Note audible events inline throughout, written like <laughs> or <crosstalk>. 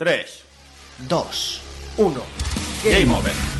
3, 2, 1. Game over.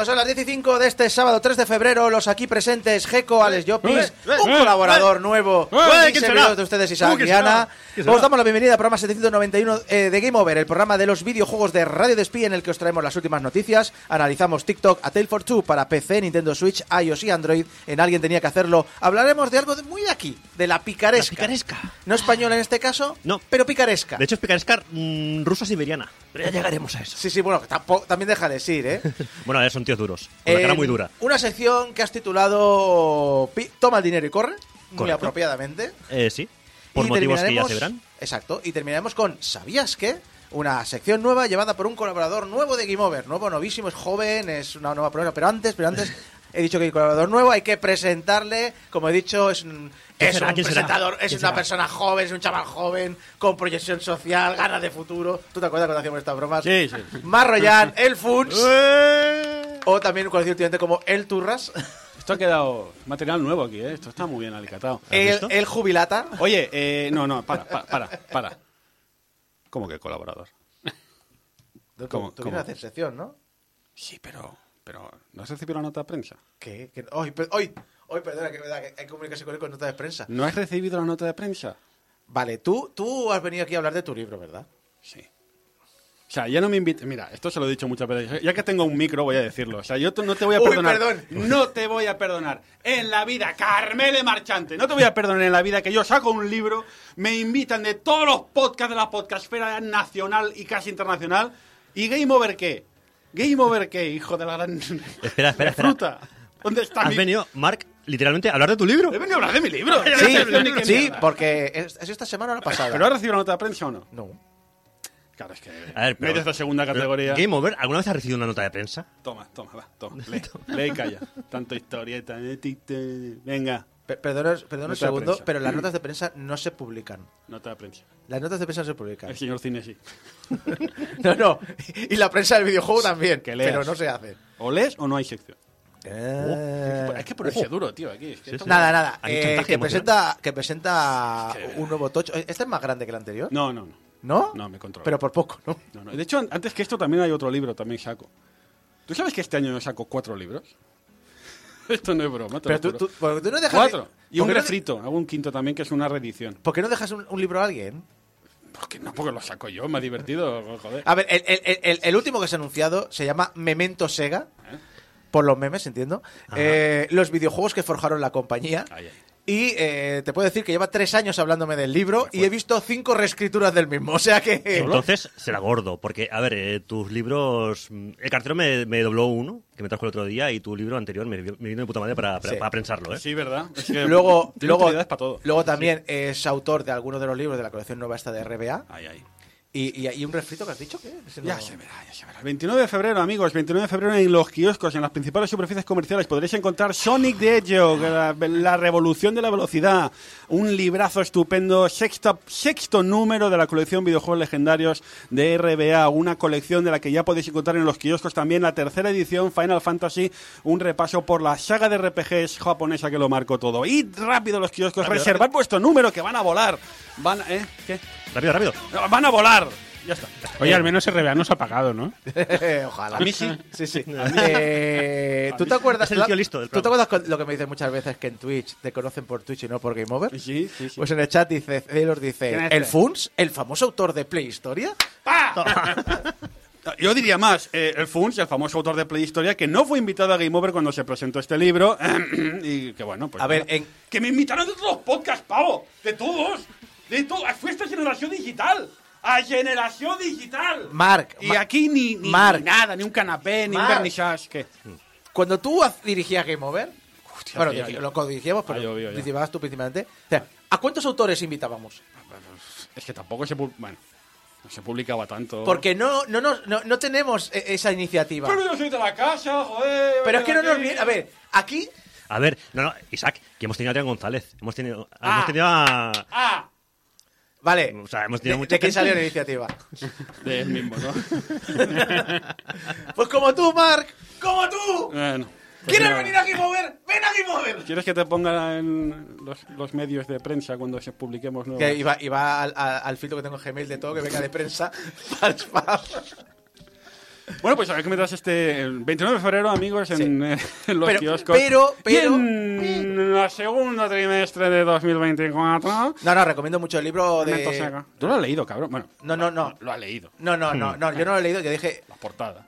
Cuando son las 15 de este sábado 3 de febrero, los aquí presentes, Geco, Alex Llopis, eh, eh, un eh, colaborador eh, nuevo, eh, y ¿quién servidor será? de ustedes, Uh, Isaac ¿quién Viana. será? ¿Quién será? Os damos la bienvenida al programa 791 eh, de Game Over, el programa de los videojuegos de Radio Despí en el que os traemos las últimas noticias, analizamos TikTok, A Tale for Two para PC, Nintendo Switch, iOS y Android, en Alguien Tenía que Hacerlo. Hablaremos de algo de- muy de aquí, de la picaresca. La picaresca. No española en este caso, No. pero picaresca. De hecho, es picaresca mm, rusa siberiana. Pero ya llegaremos a eso. Sí, sí, bueno, tampoco, también deja de decir, ¿eh? <laughs> Bueno, a ver, son tíos duros. Con la cara muy dura. Una sección que has titulado Pi- Toma el dinero y corre, muy Correcto. apropiadamente. Eh, sí. Por Y motivos que ya terminaremos- se verán. Exacto, y terminaremos con ¿Sabías qué? Una sección nueva llevada por un colaborador nuevo de Game Over. Nuevo, novísimo, es joven, es una nueva prueba. Pero antes, pero antes, <laughs> he dicho que hay colaborador nuevo, hay que presentarle. Como he dicho, es un, ¿Quién es será? un ¿Quién será? presentador, es ¿Quién una será? persona joven, es un chaval joven, con proyección social, ganas de futuro. ¿Tú te acuerdas cuando hacíamos estas bromas? Sí, sí. sí. Marroyan, <laughs> el Funs, Eh. O también conocido últimamente como el Turras, Esto ha quedado material nuevo aquí, ¿eh? Esto está muy bien alicatado. el, el Jubilata. Oye, eh, no, no, para, para, para, para. ¿Cómo que colaborador? Tú, ¿Cómo- tú cómo? hacer sección, ¿no? Sí, pero, pero ¿no has recibido la nota de prensa? ¿Qué? ¿Qué? Hoy, hoy, hoy, perdona, que, verdad, que hay que comunicarse con él con nota de prensa. ¿No has recibido la nota de prensa? Vale, tú, tú has venido aquí a hablar de tu libro, ¿verdad? Sí. O sea, ya no me invites. Mira, esto se lo he dicho muchas veces. Ya que tengo un micro, voy a decirlo. O sea, yo no te voy a Uy, perdonar. perdón. No te voy a perdonar. En la vida, Carmele Marchante. No te voy a perdonar en la vida que yo saco un libro, me invitan de todos los podcasts de la podcastfera nacional y casi internacional. ¿Y Game Over qué? ¿Game Over qué, hijo de la gran. <laughs> Espera, espera, espera. fruta? ¿Dónde está Has mi- venido, Mark, literalmente a hablar de tu libro. He venido a hablar de mi libro. Sí, <laughs> porque es, es esta semana o la pasada. ¿Pero has recibido la nota de prensa o no? No. Claro, es que. A ver, pero- de segunda categoría. Game Over, ¿alguna vez has recibido una nota de prensa? Toma, toma, va, toma. <laughs> Lee, lee y calla. Tanto historieta. eh, Venga, Per- Perdona, perdona un segundo, pero las notas de prensa no se publican. nota de prensa. Las notas de prensa no se publican. El señor Cine sí. <laughs> No, no. Y la prensa del videojuego también, que leas. pero no se hace. O lees o no hay sección. Eh, Hay que ponerse duro, tío, aquí. Es que Nada, nada. Aquí eh, que, presenta, que presenta Es que- un nuevo tocho. ¿Este es más grande que el anterior? No, no, no. ¿No? No, me controlo. Pero por poco, ¿no? No, no. De hecho, an- antes que esto también hay otro libro, también saco. ¿Tú sabes que este año yo saco cuatro libros? <laughs> esto no es broma, te Pero lo tú, juro. tú- porque tú no dejas. Cuatro. Y ¿por un qué no de- refrito, hago un quinto también, que es una reedición. ¿Por qué no dejas un, un libro a alguien? Porque no, porque lo saco yo, me ha divertido, <laughs> joder. A ver, el, el- el- el- último que se ha anunciado se llama Memento Sega. ¿Eh? Por los memes, entiendo. Eh, los videojuegos que forjaron la compañía. Ahí, ahí. Y eh, te puedo decir que lleva tres años hablándome del libro y he visto cinco reescrituras del mismo. <laughs> O sea que. Entonces será gordo, porque, a ver, eh, tus libros. mm, El cartero me, me dobló uno, que me trajo el otro día, y tu libro anterior me, me vino de puta madre para, para, Sí. para prensarlo, ¿eh? Sí, ¿verdad? Es que Luego, luego, utilidades para todo. luego también es autor de algunos de los libros de la colección nueva esta de RBA. Ahí, ahí. ¿Y, y, y un refrito que has dicho? No- Ya se verá, ya se verá. El 29 de febrero, amigos, 29 de febrero en los kioscos, en las principales superficies comerciales, podréis encontrar Sonic the Hedgehog, la, la revolución de la velocidad, un librazo estupendo, sexto, sexto número de la colección videojuegos legendarios de RBA, una colección de la que ya podéis encontrar en los kioscos también la tercera edición Final Fantasy, un repaso por la saga de RPGs japonesa que lo marcó todo. Y rápido los kioscos, reservad vuestro número que van a volar. Van, ¿eh? ¿Qué? Rápido, rápido. Van a volar. Ya está. Oye, al menos RBA nos ha pagado, ¿no? <laughs> Ojalá. A mí sí. Sí, sí. Eh, ¿Tú te acuerdas? Es el tío listo del ¿Tú te programa. acuerdas con lo que me dicen muchas veces que en Twitch te conocen por Twitch y no por Game Over? Sí, sí, sí. Pues en el chat dice, Taylor dice, ¿Quién es ¿el este? Funs? ¿El famoso autor de Playhistoria? <laughs> Yo diría más, eh, el Funs, el famoso autor de Playhistoria, que no fue invitado a Game Over cuando se presentó este libro, <clears throat> y que bueno, pues... A ver, en- Que me invitaron de todos los podcasts, pavo, de todos, de todos, fue esta generación digital, a generación digital. Marc, Y aquí ni, ni, Marc. ni nada, ni un canapé, ni un Marc. vernissage, ¿qué? Cuando tú dirigías Game Over, bueno, ya, dirigi- ya. lo codirigíamos, pero Ah, yo, yo, ya. dirigías tú principalmente. O sea, ¿a cuántos autores invitábamos? Es que tampoco se... Bueno, no se publicaba tanto. Porque no, no, nos- no, no tenemos e- esa iniciativa. Pero yo soy de la casa, joder. Pero es que no nos viene viene... A ver, aquí... A ver, no, no, Isaac, que hemos tenido a Adrián González. Hemos tenido, Ah. hemos tenido a. Ah, Vale, O sea, hemos ¿de, tenido mucha de quién salió la iniciativa? <laughs> de él mismo, ¿no? <laughs> Pues como tú, Marc, como tú. bueno. pues ¿Quieres nada. venir a Game Over? ¡Ven a Game Over! ¿Quieres que te ponga en los, los medios de prensa cuando se publiquemos nuevos? Que iba, iba al, al- al filtro que tengo en Gmail de todo, que venga de prensa. <laughs> Bueno, pues a ver que me das este el 29 de febrero, amigos, en, eh, <laughs> en los Pero- kioscos. pero- pero- en la segundo trimestre de 2024. No, no, recomiendo mucho el libro de... Tú lo has leído, cabrón. Bueno, No, no, no. lo has leído. No, no, no, no, yo no lo he leído, yo dije... La portada.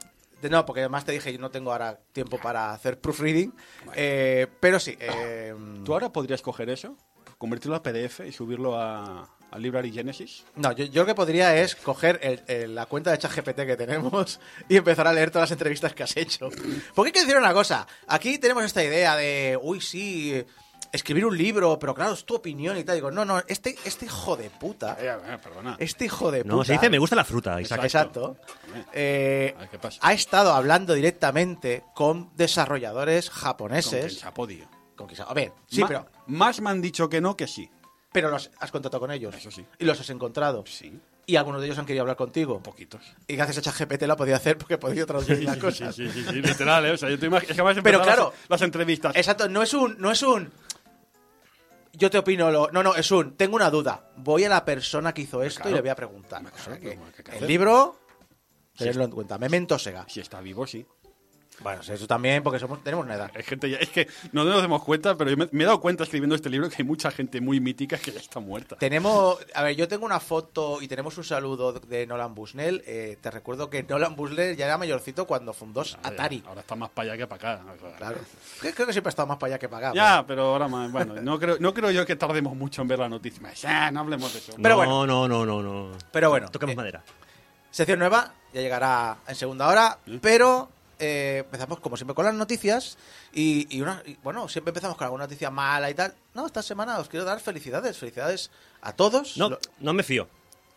No, porque además te dije, yo no tengo ahora tiempo para hacer proofreading. eh, pero sí, eh, ¿Tú ahora podrías coger eso, convertirlo a PDF y subirlo a, a Library Genesis? No, yo, yo lo que podría es coger el- el- la cuenta de ChatGPT que tenemos <laughs> y empezar a leer todas las entrevistas que has hecho. Porque hay que decir una cosa. Aquí tenemos esta idea de, uy, sí, escribir un libro, pero claro, es tu opinión y tal. Digo, no, no, este, este hijo de puta. Eh, eh, perdona. Este hijo de puta. No, se dice me gusta la fruta, Isaac. Exacto. Eh, ver, ¿qué pasa? ha estado hablando directamente con desarrolladores Con japoneses. quien se ha podido. Con quien se- A ver, sí, Ma- pero, Más me han dicho que no que sí. Pero los has contactado con ellos. Eso sí. Y los has encontrado. Sí, Y algunos de ellos han querido hablar contigo. poquitos. Y gracias a ChatGPT lo ha podido hacer porque he podido traducir las cosas. Sí, sí, sí, literal, ¿eh? O sea, yo te imag- es que Pero claro. las, las entrevistas. Exacto, no es un, no es un. Yo te opino lo. No, no, es un. Tengo una duda. Voy a la persona que hizo esto Claro. y le voy a preguntar. Claro, O sea que ¿qué hay que el libro. Tenerlo en cuenta. Memento Sega. Si está vivo, sí. Bueno, eso también porque somos, tenemos una edad. Hay gente ya- es que no nos damos cuenta, pero yo me, me he dado cuenta escribiendo este libro que hay mucha gente muy mítica que ya está muerta. Tenemos, a ver, yo tengo una foto y tenemos un saludo de Nolan Bushnell. Eh, te recuerdo que Nolan Bushnell ya era mayorcito cuando fundó Atari. Ahora está más para allá que para acá. Claro. Creo creo que siempre ha estado más para allá que para acá. Ya, pero ahora más. Bueno, no creo, no creo yo que tardemos mucho en ver la noticia. Ya, no hablemos de eso. Pero no, bueno. no, no, no, no. Pero bueno, Toquemos eh, madera. Sección nueva, ya llegará en segunda hora, pero eh, empezamos como siempre con las noticias y, y una, y, bueno, siempre empezamos con alguna noticia mala y tal. No, esta semana os quiero dar felicidades, felicidades a todos. No, Lo- no me fío.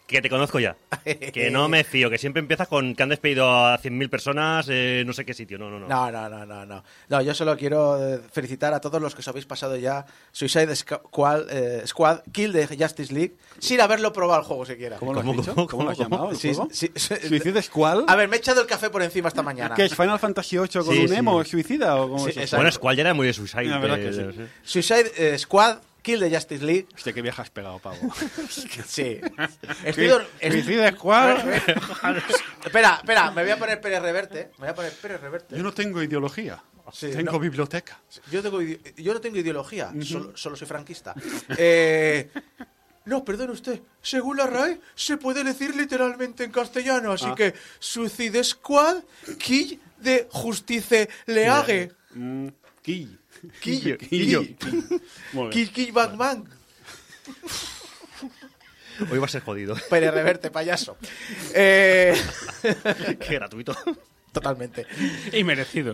Que te conozco ya. <laughs> Que no me fío. Que siempre empiezas con que han despedido a 100.000 personas eh, no sé qué sitio. No, no, no. No, no, no, no, no. No, yo solo quiero eh, felicitar a todos los que os habéis pasado ya Suicide Squad, eh, Squad Kill de Justice League sin haberlo probado el juego siquiera. ¿Cómo lo has ¿Cómo, dicho? cómo, ¿Cómo lo has cómo? llamado el Sí, juego? sí, sí. ¿Suicide Squad? A ver, me he echado el café por encima esta mañana. ¿Qué es Final Fantasy VIII con Sí, un sí. emo suicida o cómo Sí, es eso? exacto. Bueno, Squall ya era muy de Suicide. La verdad que eh. Suicide eh, Squad Kill de Justice League. Hostia, qué vieja has pegado, pavo. <laughs> Sí. <laughs> Estoy dor- est- Suicide Squad. <laughs> Espera, espera, me voy a poner Pérez Reverte. Me voy a poner Pérez Reverte. Yo no tengo ideología. Sí, tengo no. biblioteca. Yo, tengo ide- yo no tengo ideología, solo, solo soy franquista. Eh, no, perdone usted. Según la RAE, se puede decir literalmente en castellano. Así Ah. que Suicide Squad, Kill de Justice League. Mm, Kill. Kill, Kill. Kill, Muy bien. Kill, Kill Batman. Hoy va a ser jodido. Pérez Reverte, payaso. <laughs> Eh, Qué gratuito. totalmente. Y merecido.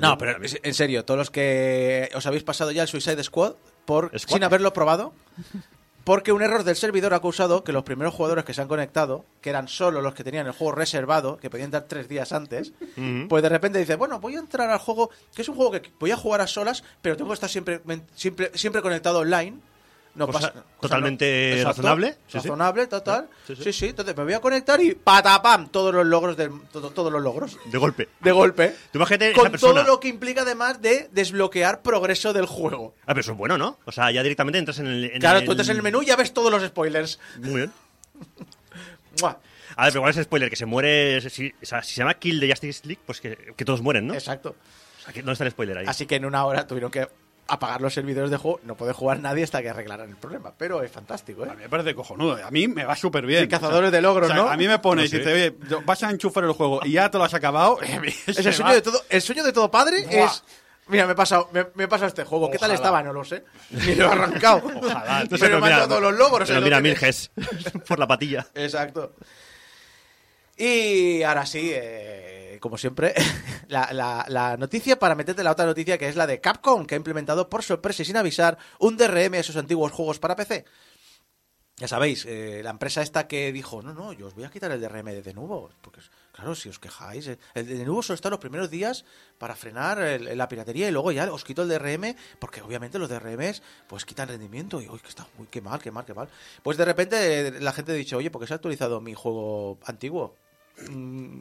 No, pero en serio, todos los que os habéis pasado ya el Suicide Squad por ¿Squad? sin haberlo probado, Porque un error del servidor ha causado que los primeros jugadores que se han conectado, que eran solo los que tenían el juego reservado, que podían entrar tres días antes, pues de repente dice, bueno, voy a entrar al juego, que es un juego que voy a jugar a solas, pero tengo que estar siempre, siempre, siempre conectado online. No Cosa pasa, totalmente razonable, sí. razonable, total. Sí, sí. Entonces me voy a conectar y patapam, todos los logros del, todo- todos los logros De golpe. de golpe. Tú imagínate Con persona. todo lo que implica además de desbloquear progreso del juego. Ah, pero eso es bueno, ¿no? O sea, ya directamente entras en el. en Claro, tú entras en el menú y ya ves todos los spoilers. Muy bien. <laughs> A ver, pero ¿cuál es el spoiler? Que se muere. Si, o sea, si se llama Kill de Justice League, pues que, que todos mueren, ¿no? Exacto. O sea, que- ¿Dónde está el spoiler ahí? Así que en una hora tuvieron que apagar los servidores de juego. No puede jugar nadie hasta que arreglaran el problema. Pero es fantástico, A ¿eh? mí me parece cojonudo. A mí me va súper bien. Sí, cazadores de logros, O sea, ¿no? A mí me pone y No sé. dice, oye, vas a enchufar el juego y ya te lo has acabado. <laughs> Es el sueño de todo, el sueño de todo padre Buah. es. Mira, me he pasado, me, me he pasado este juego. ¿Qué tal estaba? No lo sé. Ni lo he arrancado. Ojalá, tío. Sé, me he mandado todos los logros. Pero mira. Milges. <laughs> por la patilla. Exacto. Y ahora sí, eh, como siempre, <laughs> la, la- la noticia para meterte la otra noticia que es la de Capcom, que ha implementado por sorpresa y sin avisar un DRM a sus antiguos juegos para PC. Ya sabéis, eh, la empresa esta que dijo, no, no, yo os voy a quitar el DRM de nuevo, porque claro, si os quejáis, eh, el de nuevo solo está los primeros días para frenar la piratería y luego ya os quito el DRM, porque obviamente los DRMs pues quitan rendimiento y, uy, que está muy, qué mal, qué mal, qué mal. Pues de repente eh, la gente ha dicho, oye, ¿por qué se ha actualizado mi juego antiguo?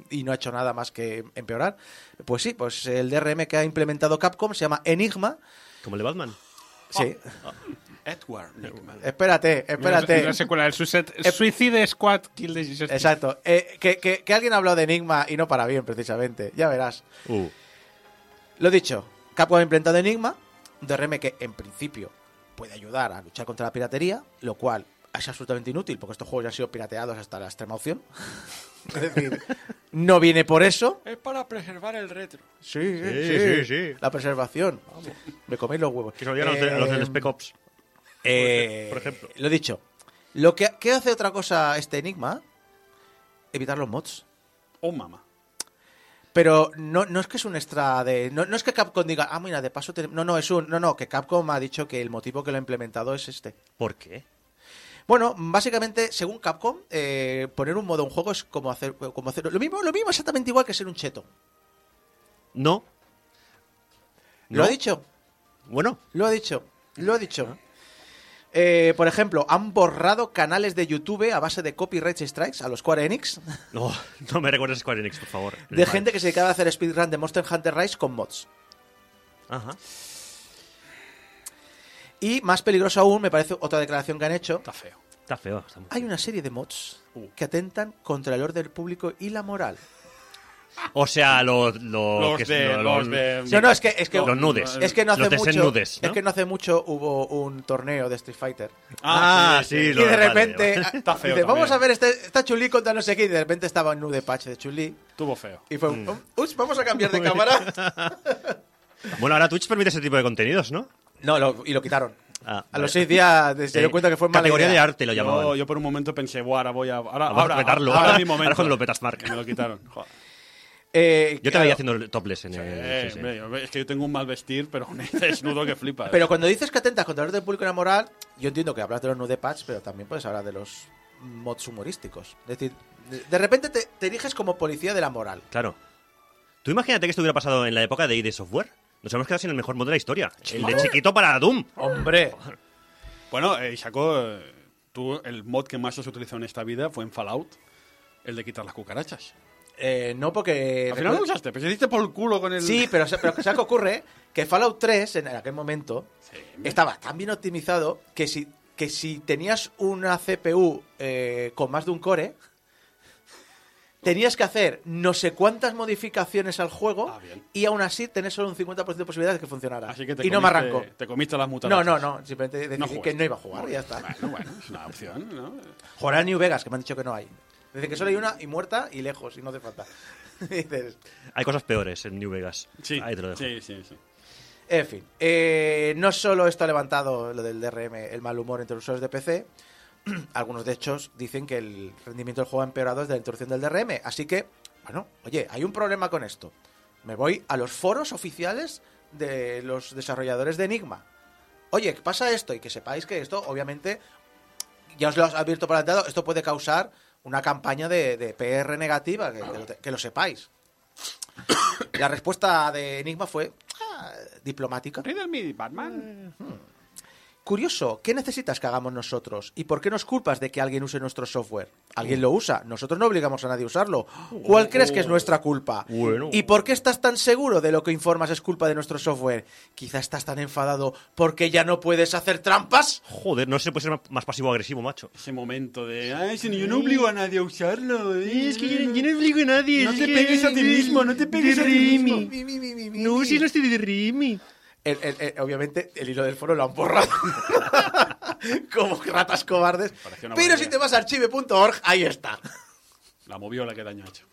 Y no ha hecho nada más que empeorar. Pues sí, pues el DRM que ha implementado Capcom se llama Enigma. Como el de Batman. Sí, Edward Nickman. espérate, espérate. La secuela del Suicide, Suicide Squad Kill the Jesus. Exacto. Eh, que, que- que alguien ha hablado de Enigma y no para bien, precisamente. Ya verás. Uh. Lo dicho, Capcom ha implementado Enigma, un DRM que en principio puede ayudar a luchar contra la piratería, lo cual es absolutamente inútil porque estos juegos ya han sido pirateados hasta la extrema opción. Es decir, no viene por eso. Es para preservar el retro. Sí, Sí, sí, sí. La preservación. Me coméis los huevos. Que se lo a los del Eh, Spec Ops. eh, por ejemplo. Lo dicho. Lo que, ¿Qué hace otra cosa este Enigma? Evitar los mods. Oh, mamá. Pero no, no es que es un extra de. No, no es que Capcom diga, ah, mira, de paso. te- No, no, es un. No, no, que Capcom ha dicho que el motivo que lo ha implementado es este. ¿Por qué? Bueno, básicamente, según Capcom, eh, poner un modo a un juego es como hacer, como hacer. Lo mismo, lo mismo exactamente igual que ser un cheto. No. ¿Lo No. ha dicho? Bueno, Lo ha dicho. Lo ha dicho. Eh, por ejemplo, han borrado canales de YouTube a base de copyright strikes a los Square Enix no, <laughs> no me recuerdes Square Enix, por favor. de gente que se dedicaba a hacer speedrun de Monster Hunter Rise con mods. Ajá. Y más peligroso aún, me parece otra declaración que han hecho. Está feo. Está feo. está muy- Hay una serie de mods Uh. que atentan contra el orden público y la moral. O sea, los. Los, Los que- de- los de- No, no, es que, es que, Los nudes. es que no hace Los mucho, ¿no? es que no hace mucho hubo un torneo de Street Fighter. Ah, sí, y lo- de vale, repente vale. Está feo dice, vamos a ver este está Chun-Li contra no sé qué y de repente estaba un nude patch de Chun-Li Tuvo feo. y fue, Mm. ups, vamos a cambiar de <laughs> cámara. <laughs> Bueno, ahora Twitch permite ese tipo de contenidos, ¿no? No, lo- y lo quitaron. Ah, A vale. los seis días se dio Eh, cuenta que fue mala Categoría de arte lo llamaban. Yo, yo por un momento pensé, "Buah, ahora voy a. Ahora, Vamos a petarlo. ahora, Ahora- es mi <laughs> momento. ahora cuando lo petas, Mark. Me lo quitaron. Joder. Eh, Yo te claro, veía haciendo el topless en el. Eh, sí, sí. es que yo tengo un mal vestir, pero <laughs> un desnudo que flipas. Pero cuando dices que atentas contra el orden público y la moral, yo entiendo que hablas de los nude patch, pero también puedes hablar de los mods humorísticos. Es decir, de, de repente te, te eriges como policía de la moral. Claro. Tú imagínate que esto hubiera pasado en la época de ID Software. Nos hemos quedado sin el mejor mod de la historia. El de chiquito para Doom. ¡Hombre! Bueno, eh, Isako, eh, tú, el mod que más has utilizado en esta vida fue en Fallout, el de quitar las cucarachas. Eh, no, porque... Al final no lo usaste, pero se diste por el culo con el. Sí, pero, pero ¿sabes qué ocurre? Que Fallout 3, en aquel momento, Sí, estaba tan bien optimizado que si, que si tenías una CPU eh, con más de un core, tenías que hacer no sé cuántas modificaciones al juego Ah, y aún así tenés solo un 50% de posibilidades de que funcionara. Así que te y no me arrancó. Te comiste las No, mutantes. no, no. Simplemente decidí No que no iba a jugar y ya está. Bueno, bueno, es una opción, ¿no? Jugar a New Vegas, que me han dicho que no hay. Dice que solo hay una y muerta y lejos y no hace falta. <laughs> Hay cosas peores en New Vegas. Sí, Ahí te lo dejo. sí, sí, sí. En fin, eh, no solo esto ha levantado lo del DRM, el mal humor entre los usuarios de PC, <clears throat> algunos de hechos dicen que el rendimiento del juego ha empeorado desde la introducción del DRM. Así que, bueno, oye, hay un problema con esto. Me voy a los foros oficiales de los desarrolladores de Enigma. Oye, pasa esto y que sepáis que esto, obviamente, ya os lo he advierto por adelantado, esto puede causar una campaña de, de PR negativa, que, que lo, que lo sepáis. <coughs> La respuesta de Enigma fue ah, diplomática. Riddle me, Batman. Curioso, ¿qué necesitas que hagamos nosotros? ¿Y por qué nos culpas de que alguien use nuestro software? Alguien lo usa, nosotros no obligamos a nadie a usarlo. ¿Cuál crees que es nuestra culpa? Bueno. ¿Y por qué estás tan seguro de lo que informas es culpa de nuestro software? Quizá estás tan enfadado porque ya no puedes hacer trampas. Joder, no se puede ser más- pasivo-agresivo, macho. Ese momento de. Ay, si yo no obligo a nadie a usarlo. eh". no obligo a nadie. No te pegues a ti mismo, no te pegues a ti mismo. Mi, mi, mi, mi, mi, No, mi. si no estoy de Rimi. El- el- el- obviamente, el hilo del foro lo han borrado. <laughs> Como ratas cobardes. Pero buena si te vas a archive.org, ahí está. La movió la que daño ha hecho.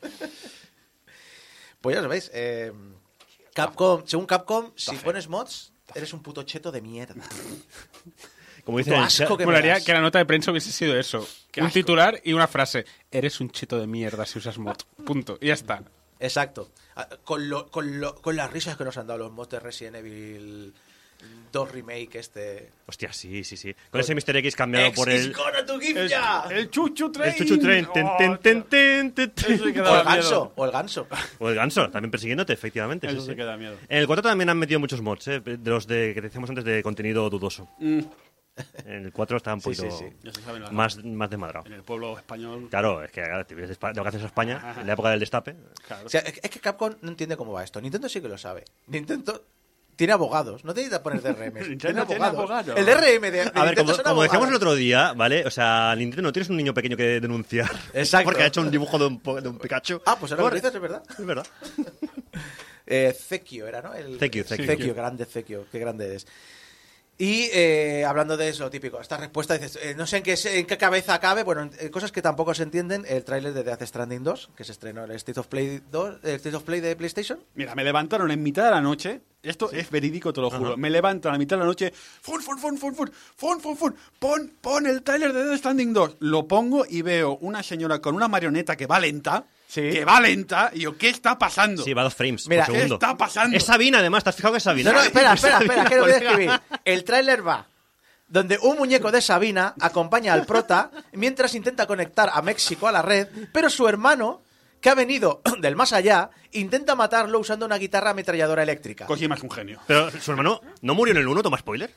Pues ya sabéis, eh, Capcom, según Capcom, si feo. pones mods, eres un puto cheto de mierda. Como dice asco que me que la nota de prensa hubiese sido eso. Qué un asco. titular y una frase. Eres un cheto de mierda si usas mod. Punto. Y ya está. Exacto. Ah, Con, lo- con, lo- con las risas que nos han dado los mods de Resident Evil 2 Remake, este... Hostia, sí, sí, sí. Con ese Mr. X cambiado por el. is gonna to give El, ya. el Chuchu Train. El chuchu tren. ten, ten, ten, ten, ten, ten. Eso sí que O el ganso, o el ganso. O el ganso, también persiguiéndote, efectivamente. sí, Eso sí sí. que da miedo. En el 4 también han metido muchos mods, ¿eh? de los de, que decíamos antes de contenido dudoso. Mm, En el 4 está un Sí, poquito sí, sí. la- más, más desmadrado. En el pueblo español. Claro, es que claro, te vienes de vacaciones a España, <laughs> en la época del destape. Claro. O sea, es que Capcom no entiende cómo va esto. Nintendo sí que lo sabe. Nintendo tiene abogados. No necesita poner DRM. <laughs> tiene tiene abogados. abogados. El DRM de, de A ver, como, como decíamos el otro día, ¿vale? O sea, Nintendo no tienes un niño pequeño que denunciar. <laughs> Exacto. Porque ha hecho un dibujo de un, de un Pikachu. Ah, pues ahora lo dices, es verdad. Es verdad. Eh, Zekio era, ¿no? El, Zekio, Sí, Zekio. grande Zekio, qué grande eres. Y eh, hablando de eso, típico, esta respuesta dices, eh, no sé en qué, en qué cabeza cabe, bueno, eh, cosas que tampoco se entienden, el tráiler de Death Stranding 2, que se estrenó en el State of Play 2, el State of Play de PlayStation. Mira, me levantaron en mitad de la noche. Esto es verídico, te lo juro. Ajá. Me levantan a mitad de la noche. Fun, fun, fun, fun, fun, fun, fun, fun. Pon, pon el trailer de Death Stranding 2. Lo pongo y veo una señora con una marioneta que va lenta. Sí. Que va lenta. Y yo, ¿qué está pasando? Sí, va a dos frames Mira, por ¿Qué segundo. está pasando? Es Sabina, además. ¿Te has fijado que es Sabina? No, no, espera, Es <laughs> espera, espera, que lo voy a colega. escribir. El tráiler va donde un muñeco de Sabina acompaña al prota mientras intenta conectar a México a la red, pero su hermano, que ha venido <clears throat> del más allá, intenta matarlo usando una guitarra ametralladora eléctrica. Kojima es un genio. Pero su hermano no murió en el 1, toma spoiler.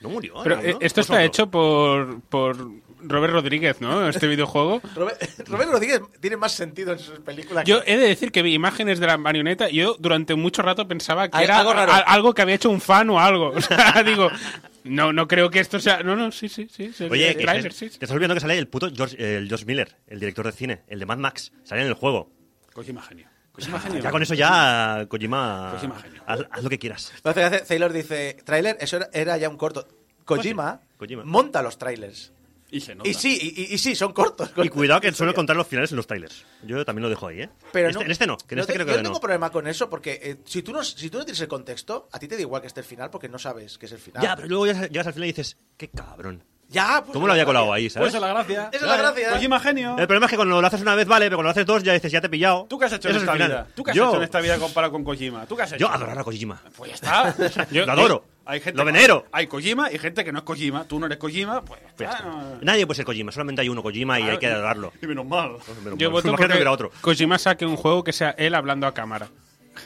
No murió. Pero ¿no? eh, esto ¿O está hecho por, por Robert Rodríguez, ¿no? Este videojuego. <laughs> Robert, Robert Rodríguez tiene más sentido en sus películas. Yo que- he de decir que vi imágenes de la marioneta y yo durante mucho rato pensaba que Hay- era algo raro. a- algo que había hecho un fan o algo. <laughs> O sea, <laughs> digo, no, no creo que esto sea... No, no, sí, sí, sí. sí, Oye, el que tráiler, te, sí, te sí. estás olvidando que sale el puto George, el George Miller, el director de cine, el de Mad Max. Sale en el juego. Kojima genio. Kojima genio. Ya con eso ya, Kojima, Kojima genio. haz, haz lo que quieras. Taylor dice, tráiler, eso era, era ya un corto. Kojima, Kojima. monta los trailers. Y se nota. Y sí, y, sí, son cortos. Y cuidado que suele contar los finales en los trailers. Yo también lo dejo ahí, ¿eh? Pero Este- no, en este no, que en no este te- creo yo que no no. tengo problema con eso porque eh, si, tú no, si tú no tienes el contexto, a ti te da igual que esté el final porque no sabes que es el final. Ya, pero luego llegas, llegas al final y dices, qué cabrón. Ya, pues, ¿Cómo lo había colado ahí, sabes? Pues esa es la gracia. Esa es la gracia. Kojima genio. El problema es que cuando lo haces una vez vale, pero cuando lo haces dos ya dices, ya te he pillado. ¿Tú qué has hecho en Eso es esta el final. vida? ¿Tú qué has yo, hecho en esta vida comparado con Kojima? ¿Tú qué has hecho? Yo adorar a Kojima. Pues ya está. <laughs> Yo lo adoro. Hay gente lo venero. Hay Kojima y gente que no es Kojima. Tú no eres Kojima, pues ya Pues ya está. está. Nadie puede ser Kojima, solamente hay uno Kojima y hay que adorarlo. Y menos mal. Menos Yo mal. voto Imagínate porque que hubiera otro. Kojima saque un juego que sea él hablando a cámara.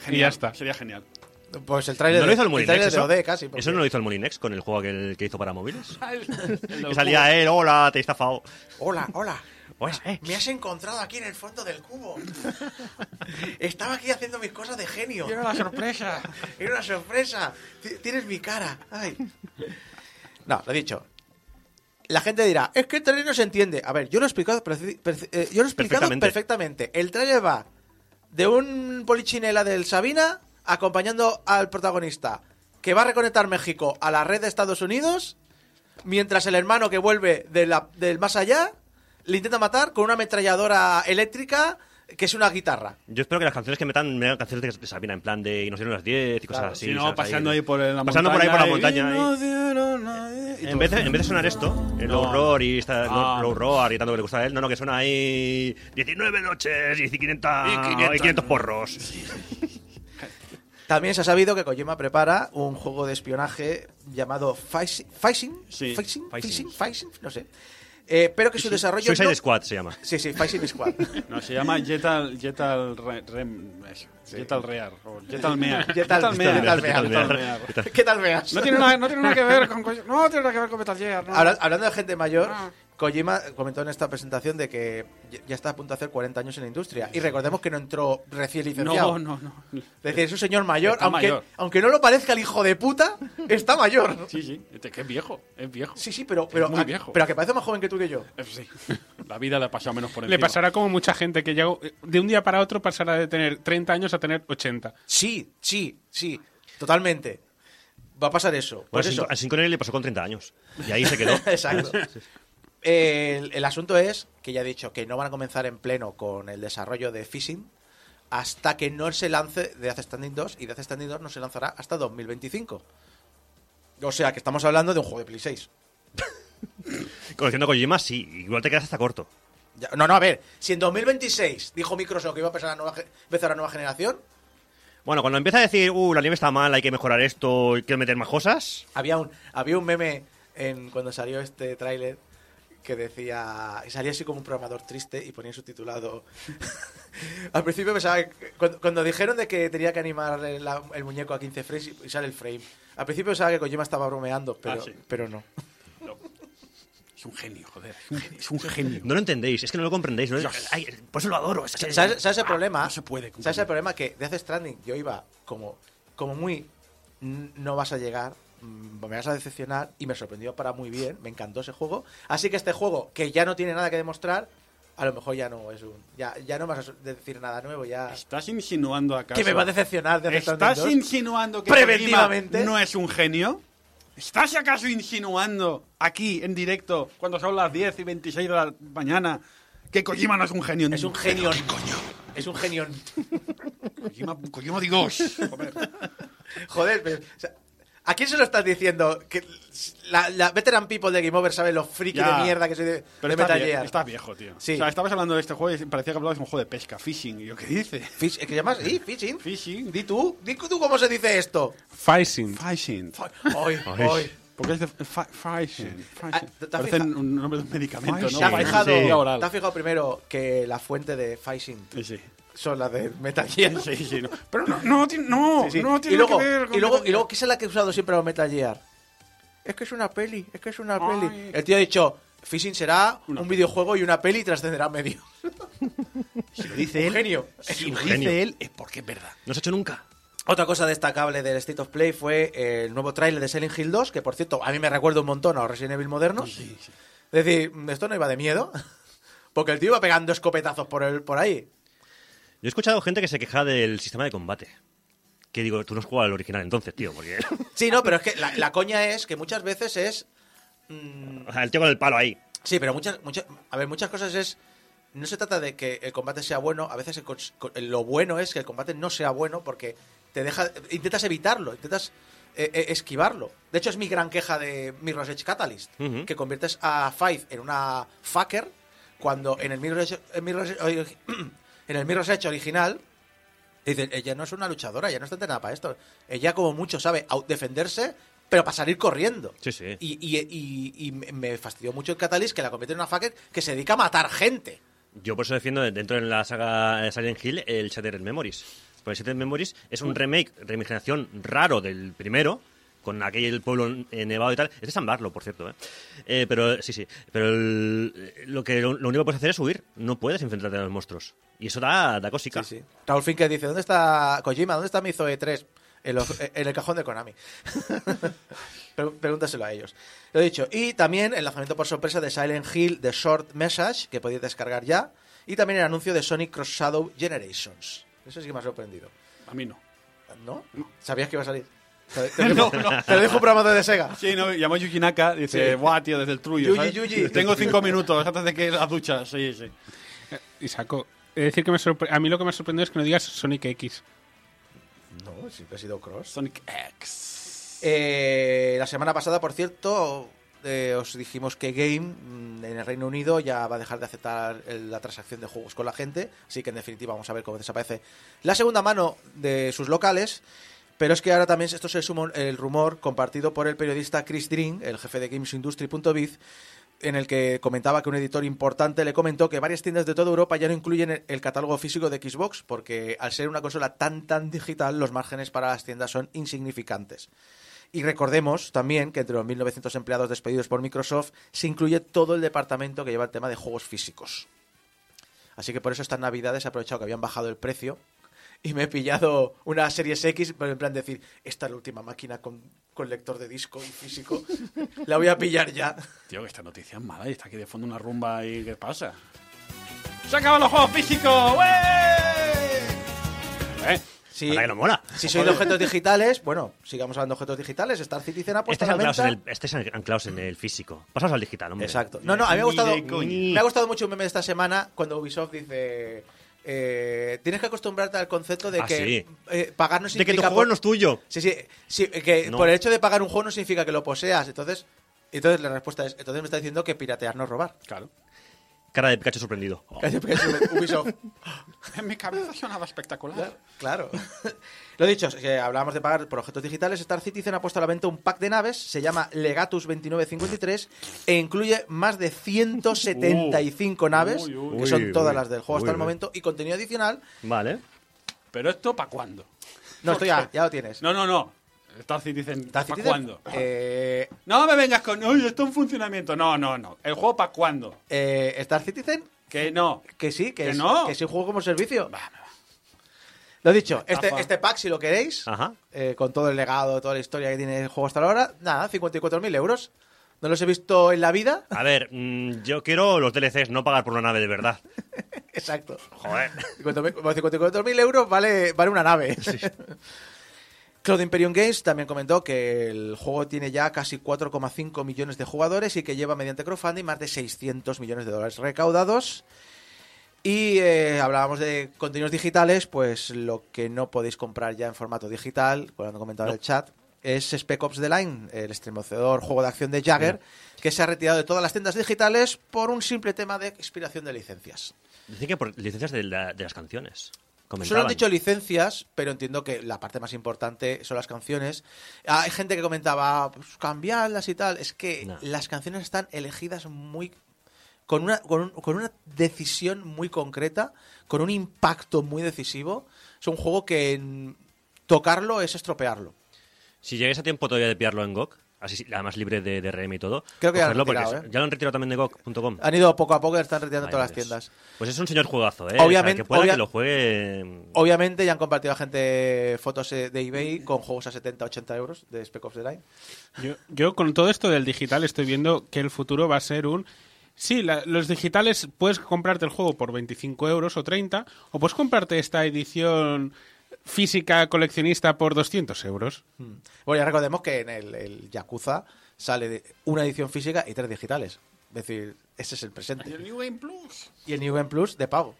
Y ya está. Sería genial. Pues el trailer ¿No lo hizo el de, Molinex tráiler de eso? OD casi. porque- ¿Eso no lo hizo el Molinex con el juego que, que hizo para móviles? <laughs> El que salía él, hola, te he estafado. Hola, hola. <laughs> Pues, eh. Me has encontrado aquí en el fondo del cubo. <laughs> Estaba aquí haciendo mis cosas de genio. Quiero la sorpresa. Era una sorpresa. Tienes mi cara. Ay. No, lo he dicho. La gente dirá, es que el trailer no se entiende. A ver, yo lo he explicado, eh, yo lo he explicado Perfectamente. perfectamente. El trailer va de un polichinela del Sabina acompañando al protagonista que va a reconectar México a la red de Estados Unidos mientras el hermano que vuelve de la- del más allá le intenta matar con una ametralladora eléctrica que es una guitarra. Yo espero que las canciones que metan metan canciones de Sabina, en plan de Y nos dieron las 10 y cosas Claro, así. Si no, ¿sabes? pasando ahí por la Pasando por ahí por la montaña. montaña. y ahí. y En vez, de, en vez de sonar esto, el No. low roar y esta, Ah. low roar y tanto que le gusta a él, no, no, que suena ahí 19 noches y 500, Y y 500. 500 porros. También se ha sabido que Kojima prepara un juego de espionaje llamado Phishing, Phishing, Sí. Phishing, no sé, Eh, pero que su desarrollo Suicide no- Squad se llama. Sí, sí, Fighting Squad. <laughs> No, se llama Jetal, Jetal Re- Rem, eso, Jetal Rear, o Jetal Mear. <laughs> Jetal- Mear, Jetal Mear. ¿Qué tal veas? No tiene, nada, no tiene nada que ver con... co- No tiene nada que ver con Metal Gear, no. Habla- hablando de gente mayor, Ah. Kojima comentó en esta presentación de que ya- ya está a punto de hacer 40 años en la industria. Y recordemos que no entró recién licenciado. no, no, no. Es decir, es un señor mayor, Está aunque, mayor. aunque no lo parezca el hijo de puta, está mayor. Sí, sí, este que es viejo, es viejo. Sí, sí, pero, pero, muy a, viejo. pero a que parece más joven que tú que yo. Eh, Sí. La vida le ha pasado menos por encima. Le pasará como mucha gente que llegó de un día para otro pasará de tener 30 años a tener 80. Sí, sí, sí, totalmente. Va a pasar eso. Por Bueno, eso. a Sin Connery le pasó con 30 años. Y ahí se quedó. <laughs> Exacto. El, el asunto es que ya he dicho que no van a comenzar en pleno con el desarrollo de Fishing hasta que no se lance Death Standing 2 y Death Standing 2 no se lanzará hasta 2025. O sea que estamos hablando de un juego de Play 6. Conociendo a Kojima, sí. Igual te quedas hasta corto. Ya- no, no, a ver, si en 2026 dijo Microsoft que iba a empezar la nueva, empezar la nueva generación, Bueno, cuando empieza a decir, uh, la nieve está mal, hay que mejorar esto, hay que meter más cosas. había un, había un meme en, cuando salió este tráiler que decía y salía así como un programador triste y ponía subtitulado <laughs> al principio pensaba que- cuando, cuando dijeron de que tenía que animar el, muñeco a 15 frames y, sale el frame al principio pensaba que Kojima estaba bromeando pero, Ah, sí. pero no Es un genio, joder. Es un, genio. No lo entendéis, es que no lo comprendéis. ¿no? Ay, por eso lo adoro. es que- ¿Sabes, sabes el problema? Ah, no se puede cumplir. ¿Sabes el problema? Que de hace Stranding yo iba como, como muy. "N- No vas a llegar, me vas a decepcionar. Y me sorprendió para muy bien. Me encantó ese juego. Así que este juego, que ya no tiene nada que demostrar, a lo mejor ya no es un. Ya, ya no vas a decir nada nuevo. Ya. ¿Estás insinuando acaso? Que me va a decepcionar de ¿Estás 2? insinuando que Preventivamente. Kojima no es un genio? ¿Estás acaso insinuando aquí en directo, cuando son las 10 y 26 de la mañana, que Kojima no es un genio? Es un genio. Es un genio. Kojima, Kojima Dios. Joder. <laughs> Joder, pero, o sea, ¿a quién se lo estás diciendo? Que la, la veteran people de Game Over sabe lo friki Ya. de mierda que soy de, Pero de Metal Gear. estás viejo, tío. Sí. O sea, estabas hablando de este juego y parecía que hablabas de un juego de pesca, fishing. Y yo, ¿qué dice? Fish, ¿Qué llamas? ¿Sí? ¿Fishing? Fishing. Di tú, di tú cómo se dice esto. Fishing. Fishing. Hoy, hoy. Porque es de fi- fishing. Ah, fishing. ¿te- te has Parece fijado? un nombre de un medicamento, ¿Te has ¿no? te has fijado primero que la fuente de Fishing Sí, sí. Son las de Metal Gear? Sí, sí, no. Pero no, no, tiene- no, Sí, sí. no tiene y luego, que ver con y luego, Metal y luego. ¿qué es la que he usado siempre los Metal Gear? Es que es una peli, es que es una Ay. peli. El tío ha dicho, Fishing será Una un peli. videojuego y una peli y trascenderá a medio. <laughs> Si lo dice él, genio. si un lo genio. dice él, es porque es verdad. No se ha hecho nunca. Otra cosa destacable del State of Play fue el nuevo tráiler de Silent Hill 2, que por cierto, a mí me recuerda un montón a los Resident Evil modernos. Sí, sí. Es decir, esto no iba de miedo, <laughs> porque el tío iba pegando escopetazos por, el, por ahí. Yo he escuchado gente que se queja del sistema de combate. Que digo, tú no has jugado al original entonces, tío, porque... <laughs> Sí, no, pero es que la, la coña es que muchas veces es... mm, o sea, el tío con el palo ahí. sí, pero muchas, muchas... A ver, muchas cosas es... No se trata de que el combate sea bueno, a veces el lo bueno es que el combate no sea bueno porque te deja... Intentas evitarlo, intentas eh, eh, esquivarlo. De hecho, es mi gran queja de Mirror's Edge Catalyst, que conviertes a Five en una fucker cuando en el Mirror's Mirror's Edge- <clears throat> en el Mirror's Edge original ella no es una luchadora, ella no está entrenada para esto. Ella, como mucho, sabe defenderse, pero para salir corriendo. Sí, sí. Y, y- y- y me- fastidió mucho el Catalyst que la convierte en una fucker que se dedica a matar gente. Yo por eso defiendo dentro de la saga Silent Hill el Shattered Memories. Porque Shattered Memories es un remake, reimaginación raro del primero, con aquel pueblo eh, nevado y tal. Es de San Barlo, por cierto. ¿eh? Eh, pero sí, sí. Pero el- lo, que, lo, lo único que puedes hacer es huir. No puedes enfrentarte a los monstruos. Y eso da, da cosica. Sí, sí. Raúl Finker dice, ¿dónde está Kojima? ¿Dónde está mi Zoe 3? En, los- en el cajón de Konami. <laughs> Pre- Pregúntaselo a ellos. Lo he dicho. Y también el lanzamiento por sorpresa de Silent Hill The Short Message, que podéis descargar ya. Y también el anuncio de Sonic Cross Shadow Generations. Eso sí que me ha sorprendido. A mí no. ¿No? ¿Sabías que iba a salir? <laughs> Te, dejo, te programa de Sega. Sí, no, llamó Yuji Naka, dice, Sí. buah, tío, desde el trullo, Yuji. Yuji. Tengo cinco minutos antes de que las duchas, sí, sí. Y saco. Es decir, que me sorpre- a mí lo que me ha sorprendido es que no digas Sonic X. No, siempre ha sido Cross. Sonic X. Eh, la semana pasada, por cierto, eh, os dijimos que Game mm, en el Reino Unido ya va a dejar de aceptar el- la transacción de juegos con la gente, así que en definitiva vamos a ver cómo desaparece la segunda mano de sus locales. Pero es que ahora también esto se suma el rumor compartido por el periodista Chris Green, el jefe de GamesIndustry.biz, en el que comentaba que un editor importante le comentó que varias tiendas de toda Europa ya no incluyen el, catálogo físico de Xbox, porque al ser una consola tan tan digital, los márgenes para las tiendas son insignificantes. Y recordemos también que entre los 1.900 empleados despedidos por Microsoft se incluye todo el departamento que lleva el tema de juegos físicos. Así que por eso estas navidades he aprovechado que habían bajado el precio <laughs> y me he pillado una Series X, pero en plan decir, esta es la última máquina con, con lector de disco y físico, <laughs> la voy a pillar ya. Tío, que esta noticia es mala y está aquí de fondo una rumba y ¿qué pasa? ¡Se acaban los juegos físicos! ¡Wey! ¿Eh? Si, Anda que no mola. si sois de objetos digitales, bueno, sigamos hablando de objetos digitales, Star Citizen ha puesto Estés a la anclados, en venta... el, estés anclados en el físico. Pasaos al digital, hombre. Exacto. No, no, a mí me ha gustado, me ha gustado mucho un meme de esta semana cuando Ubisoft dice... eh, tienes que acostumbrarte al concepto de Ah, que sí. eh, pagar no De que tu significa juego por- no es tuyo. Sí, sí, sí, que No. por el hecho de pagar un juego no significa que lo poseas. Entonces, entonces la respuesta es, entonces me está diciendo que piratear no es robar. Claro. Cara de Pikachu sorprendido. Ubisoft. <laughs> En mi cabeza sonaba espectacular. Claro. Lo dicho, que hablábamos de pagar por objetos digitales. Star Citizen ha puesto a la venta un pack de naves, se llama Legatus 2953 e incluye más de 175 naves, Uy, uy. que son Uy, todas uy. las del juego hasta Uy, el momento, y contenido adicional. Vale. Pero esto, ¿para cuándo? No, esto ya, ya lo tienes. No, no, no. Star Citizen, Star ¿para Citizen, cuándo? eh, No me vengas con, oye, esto en funcionamiento. No, no, no. ¿El juego para cuándo? eh, Star Citizen, Que no. que sí, que, Que es, no. que es un juego como servicio. Va. Lo dicho, este, este pack, si lo queréis, Ajá. eh, con todo el legado, toda la historia que tiene el juego hasta ahora, nada, 54.000 euros. No los he visto en la vida. A ver, mm, yo quiero los DLCs, no pagar por una nave de verdad. <laughs> Exacto. Joder. 54.000 54.000 euros vale, vale una nave. <laughs> Cloud Imperium Games también comentó que el juego tiene ya casi 4,5 millones de jugadores y que lleva mediante crowdfunding más de 600 millones de dólares recaudados. Y eh, hablábamos de contenidos digitales, pues lo que no podéis comprar ya en formato digital, cuando comentaba en el chat, es Spec Ops The Line, el estremecedor juego de acción de Jagger, que se ha retirado de todas las tiendas digitales por un simple tema de expiración de licencias. Dicen que por licencias de, la- de las canciones. Solo han dicho licencias, pero entiendo que la parte más importante son las canciones. Ah, Hay gente que comentaba, pues, cambiarlas y tal. Es que No. las canciones están elegidas muy. Con una, con, un- con una decisión muy concreta, con un impacto muy decisivo. Es un juego que mm, tocarlo es estropearlo. Si llegáis a tiempo todavía de pillarlo en GOG, así sí, además libre de DRM y todo, Creo que ya lo han retirado, ¿eh? ya lo han retirado también de GOG.com. Han ido poco a poco y están retirando todas las tiendas. Pues es un señor juegazo, ¿eh? Obviamente- O sea, que pueda obvia- que lo juegue... mm, Obviamente ya han compartido a gente fotos eh, de eBay con juegos a 70, 80 euros de Spec Ops The Line. Yo, yo con todo esto del digital estoy viendo que el futuro va a ser un... Sí, la- los digitales puedes comprarte el juego por 25 euros o 30, o puedes comprarte esta edición física coleccionista por 200 euros. Bueno, ya recordemos que en el, el Yakuza sale de una edición física y tres digitales. Es decir, ese es el Y presente. el New Game Plus. Y el New Game Plus de pago.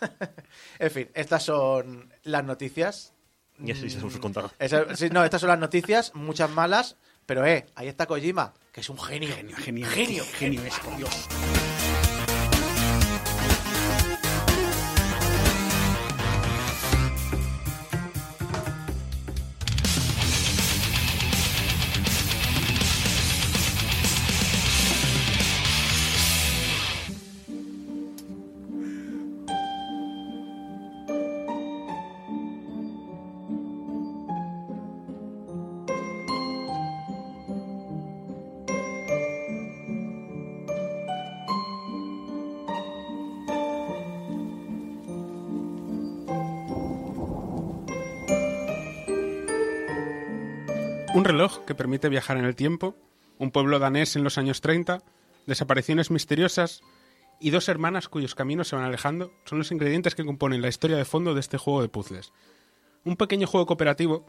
<laughs> en fin, estas son las noticias. Y así se os contado. Esa- sí, no, estas son las noticias, muchas malas, pero eh, ahí está Kojima, que es un genio. Genio, genio, genio. genio es, por Dios. Reloj que permite viajar en el tiempo, un pueblo danés en los años 30, desapariciones misteriosas y dos hermanas cuyos caminos se van alejando son los ingredientes que componen la historia de fondo de este juego de puzzles. Un pequeño juego cooperativo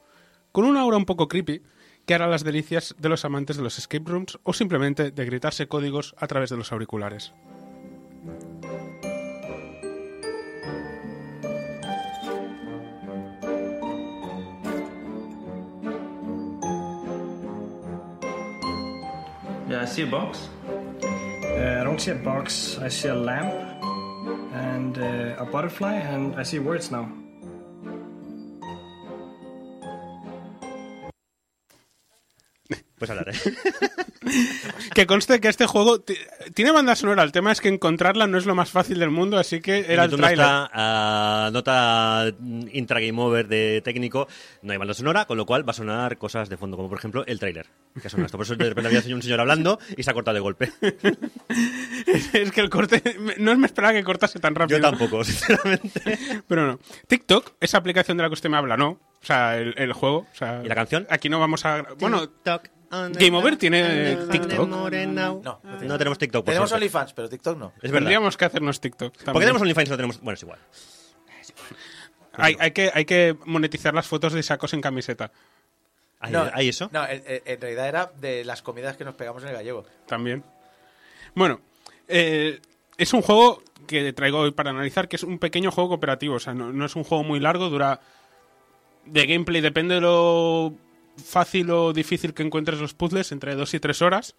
con una aura un poco creepy que hará las delicias de los amantes de los escape rooms o simplemente de gritarse códigos a través de los auriculares. I see a box. Uh, I don't see a box. I see a lamp and uh, a butterfly, and I see words now. Puedes hablar, ¿eh? <laughs> Que conste que este juego ti- tiene banda sonora. El tema es que encontrarla no es lo más fácil del mundo, así que era el trailer. ah, nota mm, intra game over de técnico, no hay banda sonora, con lo cual va a sonar cosas de fondo, como por ejemplo el tráiler. Que suena esto. Por eso de repente había un señor hablando y se ha cortado de golpe. <laughs> es que el corte. No me esperaba que cortase tan rápido. Yo tampoco, <laughs> sinceramente. Pero no. TikTok, esa aplicación de la que usted me habla, no. O sea, el, el juego. o sea, ¿Y la canción? Aquí no vamos a. Bueno, Game Over tiene TikTok. No, no no tenemos TikTok. por Tenemos suerte. OnlyFans, pero TikTok no. Es verdad. tendríamos que hacernos TikTok. ¿Por qué también. tenemos OnlyFans y no tenemos.? Bueno, es igual. hay, hay, que, hay que monetizar las fotos de sacos en camiseta. ¿Hay, no, hay eso? No, en realidad era de las comidas que nos pegamos en el gallego. También. Bueno, eh, es un juego que traigo hoy para analizar, que es un pequeño juego cooperativo. O sea, no, no es un juego muy largo, dura. De gameplay depende de lo fácil o difícil que encuentres los puzzles, entre dos y tres horas.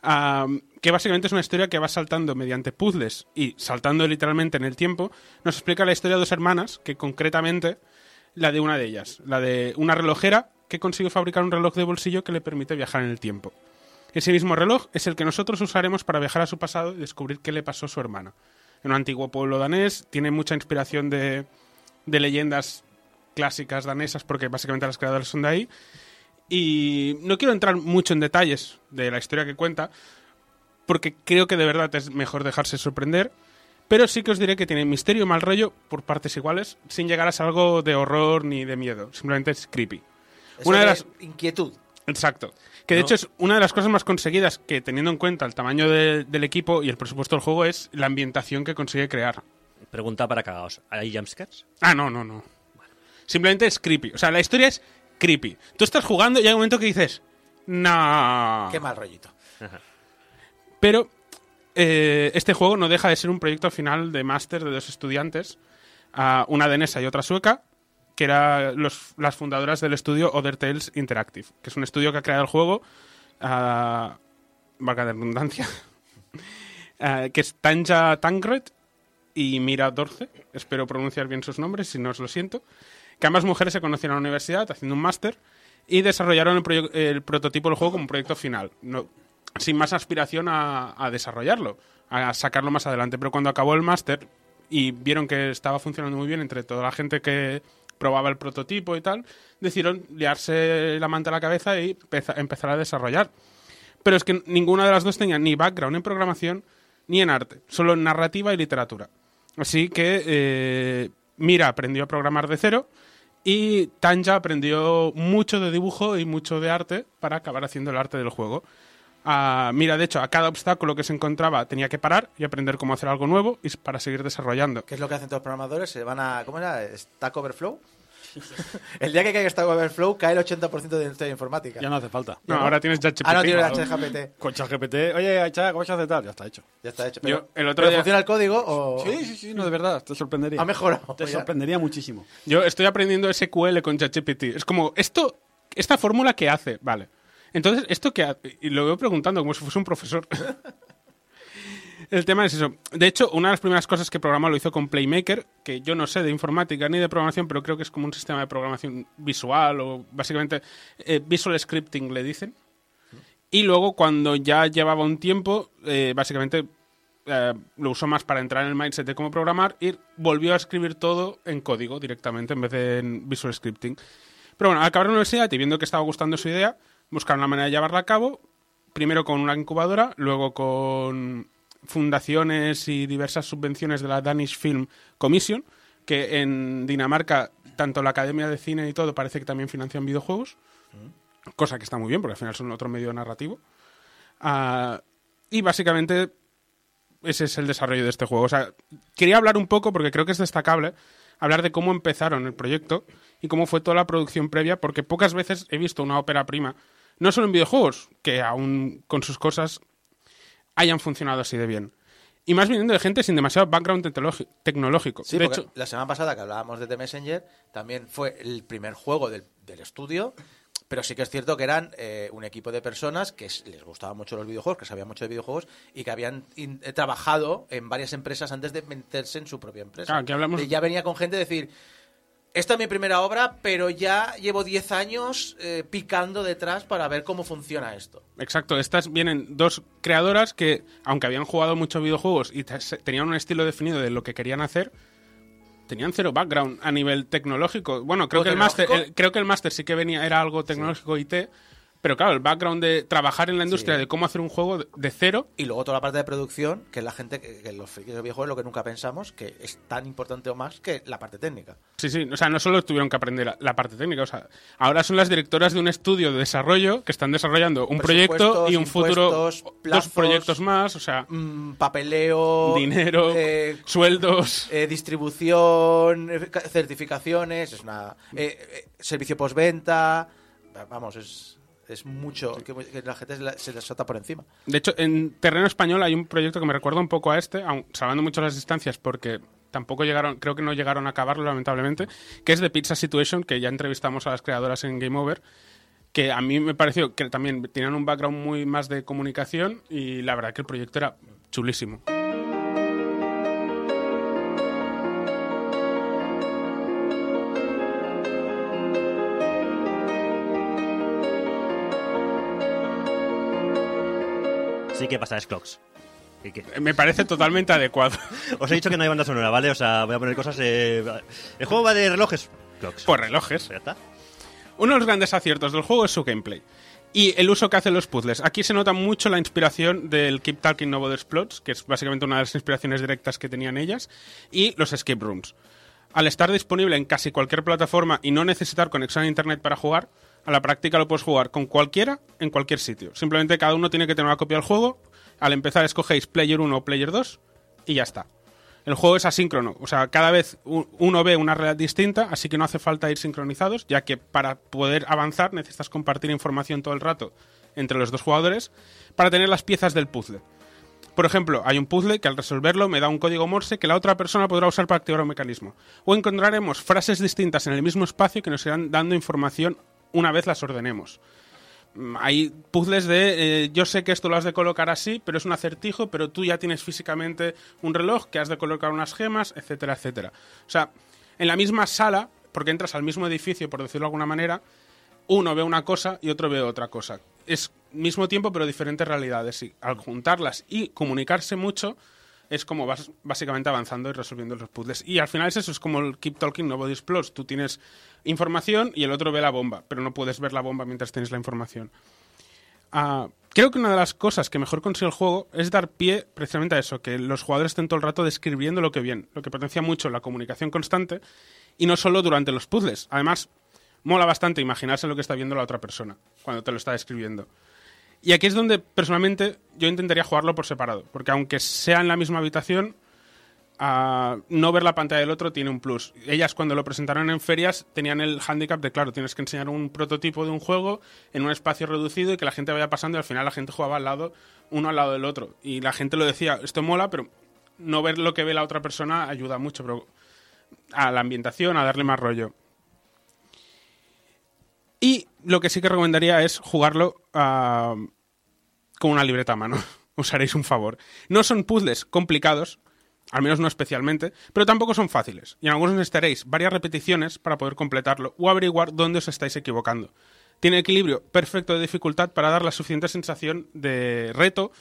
Am, que básicamente es una historia que va saltando mediante puzzles y saltando literalmente en el tiempo. Nos explica la historia de dos hermanas, que concretamente la de una de ellas, la de una relojera que consiguió fabricar un reloj de bolsillo que le permite viajar en el tiempo. Ese mismo reloj es el que nosotros usaremos para viajar a su pasado y descubrir qué le pasó a su hermana. En un antiguo pueblo danés, tiene mucha inspiración de, de leyendas clásicas danesas, porque básicamente las creadoras son de ahí. Y no quiero entrar mucho en detalles de la historia que cuenta, porque creo que de verdad es mejor dejarse sorprender. Pero sí que os diré que tiene misterio y mal rollo por partes iguales, sin llegar a ser algo de horror ni de miedo. Simplemente es creepy. Eso Una de las- inquietud. Exacto. Que de No. hecho es una de las cosas más conseguidas que, teniendo en cuenta el tamaño de- del equipo y el presupuesto del juego, es la ambientación que consigue crear. Pregunta para cagaos. ¿Hay jumpscares? Ah, no, no, no. Simplemente es creepy. O sea, la historia es creepy. Tú estás jugando y hay un momento que dices, no. Qué mal rollito. Pero eh, este juego no deja de ser un proyecto final de máster de dos estudiantes, ah, una danesa y otra sueca, que eran las fundadoras del estudio Other Tales Interactive, que es un estudio que ha creado el juego, valga la redundancia, <laughs> que es Tanja Tancred y Mira Dorce, espero pronunciar bien sus nombres, si no os lo siento, que ambas mujeres se conocieron en la universidad haciendo un máster y desarrollaron el, el prototipo del juego como un proyecto final, sin más aspiración a, desarrollarlo, a sacarlo más adelante. Pero cuando acabó el máster y vieron que estaba funcionando muy bien entre toda la gente que probaba el prototipo y tal, decidieron liarse la manta a la cabeza y empeza- empezar a desarrollar. Pero es que ninguna de las dos tenía ni background en programación ni en arte, solo en narrativa y literatura. Así que eh, Mira aprendió a programar de cero y Tanja aprendió mucho de dibujo y mucho de arte para acabar haciendo el arte del juego. Ah, mira, de hecho, a cada obstáculo que se encontraba tenía que parar y aprender cómo hacer algo nuevo y para seguir desarrollando. ¿Qué es lo que hacen todos los programadores? Se van a. ¿Cómo era? ¿Stack Overflow? <laughs> el día que caiga Stack Overflow cae el 80% de la historia informática. Ya no hace falta. No, ahora tienes ChatGPT. ah, no, tiene el HGPT. Con ChatGPT, oye, Chac, ¿cómo se hace tal? Ya está hecho. Ya está hecho. Yo, Pero, el otro ¿pero día- funciona el código o.? Sí, sí, sí, no, de verdad, te sorprendería. Ha mejorado. Te sorprendería muchísimo. Yo estoy aprendiendo SQL con ChatGPT. Es como, esto, esta fórmula que hace, vale. Entonces, ¿esto qué hace? Y lo veo preguntando como si fuese un profesor. <laughs> El tema es eso. De hecho, una de las primeras cosas que programó lo hizo con Playmaker, que yo no sé de informática ni de programación, pero creo que es como un sistema de programación visual o básicamente eh, visual scripting le dicen. Y luego, cuando ya llevaba un tiempo, eh, básicamente eh, lo usó más para entrar en el mindset de cómo programar y volvió a escribir todo en código directamente en vez de en visual scripting. Pero bueno, al acabar la universidad y viendo que estaba gustando su idea, buscaron la manera de llevarla a cabo, primero con una incubadora, luego con fundaciones y diversas subvenciones de la Danish Film Commission, que en Dinamarca tanto la Academia de Cine y todo parece que también financian videojuegos, cosa que está muy bien porque al final son otro medio narrativo. Ah, y básicamente ese es el desarrollo de este juego. Quería hablar un poco, porque creo que es destacable, hablar de cómo empezaron el proyecto y cómo fue toda la producción previa, porque pocas veces he visto una ópera prima, no solo en videojuegos, que aún con sus cosas hayan funcionado así de bien. Y más viniendo de gente sin demasiado background tecnológico. Sí, de hecho, la semana pasada que hablábamos de The Messenger, también fue el primer juego del, del estudio, pero sí que es cierto que eran eh, un equipo de personas que les gustaban mucho los videojuegos, que sabían mucho de videojuegos y que habían in- eh, trabajado en varias empresas antes de meterse en su propia empresa. Claro, que hablamos- ya venía con gente a decir, Esta es mi primera obra, pero ya llevo 10 años eh, picando detrás para ver cómo funciona esto. Exacto, estas vienen dos creadoras que, aunque habían jugado muchos videojuegos y tenían un estilo definido de lo que querían hacer, tenían cero background a nivel tecnológico. Bueno, creo ¿O que el el- creo que el máster sí que venía era algo tecnológico IT, pero claro, el background de trabajar en la industria Sí. de cómo hacer un juego de, cero, Y luego toda la parte de producción, que es la gente que, que los frikis de videojuegos es lo que nunca pensamos, que es tan importante o más que la parte técnica. sí, sí, o sea, no solo tuvieron que aprender la, la parte técnica, o sea, ahora son las directoras de un estudio de desarrollo que están desarrollando un proyecto y un futuro impuestos, dos plazos. proyectos más, o sea, Mm, papeleo, dinero, eh, sueldos. eh, distribución, eh, ca- certificaciones, es una eh, servicio postventa, va- vamos, es, es mucho que, que la gente se la- se les salta por encima. De hecho, en terreno español hay un proyecto que me recuerda un poco a este, aun salvando mucho las distancias porque tampoco llegaron, creo que no llegaron a acabarlo lamentablemente, que es de Pizza Situation, que ya entrevistamos a las creadoras en Game Over, que a mí me pareció que también tenían un background muy más de comunicación y la verdad que el proyecto era chulísimo. Sí que pasa, es Clocks. ¿Y qué? Me parece totalmente adecuado. <laughs> Os he dicho que no hay banda sonora, ¿vale? O sea, voy a poner cosas... eh, El juego va de relojes. Clocks. Por relojes. Ya está. Uno de los grandes aciertos del juego es su gameplay. Y el uso que hacen los puzzles. Aquí se nota mucho la inspiración del Keep Talking Nobody Explodes, que es básicamente una de las inspiraciones directas que tenían ellas, y los escape rooms. Al estar disponible en casi cualquier plataforma y no necesitar conexión a internet para jugar, a la práctica lo puedes jugar con cualquiera en cualquier sitio. Simplemente cada uno tiene que tener una copia del juego. Al empezar escogéis Player 1 o Player 2 y ya está. El juego es asíncrono, o sea, cada vez uno ve una realidad distinta, así que no hace falta ir sincronizados, ya que para poder avanzar necesitas compartir información todo el rato entre los dos jugadores para tener las piezas del puzzle. Por ejemplo, hay un puzzle que al resolverlo me da un código Morse que la otra persona podrá usar para activar un mecanismo. O encontraremos frases distintas en el mismo espacio que nos irán dando información una vez las ordenemos. Mm, Hay puzzles de eh, yo sé que esto lo has de colocar así, pero es un acertijo, pero tú ya tienes físicamente un reloj que has de colocar unas gemas, etcétera, etcétera. O sea, en la misma sala, porque entras al mismo edificio, por decirlo de alguna manera, uno ve una cosa y otro ve otra cosa. Es mismo tiempo, pero diferentes realidades. Y al juntarlas y comunicarse mucho, es como vas básicamente avanzando y resolviendo los puzzles. Y al final es eso, es como el Keep Talking Nobody Explodes. Tú tienes información y el otro ve la bomba, pero no puedes ver la bomba mientras tienes la información. Ah, creo que una de las cosas que mejor consigue el juego es dar pie precisamente a eso, que los jugadores estén todo el rato describiendo lo que ven, lo que potencia mucho la comunicación constante y no solo durante los puzzles. Además, mola bastante imaginarse lo que está viendo la otra persona cuando te lo está describiendo. Y aquí es donde personalmente yo intentaría jugarlo por separado, porque aunque sea en la misma habitación, ah, no ver la pantalla del otro tiene un plus. Ellas cuando lo presentaron en ferias tenían el handicap de, claro, tienes que enseñar un prototipo de un juego en un espacio reducido y que la gente vaya pasando y al final la gente jugaba al lado, uno al lado del otro. Y la gente lo decía, esto mola, pero no ver lo que ve la otra persona ayuda mucho a la ambientación, a darle más rollo. Y lo que sí que recomendaría es jugarlo ah, con una libreta a mano. <laughs> Os haréis un favor. No son puzzles complicados, al menos no especialmente, pero tampoco son fáciles. Y en algunos necesitaréis varias repeticiones para poder completarlo o averiguar dónde os estáis equivocando. Tiene equilibrio perfecto de dificultad para dar la suficiente sensación de reto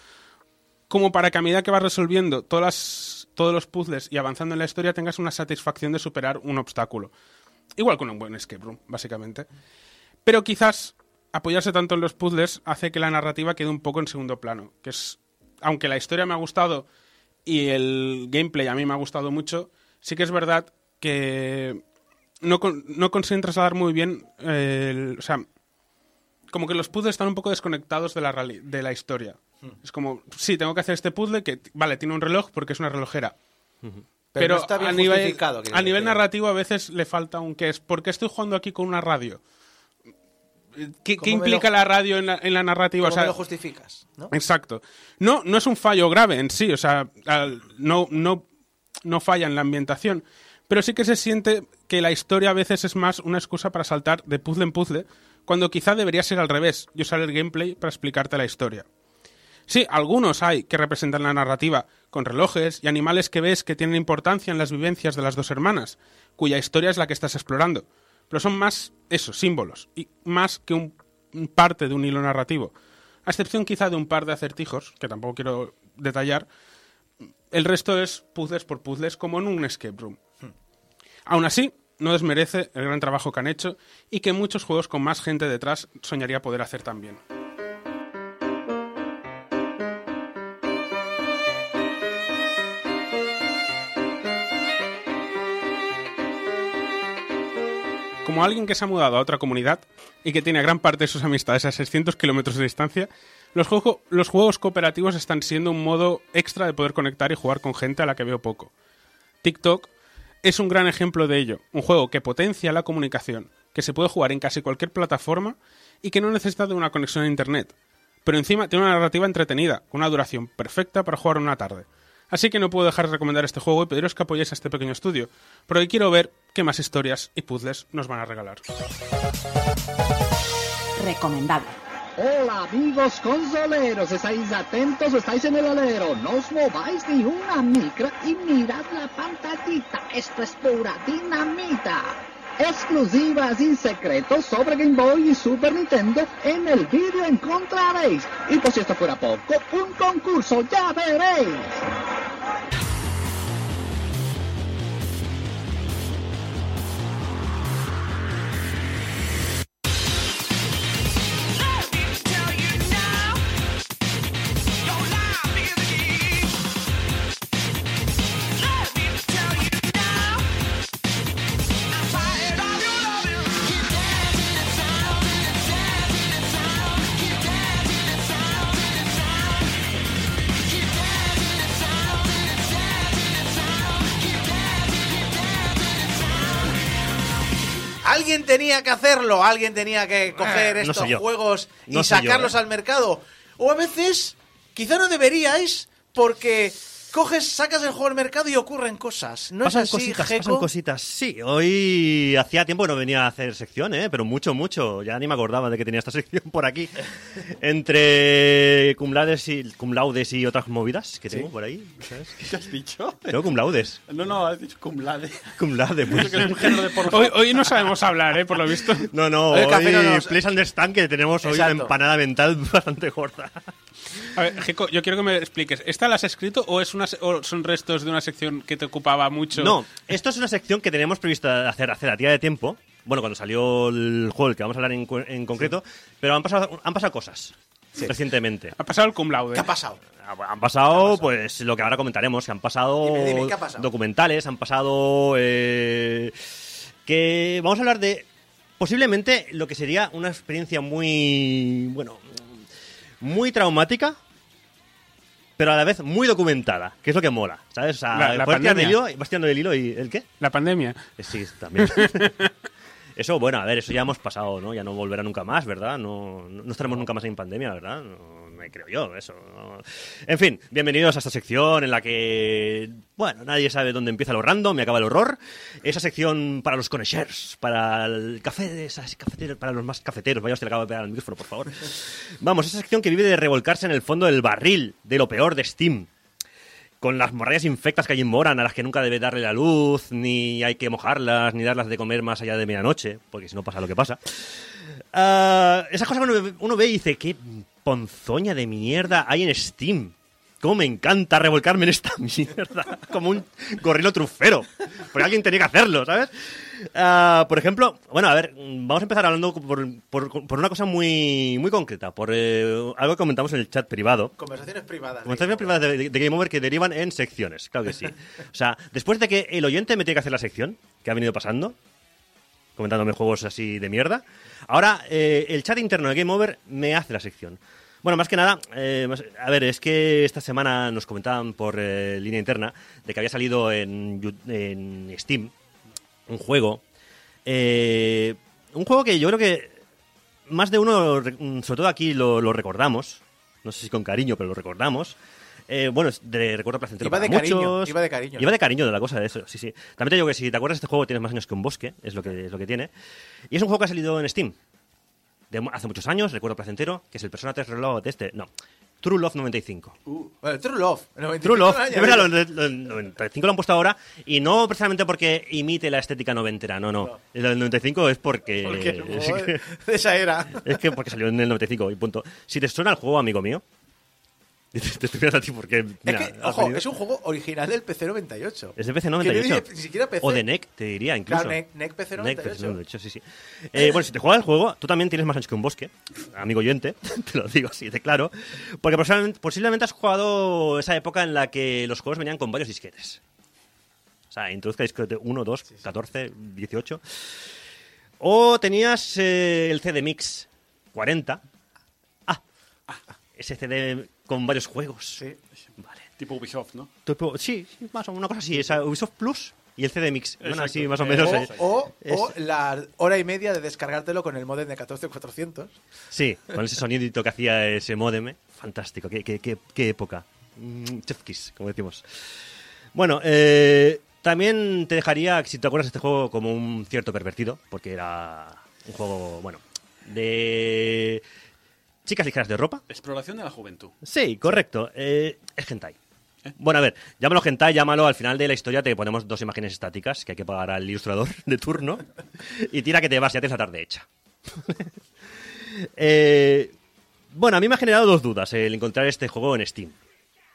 como para que a medida que vas resolviendo todas todos los puzzles y avanzando en la historia tengas una satisfacción de superar un obstáculo. Igual con un buen escape room, básicamente. Pero quizás apoyarse tanto en los puzzles hace que la narrativa quede un poco en segundo plano. Que es, aunque la historia me ha gustado y el gameplay a mí me ha gustado mucho, sí que es verdad que no, no consiguen trasladar muy bien eh, el- o sea, como que los puzzles están un poco desconectados de la, de la historia. Es como, sí, tengo que hacer este puzzle que, vale, tiene un reloj porque es una relojera. Pero, no está bien a nivel, a nivel narrativo a veces le falta un qué es. ¿Por qué estoy jugando aquí con una radio? ¿Qué, qué ¿Cómo me implica lo- la radio en la, en la narrativa? ¿Cómo O sea, me lo justificas? ¿no? Exacto. No, no es un fallo grave en sí, o sea, no, no, no falla en la ambientación, pero sí que se siente que la historia a veces es más una excusa para saltar de puzzle en puzzle, cuando quizá debería ser al revés, y usar el gameplay para explicarte la historia. Sí, algunos hay que representan la narrativa, con relojes y animales que ves que tienen importancia en las vivencias de las dos hermanas, cuya historia es la que estás explorando. Pero son más, eso, símbolos, y más que un, parte de un hilo narrativo. A excepción quizá de un par de acertijos, que tampoco quiero detallar, el resto es puzzles por puzzles como en un escape room. Aún así, no desmerece el gran trabajo que han hecho y que muchos juegos con más gente detrás soñaría poder hacer también. Como alguien que se ha mudado a otra comunidad y que tiene gran parte de sus amistades a 600 kilómetros de distancia, los, los juegos cooperativos están siendo un modo extra de poder conectar y jugar con gente a la que veo poco. TikTok es un gran ejemplo de ello, un juego que potencia la comunicación, que se puede jugar en casi cualquier plataforma y que no necesita de una conexión a internet. Pero encima tiene una narrativa entretenida, con una duración perfecta para jugar una tarde. Así que no puedo dejar de recomendar este juego y pediros que apoyéis a este pequeño estudio, porque quiero ver qué más historias y puzzles nos van a regalar. Recomendable. Hola amigos consoleros, estáis atentos o estáis en el alero, no os mováis ni una micra y mirad la pantallita, esto es pura dinamita. Exclusivas y secretos sobre Game Boy y Super Nintendo en el vídeo encontraréis. Y por si esto fuera poco, un concurso, ya veréis. Tenía que hacerlo, alguien tenía que coger Eh, no estos juegos y No sé yo, sacarlos eh. al mercado. O a veces, quizá no deberíais, porque coges, sacas el juego al mercado y ocurren cosas. No pasan es así, cositas, Jeco? pasan cositas. Sí, hoy hacía tiempo que no venía a hacer sección, ¿eh? pero mucho, mucho. Ya ni me acordaba de que tenía esta <laughs> sección por aquí. Entre cum laudes y, cum laudes y otras movidas que tengo por ahí. ¿sabes? ¿Qué has dicho? Tengo cum laudes. No, no, has dicho cum laude. Cum laude, pues. Que es un género de porno. Hoy, hoy no sabemos hablar, ¿eh? por lo visto. No, no, hoy Café, no nos- please understand que tenemos hoy una Exacto. empanada mental <laughs> bastante gorda. A ver, Jeco, yo quiero que me expliques. ¿Esta la has escrito o, es una, o son restos de una sección que te ocupaba mucho? No, esto es una sección que teníamos previsto hacer hace la tira de tiempo. Bueno, cuando salió el juego del que vamos a hablar en, concreto. Pero han pasado, han pasado cosas recientemente. Ha pasado el cum laude. ¿Qué ha pasado? Han pasado, pues, lo que ahora comentaremos. Que han pasado Dime, dime, ¿qué ha pasado? documentales, han pasado... eh, que vamos a hablar de posiblemente lo que sería una experiencia muy... Bueno, muy traumática. Pero a la vez muy documentada, que es lo que mola, ¿sabes? O sea, La- la puedes tirar del pandemia. hilo, vas tirando del hilo y... ¿El qué? La pandemia. Eh, Sí, también. <laughs> Eso, bueno, a ver, eso ya hemos pasado, ¿no? Ya no volverá nunca más, ¿verdad? No, no estaremos nunca más en pandemia, ¿verdad? No, creo yo, eso. no. En fin, bienvenidos a esta sección en la que, bueno, nadie sabe dónde empieza lo random y acaba el horror. Esa sección para los connoisseurs, para el café de esas cafeteros, para los más cafeteros. Vaya, usted le acaba de pegar al micrófono, por favor. Vamos, esa sección que vive de revolcarse en el fondo del barril de lo peor de Steam con las morrayas infectas que allí moran, a las que nunca debe darle la luz, ni hay que mojarlas, ni darlas de comer más allá de medianoche, porque si no pasa lo que pasa. Ah, esas cosas uno, uno ve y dice, qué ponzoña de mierda hay en Steam. Cómo me encanta revolcarme en esta <laughs> mierda, como un gorrilo trufero. Porque alguien tenía que hacerlo, ¿sabes? Ah, por ejemplo, bueno, a ver, vamos a empezar hablando por, por- por una cosa muy, muy concreta, por eh, algo que comentamos en el chat privado. Conversaciones privadas. Conversaciones privadas de, de Game Over que derivan en secciones, claro que sí. <laughs> O sea, después de que el oyente me tiene que hacer la sección, que ha venido pasando, comentándome juegos así de mierda, ahora eh, el chat interno de Game Over me hace la sección. Bueno, más que nada, eh, a ver, es que esta semana nos comentaban por eh, línea interna de que había salido en, Steam un juego. eh, un juego que yo creo que más de uno, re- sobre todo aquí, lo recordamos. No sé si con cariño, pero lo recordamos. Eh, bueno, de recuerdo placentero Iba de para cariño, muchos. iba de cariño. Iba de cariño de la cosa de eso, sí, sí. También te digo que si te acuerdas de este juego tienes más años que un bosque, es lo que, es lo que tiene. Y es un juego que ha salido en Steam. De hace muchos años, recuerdo placentero, que es el Persona 3 Reload de este. No. True Love 95. Bueno, True Love. el 95 True Love, no lo es verdad, lo, lo- el 95 lo han puesto ahora y no precisamente porque imite la estética noventera, no, no. El del 95 es porque... Porque, <laughs> es, que, de esa era. es que porque salió en el 95 y punto. Si te suena el juego, amigo mío, te, te estoy mirando a ti porque... mira, es que, ojo, es un juego original del PC 98. Es de PC Que no 98. diría ni siquiera PC. O de NEC, te diría incluso. Claro, NEC, NEC PC NEC 98. PC 98, sí, sí. Eh, bueno, si te juegas el juego, tú también tienes más ancho que un bosque, amigo oyente, <laughs> te lo digo así de claro, porque posiblemente, posiblemente has jugado esa época en la que los juegos venían con varios disquetes. O sea, introduzca disquete 1, 2, 14, 18. O tenías eh, el CD Mix 40. Ah, ese CD con varios juegos. Sí. Vale. Tipo Ubisoft, ¿no? Tipo, sí, sí, más o menos una cosa así. Esa Ubisoft Plus y el CD Mix. Bueno, así más o Eh, menos. O, eh. o, Es- o la hora y media de descargártelo con el modem de 14400. Sí, con ese sonidito que hacía ese modem. Fantástico, qué, qué, qué, qué época. Mm, Chef kiss, como decimos. Bueno, eh, también te dejaría, si te acuerdas de este juego, como un cierto pervertido, porque era un juego, bueno, de chicas ligeras de ropa. Exploración de la juventud. Sí, correcto. Eh, es hentai. Bueno, a ver, llámalo hentai, llámalo. Al final de la historia te ponemos dos imágenes estáticas que hay que pagar al ilustrador <laughs> de turno. Y tira que te vas, ya tienes la tarde hecha. <laughs> Eh, bueno, a mí me ha generado dos dudas el encontrar este juego en Steam.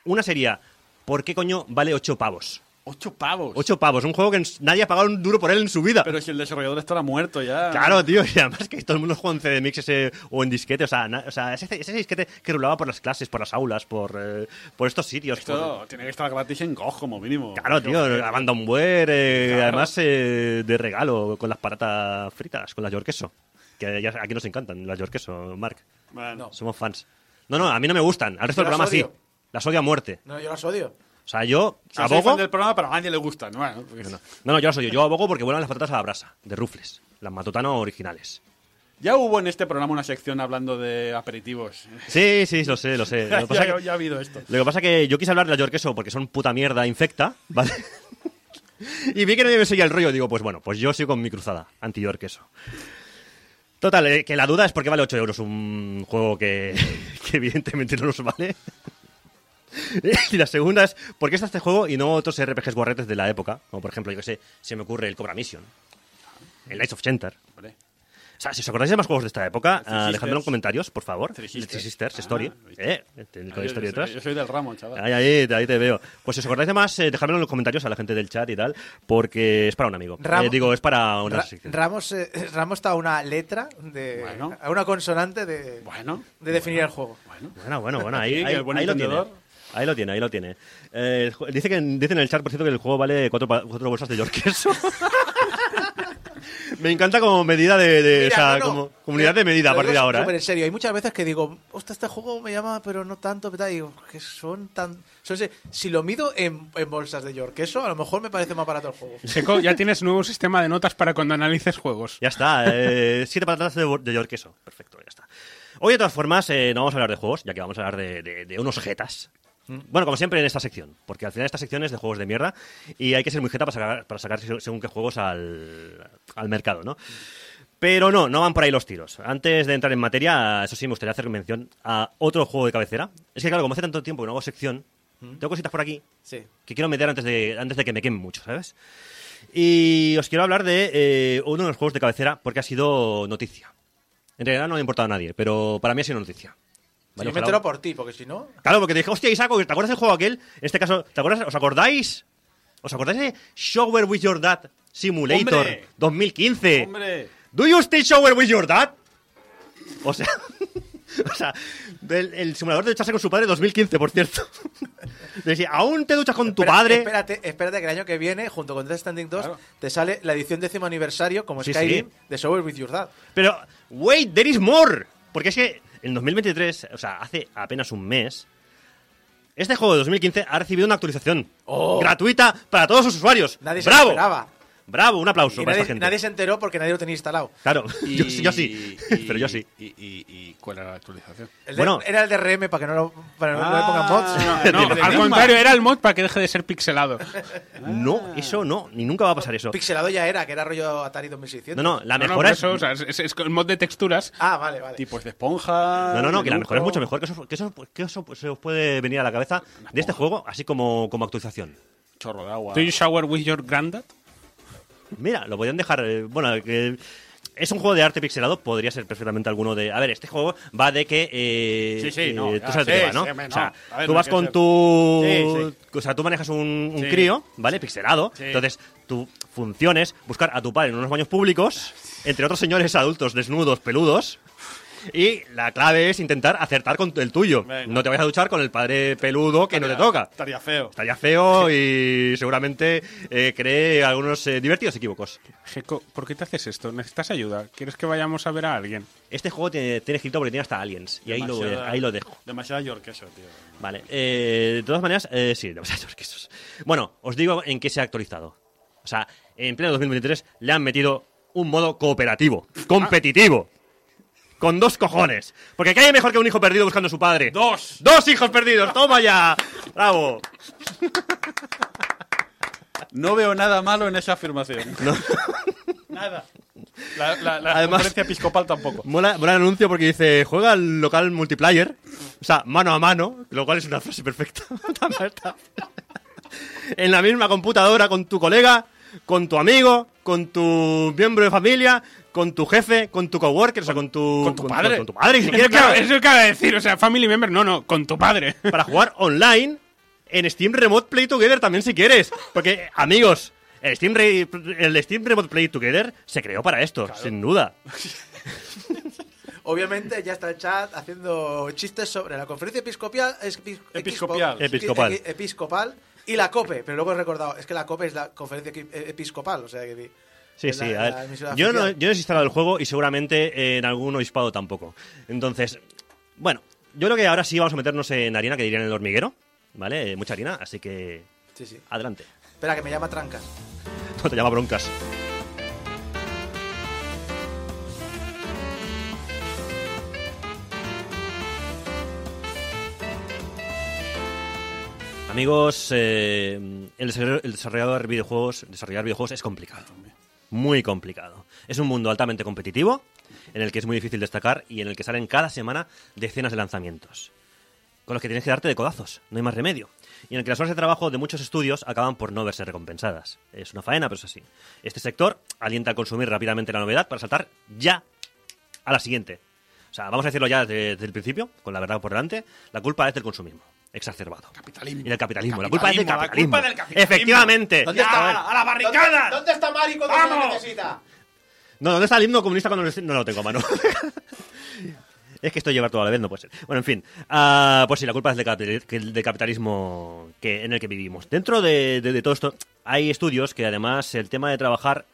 Una sería, ¿por qué coño vale 8 pavos? Ocho pavos. 8 pavos, un juego que nadie ha pagado un duro por él en su vida. Pero si el desarrollador estará muerto ya. Claro, tío, y además que todo el mundo juega en CD Mix ese, o en disquete, o sea, na- o sea ese, ese disquete que rulaba por las clases, por las aulas, por, eh, por estos sitios. por- Esto tiene que estar gratis en GOG como mínimo. Claro, tío, Joder. la banda Unware, eh, Claro. además eh, de regalo con las patatas fritas, con las york queso. Que ya- aquí nos encantan las york queso, Mark. Bueno, Somos fans. No, no, a mí no me gustan. Al resto del programa sí. Las odio a muerte. No, yo las odio. O sea, yo si soy abogo. fan del programa, pero a nadie le gusta. Bueno, porque- No, no, yo las odio. Yo abogo porque vuelan las patatas a la brasa, de rufles. Las matutano originales. Ya hubo en este programa una sección hablando de aperitivos. Sí, sí, lo sé, lo sé. <laughs> Lo que pasa ya, que- ya ha habido esto. Lo que pasa que yo quise hablar de la York queso porque son puta mierda infecta, ¿vale? <laughs> y vi que nadie me seguía el rollo. Digo, pues bueno, pues yo sigo con mi cruzada anti-York queso. Total, eh, que la duda es por qué vale 8 euros un juego que, <laughs> que evidentemente no los vale. <laughs> y la segunda es, ¿por qué está este juego y no otros RPGs guarretes de la época? Como por ejemplo, yo que sé, se me ocurre el Cobra Mission, el Knights of Center. O sea, si os acordáis de más juegos de esta época, ah, Sisters. dejadmelo en comentarios, por favor. Three El Three Sisters. Sisters, Ah, Story. Eh, el- con Yo- historia yo soy- detrás. Yo soy del ramo, chaval. Ahí, ahí, ahí te veo. Pues si os acordáis de más, eh, dejadmelo en los comentarios a la gente del chat y tal, porque es para un amigo. Ram- Eh, digo, es para una Ra-. Ramos, eh, Ramos está a una letra, de, Bueno. a una consonante de, Bueno. de definir el juego. Bueno. Bueno, bueno, bueno, ahí, ahí- el buen ahí lo tiene. Ahí lo tiene, ahí lo tiene. Eh, dice, que, dice en el chat, por cierto, que el juego vale cuatro, bolsas de York queso. <laughs> Me encanta como medida de... de- Mira, o sea, no, no. como comunidad de medida a partir de ahora. súper ¿eh? en serio. Hay muchas veces que digo, hostia, este juego me llama, pero no tanto. tal", y digo, que son tan. son ese- si lo mido en, en bolsas de York, eso a lo mejor me parece más barato el juego. <laughs> Seco, ya tienes nuevo sistema de notas para cuando analices juegos. Ya está, eh, siete patatas de, de York. Perfecto, ya está. Hoy, de todas formas, eh, no vamos a hablar de juegos, ya que vamos a hablar de, de- de unos jetas. Bueno, como siempre en esta sección, porque al final esta sección es de juegos de mierda y hay que ser muy jeta para sacar, para sacar se- según qué juegos al, al mercado, ¿no? Pero no, no van por ahí los tiros. Antes de entrar en materia, eso sí, me gustaría hacer mención a otro juego de cabecera. Es que, claro, como hace tanto tiempo que no hago sección, tengo cositas por aquí Sí. que quiero meter antes de, antes de que me quemen mucho, ¿sabes? Y os quiero hablar de eh, uno de los juegos de cabecera porque ha sido noticia. En realidad no le ha importado a nadie, pero para mí ha sido noticia. Sí, ojalá- entero por ti, porque si no. Claro, porque te dije, hostia, Isaac, ¿te acuerdas del juego aquel? En este caso, ¿te acuerdas? ¿Os acordáis? ¿Os acordáis de Shower with Your Dad Simulator ¡Hombre! 2015? Hombre. ¿Do you still shower with your dad? O sea, <laughs> o sea, el simulador de echarse con su padre 2015, por cierto. <laughs> Decía, ¿aún te duchas con tu padre? Espérate, espérate que el año que viene, junto con Death Standing 2, Claro. te sale la edición décimo aniversario, como Sí, Skyrim, sí. de Sober with Your Dad. Pero, wait, there is more. Porque es que en 2023, o sea, hace apenas un mes, este juego de 2015 ha recibido una actualización Oh. gratuita para todos sus usuarios. Nadie se ¡Bravo! lo esperaba. Bravo, un aplauso Y para nadie, esta gente. nadie se enteró porque nadie lo tenía instalado. Claro, Y- yo, sí- yo sí, y- pero yo sí. Y, y- y cuál era la actualización? El de- Bueno. era el DRM para que no, lo, para no le Ah, pongan mods. no, <laughs> al contrario, era el mod para que deje de ser pixelado. <laughs> No, eso no, ni nunca va a pasar eso. Pixelado ya era, que era rollo Atari No, 2600. no, la No, no, mejora es... eso, o sea, es, el mod de texturas. Ah, vale, vale. Tipos de esponja. No, no, no, que la mejora es mucho mejor. Que eso, que eso, que eso se os puede venir a la cabeza de este juego, así como, como actualización. Chorro de agua. ¿Do you shower with your granddad? Mira, lo podrían dejar. eh, bueno, que es un juego de arte pixelado, podría ser perfectamente alguno de. A ver, este juego va de que. eh, Sí, sí, eh, no, tú O sea, ver, tú vas con ser- tu. Sí, O sea, tú manejas un, un crío, ¿vale? Pixelado. Entonces, tu función es buscar a tu padre en unos baños públicos, entre otros señores adultos desnudos, peludos. Y la clave es intentar acertar con el tuyo. Venga. No te vayas a duchar con el padre peludo que no te toca. Estaría feo. Estaría feo y <laughs> seguramente eh, cree algunos eh, divertidos equívocos. Jeco, ¿por qué te haces esto? ¿Necesitas ayuda? ¿Quieres que vayamos a ver a alguien? Este juego tiene, tiene escrito porque tiene hasta aliens. Y ahí lo, ahí lo dejo. Demasiado York eso, tío. Vale. eh, de todas maneras, eh, sí, demasiados quesos. Bueno, os digo en qué se ha actualizado. O sea, en pleno 2023 le han metido un modo cooperativo, competitivo. Con dos cojones. Porque ¿qué hay mejor que un hijo perdido buscando a su padre? ¡Dos! ¡Dos hijos perdidos! ¡Toma ya! ¡Bravo! No veo nada malo en esa afirmación. Nada. La, la, la Además- conferencia episcopal tampoco. Mola, mola el anuncio porque dice, juega al local multiplayer, o sea, mano a mano, lo cual es una frase perfecta. <laughs> en la misma computadora con tu colega, con tu amigo, con tu miembro de familia, con tu jefe, con tu coworker, o sea, con tu... con tu padre. Con, tu padre, si Eso quieres, claro, eso acaba de decir, o sea, family member, no, no, con tu padre. para jugar online en Steam Remote Play Together también si quieres. Porque, amigos, el Steam, Re- el Steam Remote Play Together se creó para esto, sin duda. <laughs> Obviamente ya está el chat haciendo chistes sobre la conferencia episcopal, Episcopal. episcopal y la COPE, pero luego he recordado, es que la COPE es la conferencia eh, episcopal, o sea que... Sí, sí, a ver. Yo no, yo no he instalado el juego y seguramente en algún obispado tampoco. Entonces, bueno, yo creo que ahora sí vamos a meternos en harina, que dirían en el hormiguero, ¿vale? Eh, Mucha harina, así que Sí, sí. adelante. Espera, que me llama Trancas. <laughs> No te llama broncas. Amigos, eh, el, el desarrollador de videojuegos, desarrollar videojuegos es complicado. Muy complicado. Es un mundo altamente competitivo, en el que es muy difícil destacar y en el que salen cada semana decenas de lanzamientos. Con los que tienes que darte de codazos, no hay más remedio. Y en el que las horas de trabajo de muchos estudios acaban por no verse recompensadas. Es una faena, pero es así. Este sector alienta a consumir rápidamente la novedad para saltar ya a la siguiente. O sea, vamos a decirlo ya desde el principio, con la verdad por delante, la culpa es del consumismo, exacerbado. Capitalismo. Y del capitalismo. La culpa es del Capitalismo, la culpa del capitalismo. Efectivamente. ¿Dónde ¡Ya, está? a la- a la barricada! ¿Dónde, dónde está Mari cuando se ¡Vamos! necesita? No, ¿dónde está el himno comunista cuando no lo tengo a mano? <laughs> es que esto llevar toda la vez no puede ser. Bueno, en fin. Ah, pues sí, la culpa es del, capital- que- del capitalismo que, en el que vivimos. Dentro de, de- de todo esto hay estudios que además el tema de trabajar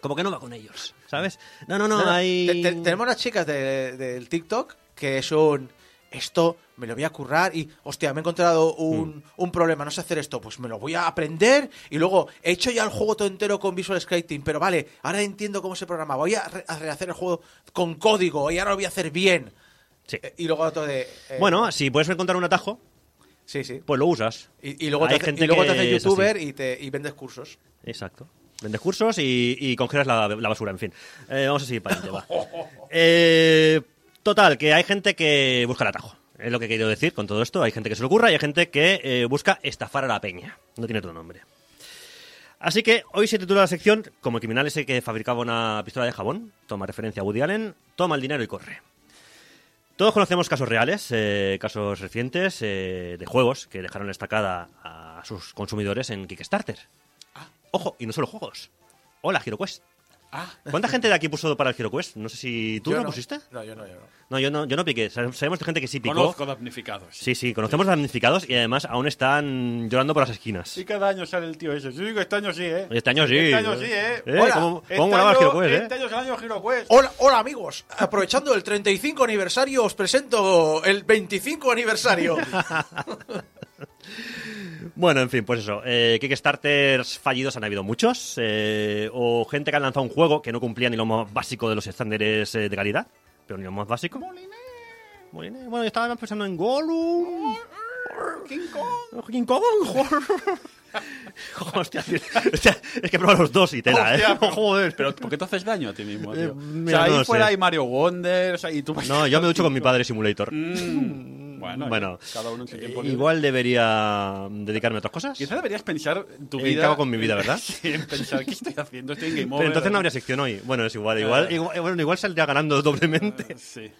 como que no va con ellos, ¿sabes? No, no, no, No, no, hay... te- te- tenemos unas chicas de- del TikTok que son esto me lo voy a currar y hostia me he encontrado un, Mm. un problema no sé hacer esto pues me lo voy a aprender y luego he hecho ya el juego todo entero con Visual Scripting pero vale ahora entiendo cómo se programa voy a, re- a rehacer el juego con código y ahora lo voy a hacer bien Sí. Eh, y luego todo de eh, Bueno, si puedes encontrar un atajo, sí sí pues lo usas. y, y luego te, hay hace- gente y luego te haces es youtuber y te y vendes cursos Exacto. Vendes cursos y, y congelas la, la basura, en fin. Eh, vamos a seguir para adelante, va. Eh, <laughs> total, que hay gente que busca el atajo. Es lo que he querido decir con todo esto. Hay gente que se lo ocurra y hay gente que eh, busca estafar a la peña. No tiene otro nombre. Así que hoy se titula la sección como el criminal ese que fabricaba una pistola de jabón. Toma referencia a Woody Allen. Toma el dinero y corre. Todos conocemos casos reales, eh, casos recientes eh, de juegos que dejaron estacada a sus consumidores en Kickstarter. Ojo, y no solo juegos. Hola, HeroQuest. ¿Cuánta gente de aquí puso para el HeroQuest? No sé si tú Yo lo no. pusiste. no yo no yo no No, yo no, yo no piqué. Sa- Sabemos de gente que sí picó. Conozco damnificados. Sí, sí, conocemos damnificados y además aún están llorando por las esquinas. Y cada año sale el tío ese. Yo digo, este año sí, ¿eh? Este año sí. Este año sí, ¿eh? Eh, Hola, ¿Cómo, Este cómo el año- HeroQuest, eh? Este año es el año HeroQuest. Hola, hola amigos, aprovechando el 35 aniversario os presento el 25 aniversario. <laughs> Bueno, en fin, pues eso. Eh, Kickstarters fallidos han habido muchos. eh, o gente que ha lanzado un juego que no cumplía ni lo más básico de los estándares eh, de calidad. Pero ni lo más básico. Moliné. Bueno, yo estaba pensando en Gollum. King Kong. King Kong. <laughs> <laughs> Hostia, tío. Es que he probado los dos y tela, Hostia, ¿eh? pero- Joder. Pero ¿por qué te haces daño a ti mismo, tío? Eh, o mira, sea, ahí no fuera sé. hay Mario Wonder, o sea, y tú No, yo me ducho con mi padre Simulator. Mm, <laughs> bueno, Bueno, cada uno en su eh, tiempo igual debería dedicarme a otras cosas. Quizás deberías pensar tu Eh, vida. ¿qué hago con mi vida, verdad? <laughs> sí, en pensar, ¿qué estoy haciendo? Estoy en Game Over. Pero entonces no habría sección hoy. Bueno, es igual, igual, igual, bueno, igual saldría ganando doblemente. Sí.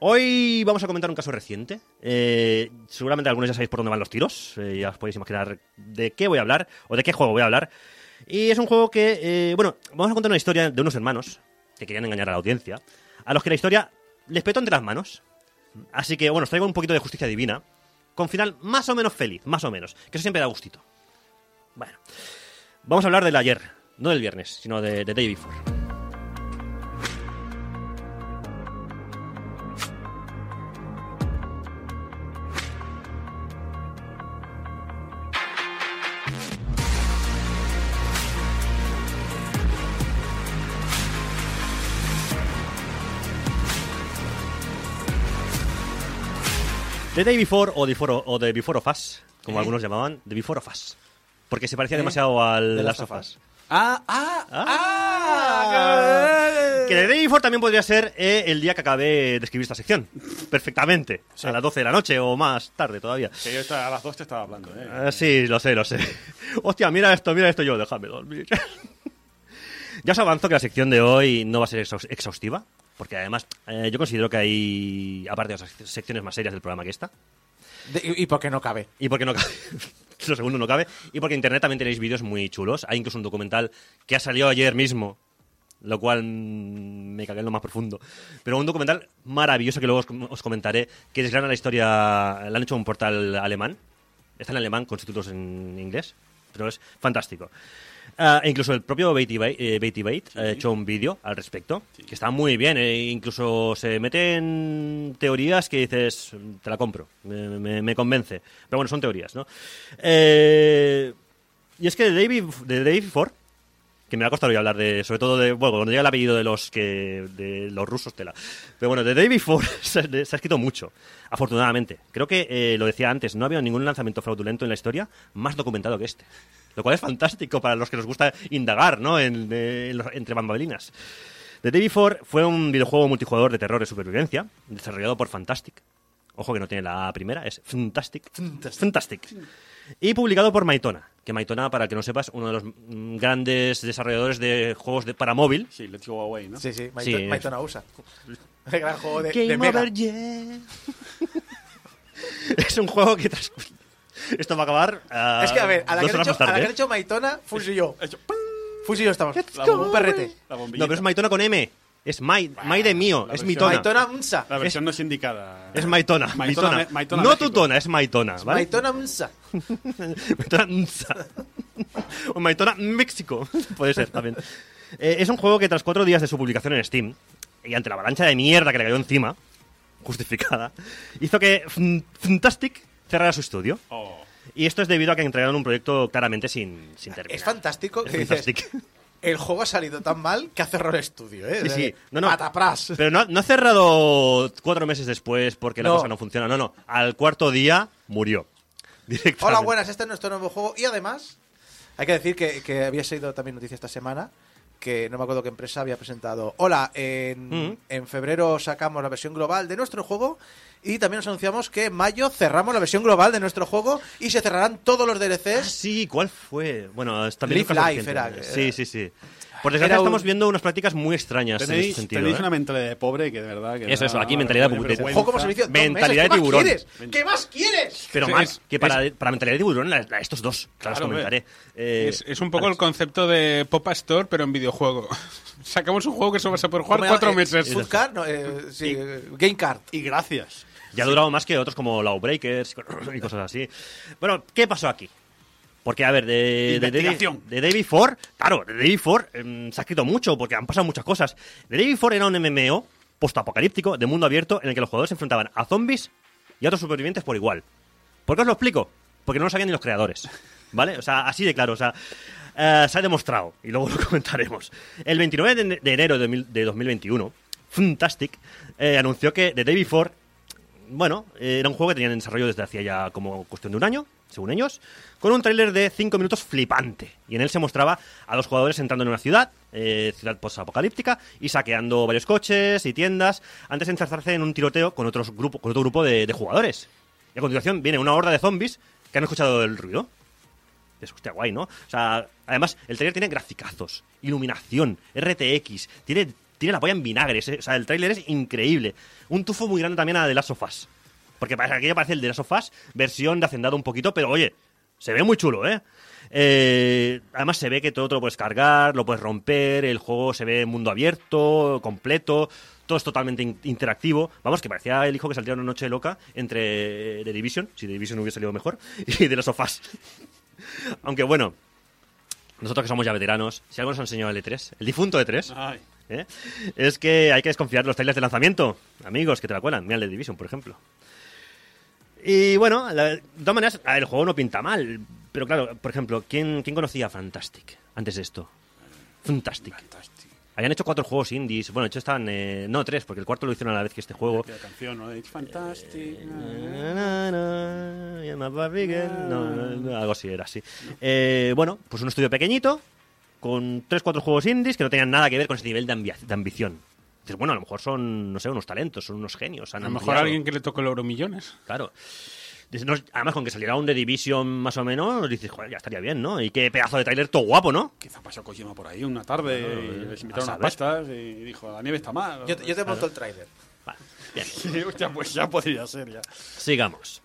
Hoy vamos a comentar un caso reciente. Eh, seguramente algunos ya sabéis por dónde van los tiros. eh, ya os podéis imaginar de qué voy a hablar o de qué juego voy a hablar. Y es un juego que, eh, bueno, vamos a contar una historia de unos hermanos que querían engañar a la audiencia, a los que la historia les petó entre las manos. Así que, bueno, os traigo un poquito de justicia divina, con final más o menos feliz, más o menos, que eso siempre da gustito. Bueno, vamos a hablar del ayer, no del viernes, sino de, de Day Before. The Day Before o The Before, o The Before of Us, como ¿Eh? algunos llamaban, The Before of Us. Porque se parecía ¿Eh? demasiado al The Last of Us. Ah, ah, Ah. ah. Que The Day Before también podría ser eh, el día que acabé de escribir esta sección. Perfectamente. A las 12 de la noche o más tarde todavía. Que yo estaba- a las dos te estaba hablando, ¿eh? Ah, sí, lo sé, lo sé. <laughs> Hostia, mira esto, mira esto yo, déjame dormir. <laughs> ya os avanzo que la sección de hoy no va a ser exhaus- exhaustiva, porque además eh, yo considero que hay, aparte de las secciones más serias del programa que esta, De- y, y por qué no cabe. y porque no cabe, <laughs> lo segundo no cabe, y porque en internet también tenéis vídeos muy chulos. Hay incluso un documental que ha salido ayer mismo, lo cual mm, me cagué en lo más profundo. Pero un documental maravilloso que luego os, os comentaré, que desgrana la historia, lo han hecho un portal alemán, está en alemán con subtítulos en inglés, pero es fantástico. E incluso el propio Beatty Bait, eh, Beatty Bait ha hecho un vídeo al respecto, que está muy bien, e incluso se mete en teorías que dices, te la compro, me, me- me convence. Pero bueno, son teorías, ¿no? Eh, y es que de David, de David Ford, que me ha costado ya hablar de, sobre todo de, bueno, cuando llega el apellido de los que, de los rusos, tela. Pero bueno, de David Ford <laughs> se, se ha escrito mucho, afortunadamente. Creo que, eh, lo decía antes, no ha habido ningún lanzamiento fraudulento en la historia más documentado que este. Lo cual es fantástico para los que nos gusta indagar, ¿no? En, eh, en los- entre bambalinas. The Day Before fue un videojuego multijugador de terror y supervivencia, desarrollado por Fantastic. Ojo que no tiene la primera, es Fantastic. Fantastic. Y publicado por Maitona. Que Maitona, para el que no sepas, uno de los mm, grandes desarrolladores de juegos de, para móvil. Sí, let's go away, ¿no? Sí, sí, Maito- Sí, es- Maitona USA. El <laughs> gran juego de, de Game Mega. over, yeah. <laughs> es un juego que tras... Esto va a acabar. Es que, a ver, a la que, dos han horas hecho, a la que han hecho Maitona, Fus y yo. Hecho- Fus y yo estamos. Un perrete. La No, pero es Maitona con M. Es Mai, Mai de mío, la es versión- Mitona. Maitona Msa. La versión no es indicada. Es Maitona. Maitona, Maitona. No México. Tutona, es Maitona, ¿vale? Maitona Msa. <laughs> Maitona Nsa. o Maitona México. <laughs> Puede ser también. Eh, es un juego que tras cuatro días de su publicación en Steam, y ante la avalancha de mierda que le cayó encima, justificada, hizo que Fantastic cerrara su estudio. Oh. Y esto es debido a que entregaron un proyecto claramente sin, sin terminar. Es fantástico Es que dices, Fantastic. <laughs> el juego ha salido tan mal que ha cerrado el estudio, ¿eh? Sí, sí. No, no. Patapras. Pero no, no ha cerrado cuatro meses después porque la cosa no funciona. No, no. Al cuarto día murió. <laughs> Hola, buenas, este es nuestro nuevo juego. Y además, hay que decir que, que había sido también noticia esta semana que no me acuerdo qué empresa había presentado. Hola, en, Mm. en febrero sacamos la versión global de nuestro juego y también nos anunciamos que en mayo cerramos la versión global de nuestro juego y se cerrarán todos los Ah, DLCs. sí, ¿cuál fue? Bueno, también Live Life era, Sí, sí, sí. Por desgracia un- estamos viendo unas prácticas muy extrañas en Tenéis, este sentido. tenéis ¿eh? una mentalidad de pobre que de verdad. Que Eso, eso, aquí mentalidad de-. Juego como servicio. Mentalidad meses, de ¿qué tiburón. Más quieres? ¿Qué más quieres? Pero Sí, más, es- que para, para mentalidad de tiburón, la, la- estos dos. Claro, os Claro, comentaré. Eh, Es, es un poco el concepto de Popa Store, pero en videojuego. <laughs> Sacamos un juego que solo vas a poder jugar ¿Cómo cuatro? Eh, meses. Food Card, no, eh, sí, eh, Game Card. Y gracias. Ya ha durado más que otros como Lawbreakers y cosas así. Bueno, ¿qué pasó aquí? Porque, a ver, de, de, de, de David Ford, claro, de David Ford em, se ha escrito mucho porque han pasado muchas cosas. De David Ford era un MMO postapocalíptico de mundo abierto en el que los jugadores se enfrentaban a zombies y a otros supervivientes por igual. ¿Por qué os lo explico? porque no lo sabían ni los creadores. <laughs> ¿Vale? O sea, así de claro. O sea, eh, se ha demostrado, y luego <laughs> lo comentaremos. El 29 de, enero de 2021, Fantastic eh, anunció que The Day Before, bueno, eh, era un juego que tenían en desarrollo desde hacía ya como cuestión de un año, según ellos, con un tráiler de 5 minutos flipante. Y en él se mostraba a los jugadores entrando en una ciudad, eh, ciudad post-apocalíptica, y saqueando varios coches y tiendas, antes de enzarzarse en un tiroteo con, otros grupo, con otro grupo de, jugadores. Y a continuación viene una horda de zombies que han escuchado el ruido. Es hostia guay, ¿no? O sea, además, el trailer tiene graficazos, iluminación, RTX, tiene, tiene la polla en vinagres. ¿eh? O sea, el trailer es increíble. Un tufo muy grande también a The Last of Us. Porque aquello parece el The Last of Us, versión de hacendado un poquito, pero oye, se ve muy chulo, ¿eh? Eh, además se ve que todo te lo puedes cargar, lo puedes romper, el juego se ve mundo abierto, completo, todo es totalmente in- interactivo. Vamos, que parecía el hijo que saldría una noche loca entre The Division, si The Division hubiese salido mejor, <laughs> y The Last of Us. <laughs> Aunque bueno, nosotros que somos ya veteranos, si algo nos ha enseñado el E3, el difunto E3, Ay. ¿Eh? es que hay que desconfiar de los trailers de lanzamiento. Amigos, que te la cuelan. Mira el de Division, por ejemplo. Y bueno, la- de todas maneras, el juego no pinta mal. Pero claro, por ejemplo, ¿quién, quién conocía Fantastic antes de esto? Fantastic. Habían hecho cuatro juegos indies. Bueno, de hecho estaban... eh, no, tres, porque el cuarto lo hicieron a la vez que este juego. La canción, ¿no? It's fantastic. Na, na, you're my Barbie girl. No, no, no, algo así era así. Eh, bueno, pues un estudio pequeñito, con tres, cuatro juegos indies que no tenían nada que ver con ese nivel de, ambi- de ambición. Dices, bueno, a lo mejor son, no sé, unos talentos, son unos genios. han A lo mejor alguien que le toque el euro millones. Claro. Dices, no, además, con que saliera un The Division más o menos, dices, joder, ya estaría bien, ¿no? Y qué pedazo de trailer todo guapo, ¿no? Quizá pasó Kojima por ahí una tarde y les invitaron a unas pastas y dijo, la nieve está mal. Yo, te- yo te monto el trailer. Vale, bien. <laughs> Sí, hostia, pues ya podría ser ya. Sigamos.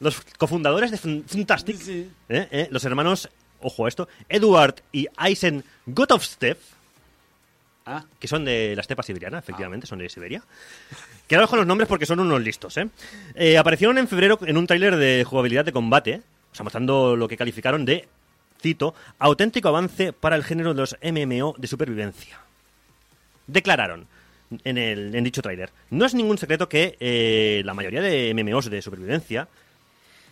Los cofundadores de Fantastic, Sí. ¿eh? ¿eh? los hermanos, ojo a esto, Eduard y Eisen Gotovstev, Ah, que son de la estepa siberiana, efectivamente, son de Siberia. Quedaros con los nombres porque son unos listos, ¿eh? Eh, Aparecieron en febrero en un tráiler de jugabilidad de combate, o sea, mostrando lo que calificaron de, cito, auténtico avance para el género de los MMO de supervivencia. Declararon en, el, en dicho tráiler, no es ningún secreto que eh, la mayoría de MMOs de supervivencia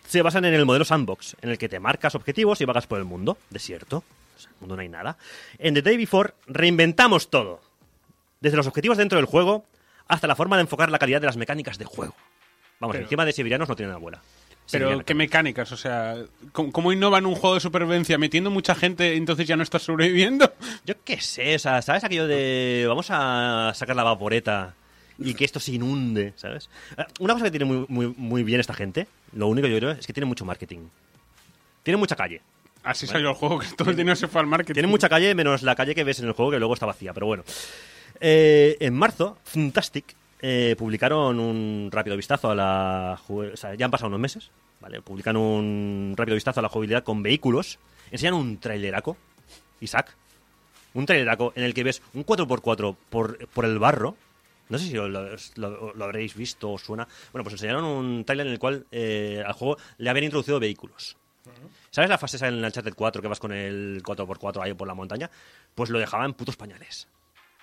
se basan en el modelo sandbox, en el que te marcas objetivos y vagas por el mundo, desierto. O sea, en el mundo no hay nada. En The Day Before reinventamos todo. Desde los objetivos dentro del juego hasta la forma de enfocar la calidad de las mecánicas de juego. Vamos, Pero- encima de siberianos no tienen abuela. Pero. ¿qué mecánicas? O sea, ¿cómo, cómo innovan un juego de supervivencia? ¿Metiendo mucha gente entonces ya no estás sobreviviendo? Yo qué sé, o sea, ¿sabes aquello de vamos a sacar la vaporeta y que esto se inunde, ¿sabes? Eh, Una cosa que tiene muy, muy, muy bien esta gente, lo único yo creo es que tiene mucho marketing. Tiene mucha calle. Así salió el juego, que todo el dinero se fue al marketing. Tiene mucha calle, menos la calle que ves en el juego, que luego está vacía, pero bueno. Eh, en marzo, Fantastic eh, publicaron un rápido vistazo a la... O sea, ya han pasado unos meses, ¿vale? Publican un rápido vistazo a la jugabilidad con vehículos. Enseñan un traileraco, Isaac. Un traileraco en el que ves un 4x4 por, por el barro. No sé si lo, lo- lo habréis visto o suena. Bueno, pues enseñaron un trailer en el cual eh, al juego le habían introducido vehículos. ¿Sabes la fase esa en el Uncharted 4 que vas con el 4x4 ahí por la montaña? Pues lo dejaban en putos pañales.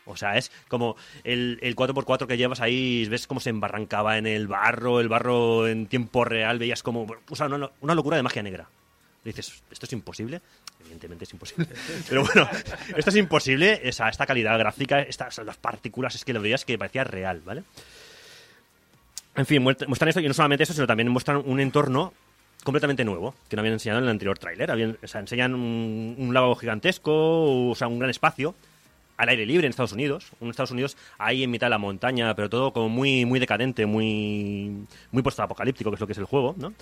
O sea, es como el, el 4x4 que llevas ahí, ves cómo se embarrancaba en el barro, el barro en tiempo real, veías como... O sea, una, una locura de magia negra. Dices, ¿esto es imposible? Evidentemente es imposible. <laughs> Pero bueno, esto es imposible, esa, esta calidad gráfica, estas las partículas, es que lo veías que parecía real, ¿vale? En fin, muest- muestran esto y no solamente eso, sino también muestran un entorno completamente nuevo, que no habían enseñado en el anterior tráiler. O enseñan un, un lago gigantesco, o sea, un gran espacio, al aire libre en Estados Unidos. Un Estados Unidos ahí en mitad de la montaña, pero todo como muy, muy decadente, muy, muy post-apocalíptico, que es lo que es el juego, ¿no?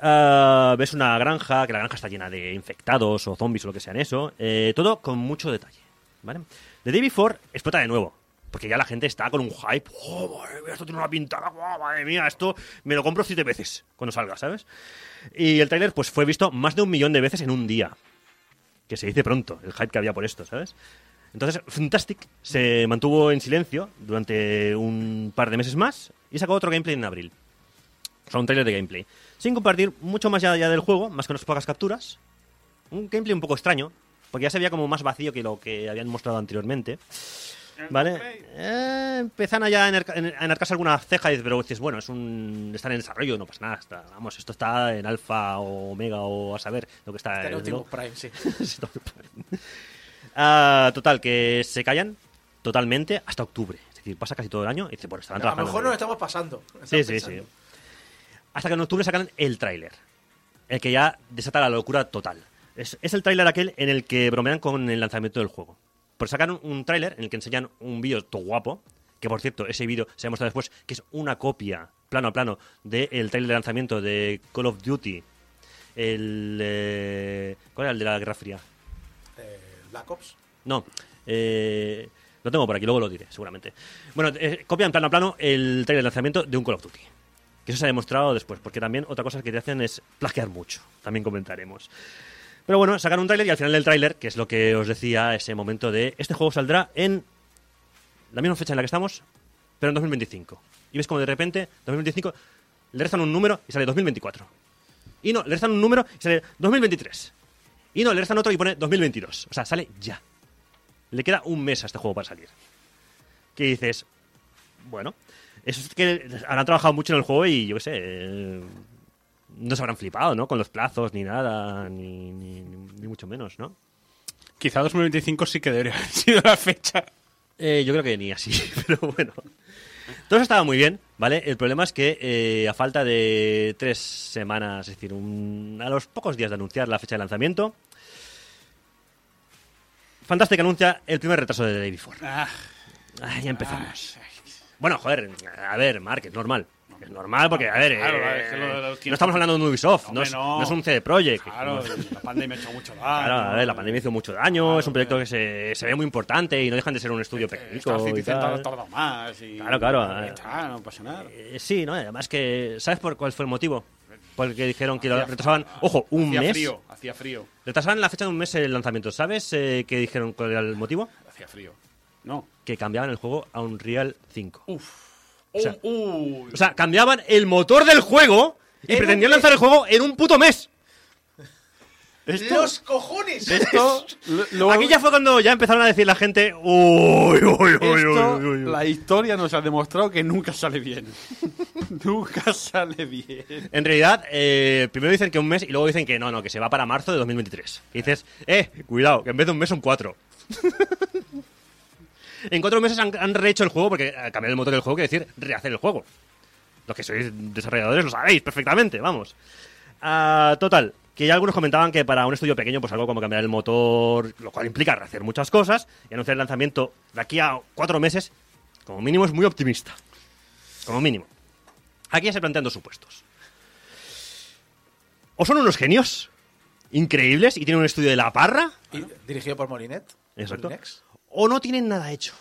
Ah, ves una granja, que la granja está llena de infectados o zombies o lo que sean eso. eh, todo con mucho detalle, ¿vale? The Day Before explota de nuevo. Porque ya la gente está con un hype. ¡Oh, madre mía, esto tiene una pintada! ¡Oh, madre mía, esto me lo compro siete veces cuando salga, ¿sabes? Y el tráiler pues fue visto más de un millón de veces en un día. Que se dice pronto, el hype que había por esto, ¿sabes? Entonces, Fantastic se mantuvo en silencio durante un par de meses más y sacó otro gameplay en abril. O sea, un trailer de gameplay. Sin compartir mucho más allá del juego, más que unas pocas capturas. Un gameplay un poco extraño, porque ya se veía como más vacío que lo que habían mostrado anteriormente. ¿Vale? Eh, empiezan a ya a enarcarse alguna ceja y pero dices, bueno, es un, están en desarrollo, no pasa nada. está- vamos, esto está en alfa o omega o a saber lo que está Está en Optimus lo- Prime, sí. <laughs> Sí. Ah, total, que se callan totalmente hasta octubre. Es decir, pasa casi todo el año y dice, bueno, estarán A lo trabajando. mejor nos estamos pasando. Sí, Estamos sí, sí. Hasta que en octubre sacan el tráiler. El que ya desata la locura total. Es, es el tráiler aquel en el que bromean con el lanzamiento del juego. Pues sacan un, un tráiler en el que enseñan un vídeo todo guapo. Que por cierto, ese vídeo se ha mostrado después que es una copia, plano a plano, del tráiler de lanzamiento de Call of Duty. El. eh, ¿Cuál era el de la Guerra Fría? Eh, Black Ops. No. Eh, lo tengo por aquí, luego lo diré, seguramente. Bueno, eh, copian plano a plano el trailer de lanzamiento de un Call of Duty. Que eso se ha demostrado después, porque también otra cosa que te hacen es plagiar mucho. También comentaremos. Pero bueno, sacan un tráiler y al final del tráiler, que es lo que os decía, ese momento de este juego saldrá en la misma fecha en la que estamos, pero en 2025. Y ves como de repente, 2025, le restan un número y sale 2024. Y no, le restan un número y sale 2023. Y no, le restan otro y pone 2022. O sea, sale ya. Le queda un mes a este juego para salir. Que dices, bueno, eso es que habrán trabajado mucho en el juego y yo qué sé, eh, no se habrán flipado, ¿no? Con los plazos ni nada, ni, ni, ni mucho menos, ¿no? Quizá 2025 sí que debería haber <laughs> sido la fecha. Eh, yo creo que ni así, <laughs> pero bueno. Todo eso estaba muy bien, ¿vale? El problema es que eh, a falta de tres semanas, es decir, un- a los pocos días de anunciar la fecha de lanzamiento, Fantastic anuncia el primer retraso de Day Before. Ah, Ah, ya empezamos. Bueno, joder, a ver, Mark, es normal. Es normal porque, a ver, Claro, eh, es que lo de los no tiempos- estamos hablando de un Ubisoft, no Hombre, es, no. no es un CD Projekt. claro, la pandemia ha hecho mucho daño. Claro, a ver, la pandemia hizo mucho daño, es un proyecto pero- que se, se ve muy importante y no dejan de ser un estudio Star pequeñico y Citizen tal. ha tardado más. Y, Claro, claro, y eh. está, no pasa nada. Eh, sí, ¿no? Además que, ¿sabes por cuál fue el motivo? Por el que dijeron que lo Hacía- retrasaban, ojo, un hacía mes. frío, hacía frío, Retrasaban la fecha de un mes el lanzamiento. ¿Sabes eh, qué dijeron cuál era el motivo? hacía frío. No. Que cambiaban el juego a Unreal 5. Uf. O sea- uy. O sea, cambiaban el motor del juego y En pretendían lanzar el juego en un puto mes. ¡Los cojones! esto, <laughs> lo- Aquí ya fue cuando ya empezaron a decir la gente, uy, uy, uy, esto, uy, uy, uy". la historia nos ha demostrado que nunca sale bien. <laughs> nunca sale bien. En realidad, eh, primero dicen que un mes y luego dicen que no, no, que se va para marzo de 2023. Y dices, eh, cuidado, que en vez de un mes son cuatro. En cuatro meses han, han rehecho el juego, porque eh, cambiar el motor del juego quiere decir rehacer el juego. Los que sois desarrolladores lo sabéis perfectamente, vamos. Ah, total, que ya algunos comentaban que para un estudio pequeño, pues algo como cambiar el motor, lo cual implica rehacer muchas cosas, y anunciar el lanzamiento de aquí a cuatro meses, como mínimo es muy optimista. Como mínimo. Aquí ya se plantean dos supuestos. O son unos genios increíbles y tienen un estudio de la parra, Y- dirigido por Molinet. Exacto. Molinex. O no tienen nada hecho.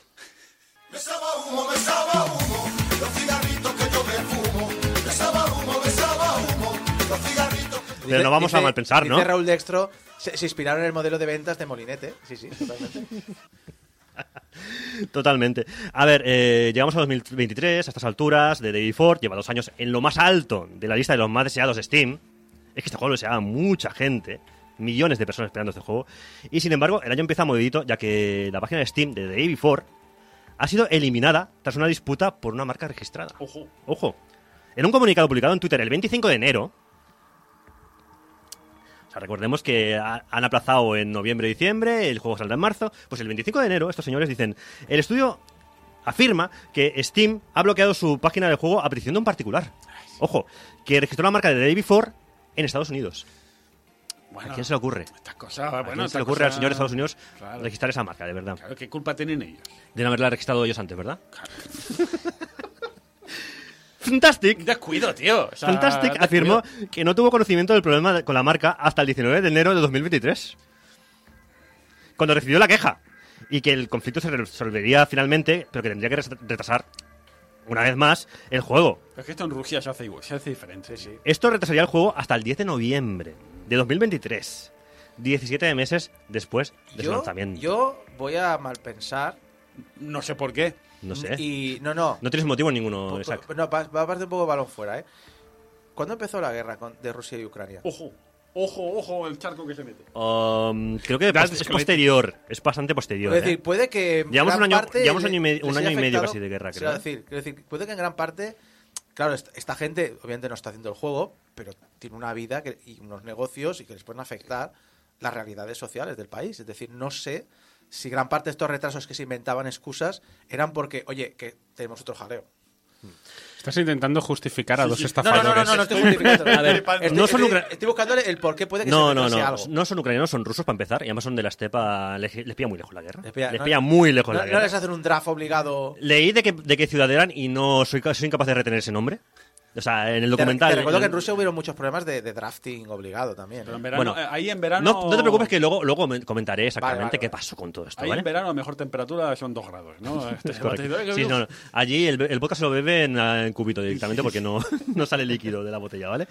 Pero no vamos a malpensar, ¿no? Dice Raúl Dextro, se, se inspiraron en el modelo de ventas de Molinet, ¿eh? Sí, sí, totalmente. <laughs> Totalmente. A ver, eh, llegamos a 2023, a estas alturas, de Day Ford, lleva dos años en lo más alto de la lista de los más deseados de Steam. Es que este juego lo deseaba mucha gente, millones de personas esperando este juego. Y sin embargo, el año empieza movidito, ya que la página de Steam de The Day Before ha sido eliminada tras una disputa por una marca registrada. Ojo. Ojo. En un comunicado publicado en Twitter el 25 de enero, o sea, recordemos que ha- han aplazado en noviembre-diciembre, el juego saldrá en marzo, pues el 25 de enero estos señores dicen, el estudio afirma que Steam ha bloqueado su página del juego a petición de un particular. Ojo, que registró la marca de Day Before en Estados Unidos. Bueno, ¿A quién se le ocurre? Estas cosas, ¿A bueno, quién se le ocurre al señor de Estados Unidos Claro. registrar esa marca, de verdad? Claro, ¿qué culpa tienen ellos? De no haberla registrado ellos antes, ¿verdad? <laughs> Fantastic Descuido, tío. O sea, Fantastic descuido. afirmó que no tuvo conocimiento del problema con la marca hasta el 19 de enero de 2023, cuando recibió la queja, y que el conflicto se resolvería finalmente, pero que tendría que retrasar una vez más el juego. Pero es que esto en Rusia se hace igual, se hace diferente. Sí, Esto retrasaría el juego hasta el 10 de noviembre de 2023, 17 meses después de su Yo, lanzamiento. yo voy a malpensar. No sé por qué. no sé. Y no, no. No tienes motivo ninguno, Isaac. no, va, va a partir un poco balón fuera, ¿eh? ¿Cuándo empezó la guerra con- de Rusia y Ucrania? Ojo. Ojo, ojo, el charco que se mete. Um, creo que es posterior. Es bastante posterior. Es ¿eh? decir, puede que. Llevamos un año- parte llevamos un año y medio- un año y medio casi de guerra, creo, es ¿eh? decir, quiero decir, puede que en gran parte. Claro, esta, gente obviamente no está haciendo el juego, pero tiene una vida que- y unos negocios y que les pueden afectar las realidades sociales del país. Es decir, no sé si gran parte de estos retrasos que se inventaban excusas eran porque, oye, que tenemos otro jaleo. Estás intentando justificar a dos No, no, estafadores. no, no, no, no estoy justificando. A ver, estoy, no buscándole el por qué puede que No, se no, no. algo. No son ucrainianos, son rusos para empezar. Y además son de la estepa. Les, les pilla muy lejos la guerra. Les pilla- no- muy lejos ¿No, la no guerra. les hacen un draft obligado? Leí de qué, de qué ciudad eran y no soy, soy incapaz de retener ese nombre. O sea, en el documental. Te, recuerdo que en Rusia hubieron muchos problemas de, de drafting obligado también. Pero en ¿eh? verano, Bueno, eh, ahí en verano. No, no te preocupes que luego, luego me- comentaré exactamente Vale, vale, qué pasó con todo esto, Ahí ¿vale? en verano, a mejor temperatura son 2 grados, ¿no? <laughs> Este Es correcto. debate- Sí, no, no. Allí el, el vodka se lo bebe en, en cubito directamente porque no, <laughs> <laughs> no sale líquido de la botella, ¿vale?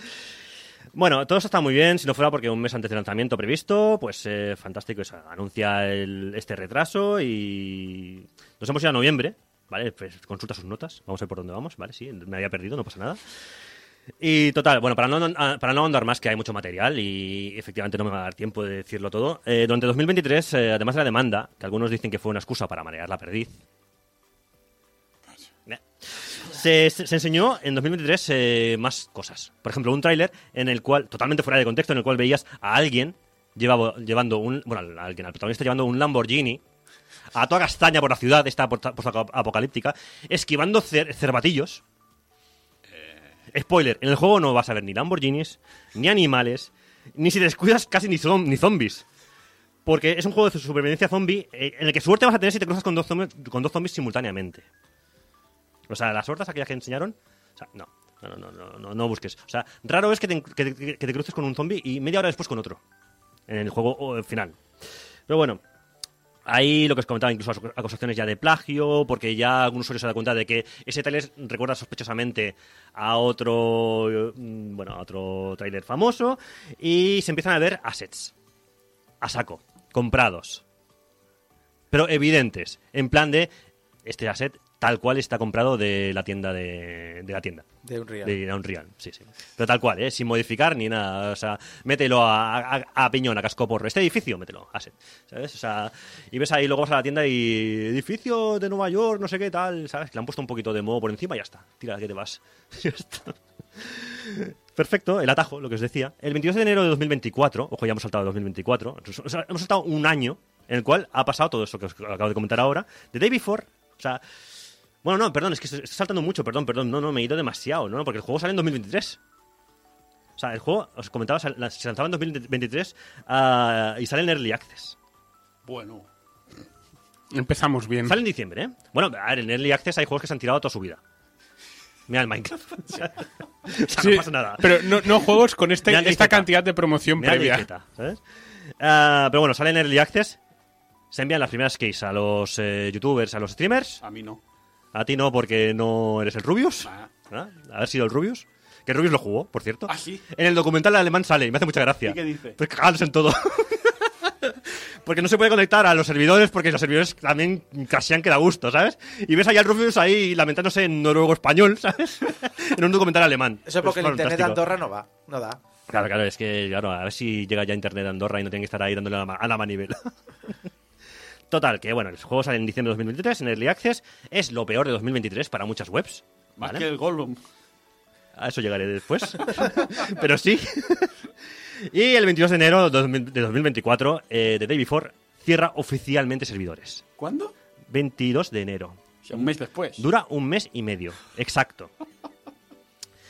Bueno, todo eso está muy bien, si no fuera porque un mes antes del lanzamiento previsto, pues eh, fantástico, eso, anuncia el- este retraso y nos hemos ido a noviembre, ¿vale? Pues consulta sus notas, vamos a ver por dónde vamos, ¿vale? Sí, me había perdido, no pasa nada. Y total, bueno, para no, ah, para no ahondar más, que hay mucho material y efectivamente no me va a dar tiempo de decirlo todo, eh, durante 2023, eh, además de la demanda, que algunos dicen que fue una excusa para marear la perdiz, eh, se, se- se enseñó en 2023 eh, más cosas. Por ejemplo, un tráiler en el cual, totalmente fuera de contexto, en el cual veías a alguien llevaba- llevando un, bueno, a alguien, al protagonista llevando un Lamborghini a toda castaña por la ciudad, esta apocalíptica, esquivando cer- cervatillos. Spoiler, en el juego no vas a ver ni Lamborghinis, ni animales, ni si te descuidas casi ni, ni zombies. Porque es un juego de supervivencia zombie eh, en el que suerte vas a tener si te cruzas con dos zombies, con dos zombies simultáneamente. O sea, las hordas aquellas que enseñaron, o sea, no, no, no, no, no, no busques. O sea, raro es que te, que que te cruces con un zombie y media hora después con otro. En el juego final. Pero bueno, Ahí lo que os comentaba, incluso ac- acusaciones ya de plagio, porque ya algún usuario se da cuenta de que ese trailer recuerda sospechosamente a otro, mm, bueno, a otro trailer famoso, y se empiezan a ver assets, a saco, comprados, pero evidentes, en plan de este asset tal cual está comprado de la tienda de, de la tienda. De Unreal. De Unreal, sí, sí. Pero tal cual, ¿eh? sin modificar ni nada. O sea, mételo a, a, a piñón, a cascoporro. Este edificio, mételo, asset. ¿Sabes? O sea, y ves ahí, luego vas a la tienda y edificio de Nueva York, no sé qué tal, ¿sabes? Le han puesto un poquito de modo por encima y ya está. Tira, que te vas. <laughs> ya está. Perfecto, el atajo, lo que os decía. El 22 de enero de 2024, ojo, ya hemos saltado a 2024, o sea, hemos saltado un año en el cual ha pasado todo eso que os acabo de comentar ahora. The Day Before, o sea, bueno, no, perdón, es que estoy saltando mucho, perdón, perdón, no, no, me he ido demasiado, no, no, porque el juego sale en 2023. O sea, el juego, os comentaba, se lanzaba en 2023 ah, y sale en Early Access. Bueno. Empezamos bien. Sale en diciembre, ¿eh? Bueno, a ver, en Early Access hay juegos que se han tirado toda su vida. Mira el Minecraft. <laughs> o sea, o sea, Sí, no pasa nada. Pero no, no juegos con este- esta cantidad de promoción previa. etiqueta, ¿sabes? Ah, pero bueno, sale en Early Access. Se envían las primeras keys a los eh, youtubers, a los streamers. A mí no. A ti no, porque no eres el Rubius. Ah. ¿Ah? Haber sido el Rubius. Que Rubius lo jugó, por cierto. ¿Ah, sí? En el documental alemán sale y me hace mucha gracia. ¿Y qué dice? Pues cagándose en todo. <laughs> porque no se puede conectar a los servidores porque los servidores también crashean que da gusto, ¿sabes? Y ves ahí al Rubius ahí lamentándose en noruego-español, <laughs> ¿sabes? en un documental alemán. Eso es porque el Pues internet de. Andorra no va, no da. Claro, claro, es que, claro, a ver si llega ya internet de Andorra y no tienen que estar ahí dándole a la, ma- a la manivela. <laughs> Total, que bueno, el juego sale en diciembre de 2023 en Early Access. Es lo peor de 2023 para muchas webs. Más ¿vale? que el Gollum. A eso llegaré después. <laughs> Pero sí. y el 22 de enero de 2000 de 2024, eh, The Day Before cierra oficialmente servidores. ¿Cuándo? 22 de enero. O sea, un mes después. Dura un mes y medio. Exacto.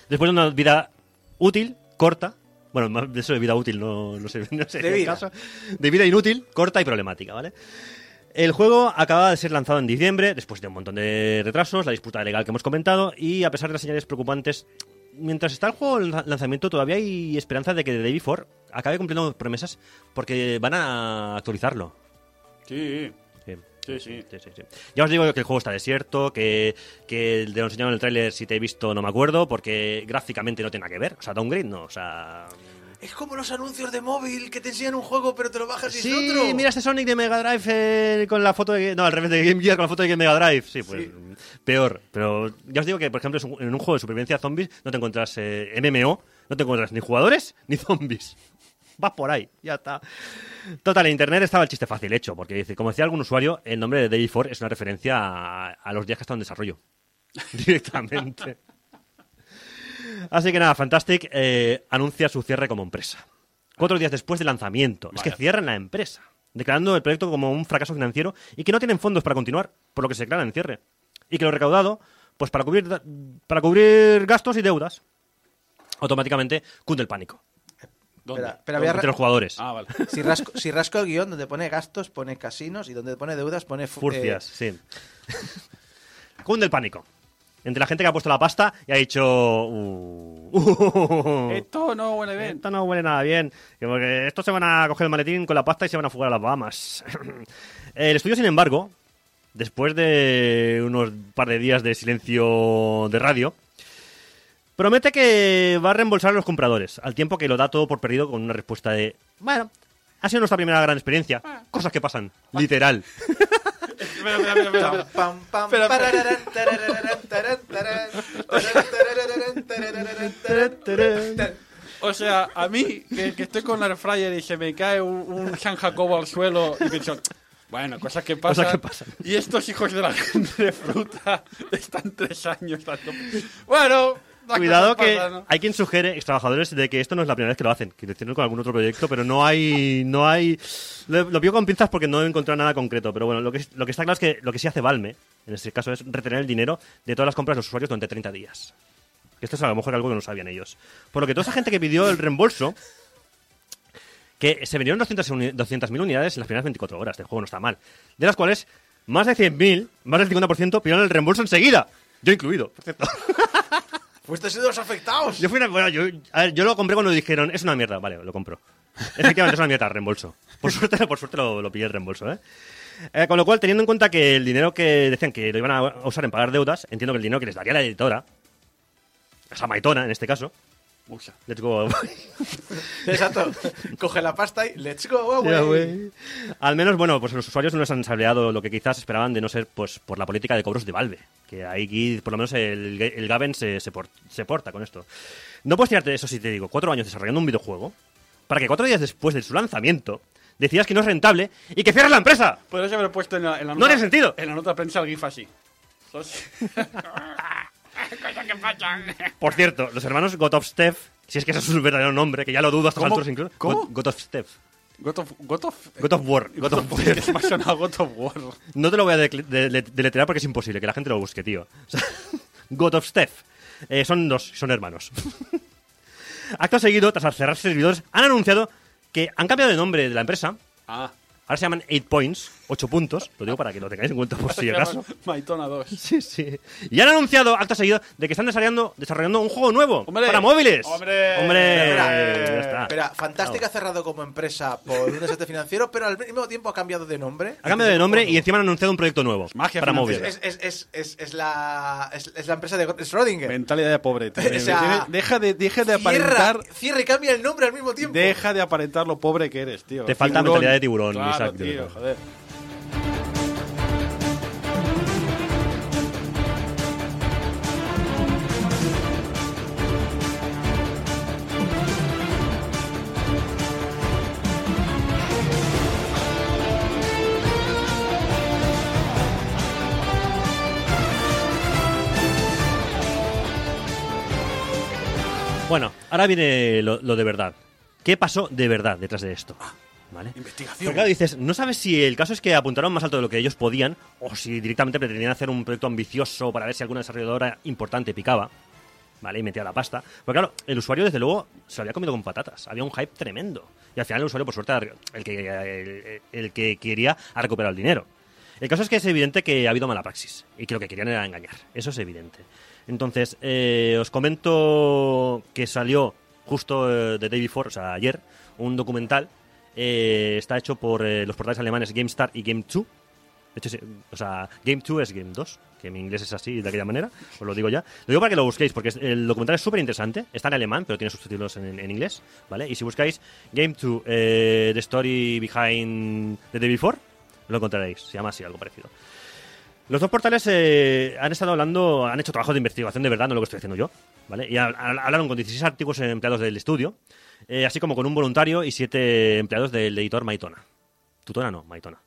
Después de una vida útil, corta. Bueno, más de eso de vida útil no, no sé, <laughs> no sé De el vida. caso. De vida inútil, corta y problemática, ¿vale? El juego acaba de ser lanzado en diciembre, después de un montón de retrasos, la disputa legal que hemos comentado, y a pesar de las señales preocupantes, mientras está el juego en la- lanzamiento, todavía hay esperanza de que The Day Before acabe cumpliendo promesas, porque van a actualizarlo. Sí. Sí. Sí, sí. Sí, sí, sí. Ya os digo que el juego está desierto, que, que de lo enseñado en el tráiler, si te he visto, no me acuerdo, porque gráficamente no tiene nada que ver. O sea, downgrade no, o sea... Es como los anuncios de móvil que te enseñan un juego pero te lo bajas y Sí, es otro. mira este Sonic de Mega Drive eh, con la foto de... No, al revés, de Game Gear con la foto de Game Mega Drive. Sí, pues peor. Pero ya os digo que, por ejemplo, en un juego de supervivencia zombies no te encuentras eh, MMO, no te encuentras ni jugadores <laughs> ni zombies. vas por ahí, ya está. Total, en internet estaba el chiste fácil hecho, porque dice, como decía algún usuario, el nombre de David Ford es una referencia a, a los días que están en desarrollo. <laughs> Directamente. Así que nada, Fantastic eh, anuncia su cierre como empresa. Cuatro días después del lanzamiento. Es que cierran la empresa, declarando el proyecto como un fracaso financiero y que no tienen fondos para continuar, por lo que se declaran en cierre. Y que lo recaudado, pues para cubrir, para cubrir gastos y deudas, automáticamente cunde el pánico ¿Dónde? Espera, espera, voy a entre los jugadores. Ah, vale. si, rasco, si rasco el guion, donde pone gastos, pone casinos y donde pone deudas, pone fu- Furcias, eh, sí. <laughs> Cunde el pánico. Entre la gente que ha puesto la pasta y ha dicho... "Uh, uh, Esto no huele bien. Esto no huele nada bien. Que Porque estos se van a coger el maletín con la pasta y se van a fugar a las Bahamas. <clears throat> el estudio, sin embargo, después de unos par de días de silencio de radio, promete que va a reembolsar a los compradores, al tiempo que lo da todo por perdido con una respuesta de... Bueno, ha sido nuestra primera gran experiencia. Cosas que pasan. Literal. <laughs> Espera. Pam, pam, tarán. O sea, a mí, que, que estoy con la fryer y se me cae un, un San Jacobo al suelo y pienso, bueno, cosas que pasan. Cosas que pasan. Y estos hijos de la gente de fruta están tres años dando... Bueno, <laughs> Cuidado que hay quien sugiere, ex trabajadores, de que esto no es la primera vez que lo hacen, que lo hicieron con algún otro proyecto, pero no hay, no hay, lo, lo vio con pinzas porque no he encontrado nada concreto, pero bueno, lo que, lo que está claro es que lo que sí hace Valme, en este caso, es retener el dinero de todas las compras de los usuarios durante 30 días. Que esto es a lo mejor algo que no sabían ellos. Por lo que toda esa gente que pidió el reembolso, que se vendieron 200 uni- 200.000 unidades en las primeras 24 horas, el juego no está mal, de las cuales más de 100.000, más del 50% pidieron el reembolso enseguida. Yo incluido, por cierto. <laughs> Fuiste sido los afectados. Yo fui una- bueno, yo, a ver, yo lo compré cuando dijeron, es una mierda, vale, lo compro. Efectivamente es una mierda, reembolso. Por suerte, por suerte lo, lo pillé el reembolso, ¿eh? Eh, Con lo cual, teniendo en cuenta que el dinero que decían que lo iban a usar en pagar deudas, entiendo que el dinero que les daría la editora, esa maitona en este caso, Let's go. <laughs> Exacto. Coge la pasta y let's go, güey. Al menos, bueno, pues los usuarios no les han sableado lo que quizás esperaban de no ser pues por la política de cobros de Valve. Que ahí, por lo menos, el, el Gaben se, se, por- se porta con esto. No puedes tirarte, eso sí te digo, cuatro años desarrollando un videojuego para que cuatro días después de su lanzamiento decidas que no es rentable y que cierres la empresa. Podrías haber puesto en la, en la No nota... tiene sentido. En la nota de prensa el gif así. <laughs> <laughs> Cosas que pasan. Por cierto, los hermanos God of Steph, si es que ese es su verdadero nombre, que ya lo dudo a estas ¿Cómo? alturas incluso. ¿Cómo? God of Steph. God of... God of... War. God of God of... <laughs> Me ha sonado God of War. No te lo voy a decle- de- de- deletrear porque es imposible, que la gente lo busque, tío. O <laughs> sea, God of Steph. Eh, son dos, son hermanos. Acto seguido, tras cerrar servidores, han anunciado que han cambiado de nombre de la empresa. Ah. Ahora se llaman 8 Points, 8 puntos. Lo digo para que lo tengáis en cuenta por si acaso. Maitona 2. <laughs> Sí, sí. Y han anunciado, acto seguido, de que están desarrollando, desarrollando un juego nuevo ¡Hombre! para móviles. ¡Hombre! ¡Hombre! Espera, Ya está. Espera, Fantástica ha cerrado como empresa por un desastre financiero, pero al mismo tiempo ha cambiado de nombre. Ha cambiado de nombre y encima han anunciado un proyecto nuevo Magia para financiera. móviles. Es, es, es, es, es la, es, es la empresa de Schrödinger. Mentalidad de pobre. <laughs> O sea, deja de, deja de Cierra, aparentar... cierra y cambia el nombre al mismo tiempo. Deja de aparentar lo pobre que eres, tío. Te falta mentalidad de tiburón, Claro, Isaac, de tío, verdad. joder. Bueno, ahora viene lo, lo de verdad. ¿Qué pasó de verdad detrás de esto? ¿Vale? Investigación. Porque claro, dices, no sabes si el caso es que apuntaron más alto de lo que ellos podían o si directamente pretendían hacer un proyecto ambicioso para ver si alguna desarrolladora importante picaba. ¿Vale? Y metía la pasta. Porque claro, el usuario desde luego se lo había comido con patatas. Había un hype tremendo. Y al final el usuario, por suerte, el que, el, el que quería ha recuperado el dinero. El caso es que es evidente que ha habido mala praxis y que lo que querían era engañar. Eso es evidente. Entonces, eh, os comento que salió justo eh, de Day Before, o sea, ayer, un documental. Eh, está hecho por eh, los portales alemanes GameStar y Game 2. De hecho, sí, o sea, Game 2 es Game 2, que en inglés es así, de aquella manera, os lo digo ya. Lo digo para que lo busquéis, porque el documental es súper interesante. Está en alemán, pero tiene subtítulos en, en inglés, ¿vale? Y si buscáis Game 2, eh, The Story Behind the Day Before, lo encontraréis. Se llama así, algo parecido. Los dos portales eh, han estado hablando, han hecho trabajo de investigación de verdad, no lo que estoy haciendo yo, ¿vale? Y ha- ha- hablaron con 16 antiguos empleados del estudio, eh, así como con un voluntario y 7 empleados del editor Maitona. Tutona no, Maitona.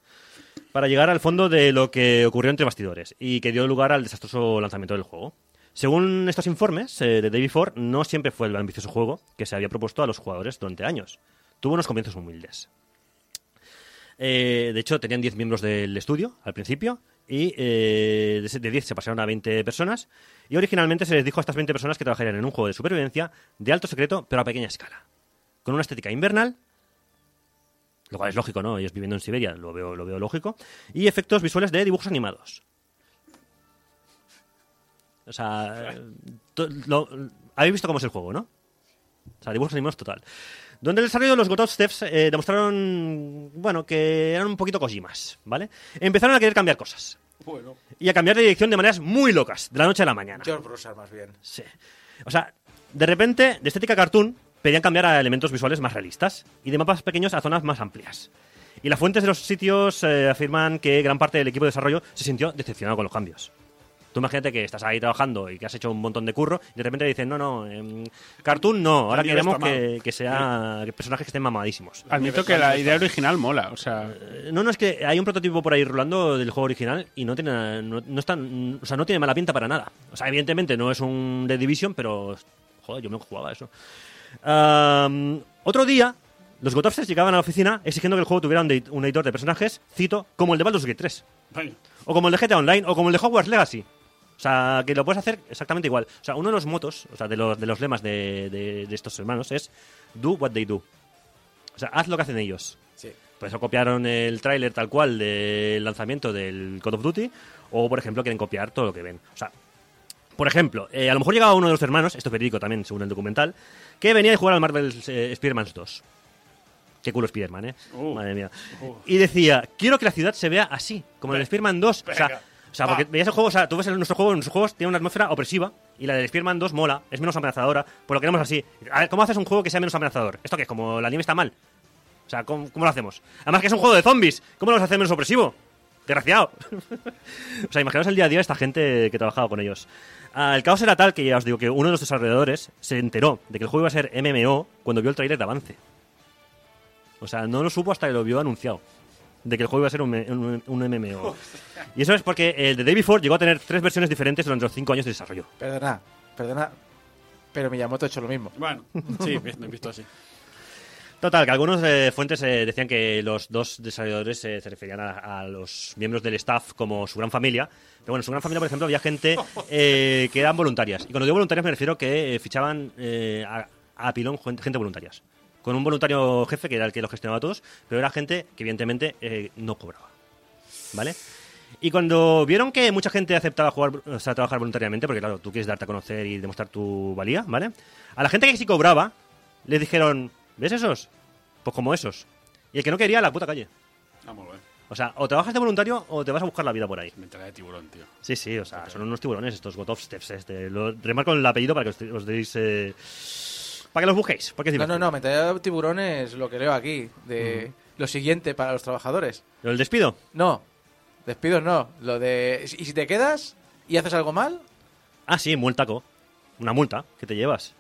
Para llegar al fondo de lo que ocurrió entre bastidores y que dio lugar al desastroso lanzamiento del juego. Según estos informes eh, de David Ford, no siempre fue el ambicioso juego que se había propuesto a los jugadores durante años. Tuvo unos comienzos humildes. Eh, de hecho, tenían 10 miembros del estudio al principio y de 10 se pasaron a 20 personas. Y originalmente se les dijo a estas 20 personas que trabajarían en un juego de supervivencia de alto secreto, pero a pequeña escala. Con una estética invernal, lo cual es lógico, ¿no? Ellos viviendo en Siberia, lo veo, lo veo lógico. Y efectos visuales de dibujos animados. O sea, lo- habéis visto cómo es el juego, ¿no? O sea, dibujos animados total. Donde el desarrollo de los Gotob Steps eh, demostraron, bueno, que eran un poquito Kojimas, ¿vale? Empezaron a querer cambiar cosas. Bueno. Y a cambiar de dirección de maneras muy locas, de la noche a la mañana. George Brusar, más bien. Sí. O sea, de repente, de estética cartoon, pedían cambiar a elementos visuales más realistas y de mapas pequeños a zonas más amplias. Y las fuentes de los sitios eh, afirman que gran parte del equipo de desarrollo se sintió decepcionado con los cambios. Tú imagínate que estás ahí trabajando y que has hecho un montón de curro y de repente dicen, no, no, em, cartoon no, ahora queremos que, que sea que personajes que estén mamadísimos. Admito que la idea original mola, o sea... Eh, No, no, es que hay un prototipo por ahí rolando del juego original y no tiene, no, no está- o sea, no tiene mala pinta para nada. O sea, evidentemente no es un The Division, pero joder, yo me jugaba a eso. Otro día, los Gotofses llegaban a la oficina exigiendo que el juego tuviera un, de- un editor de personajes, cito, como el de Baldur's Gate 3, Vaya. o como el de GTA Online, o como el de Hogwarts Legacy. O sea, que lo puedes hacer exactamente igual. O sea, uno de los motos, o sea, de los, de los lemas de, de- de estos hermanos es Do what they do. O sea, haz lo que hacen ellos. Sí. Por eso copiaron el tráiler tal cual del lanzamiento del Call of Duty, o por ejemplo quieren copiar todo lo que ven. O sea, por ejemplo, eh, a lo mejor llegaba uno de los hermanos, esto es verídico también según el documental, que venía de jugar al Marvel eh, Spider-Man 2. Qué culo Spider-Man, ¿eh? Uh. Madre mía. Y decía, quiero que la ciudad se vea así, como en el Spider-Man 2. O sea, Venga. o sea, porque veías el juego, o sea, tú ves nuestro juego, nuestros juegos tiene una atmósfera opresiva y la del Spider-Man 2 mola, es menos amenazadora, pues lo queremos así. A ver, ¿cómo haces un juego que sea menos amenazador? ¿Esto qué es? Como la nieve está mal. O sea, ¿cómo, cómo lo hacemos? Además que es un juego de zombies, ¿cómo lo vas a hacer menos opresivo? Desgraciado. <laughs> o sea, imaginaos el día a día esta gente que trabajaba con ellos. Ah, el caos era tal que ya os digo que uno de los desarrolladores se enteró de que el juego iba a ser MMO cuando vio el trailer de avance. O sea, no lo supo hasta que lo vio anunciado. De que el juego iba a ser un, un- un MMO. Y eso es porque el de David Ford llegó a tener tres versiones diferentes durante los cinco años de desarrollo. Perdona, perdona. Pero Miyamoto ha hecho lo mismo. Bueno, sí, visto, visto así. Total, que algunos eh, fuentes eh, decían que los dos desarrolladores eh, se referían a, los miembros del staff como su gran familia. Pero bueno, en su gran familia, por ejemplo, había gente que eran voluntarias. Y cuando digo voluntarias me refiero que fichaban a, pilón gente voluntarias. Con un voluntario jefe que era el que los gestionaba a todos, pero era gente que evidentemente no cobraba. ¿Vale? Y cuando vieron que mucha gente aceptaba jugar, trabajar voluntariamente, porque claro, tú quieres darte a conocer y demostrar tu valía, ¿vale? A la gente que sí cobraba, les dijeron, ¿ves esos? Pues como esos. Y el que no quería, la puta calle. Vamos ver. O sea, o trabajas de voluntario o te vas a buscar la vida por ahí. Mentalidad de tiburón, tío. Sí, sí, o sea, son unos tiburones estos Gotov Steps. Este. Lo, remarco el apellido para que os, os deis... eh, para que los busquéis, porque No, no, no, mentalidad de tiburón es lo que leo aquí. De lo siguiente para los trabajadores. ¿Lo del despido? No, despidos no. Lo de. ¿Y si te quedas y haces algo mal? Ah, sí, multaco. Una multa que te llevas.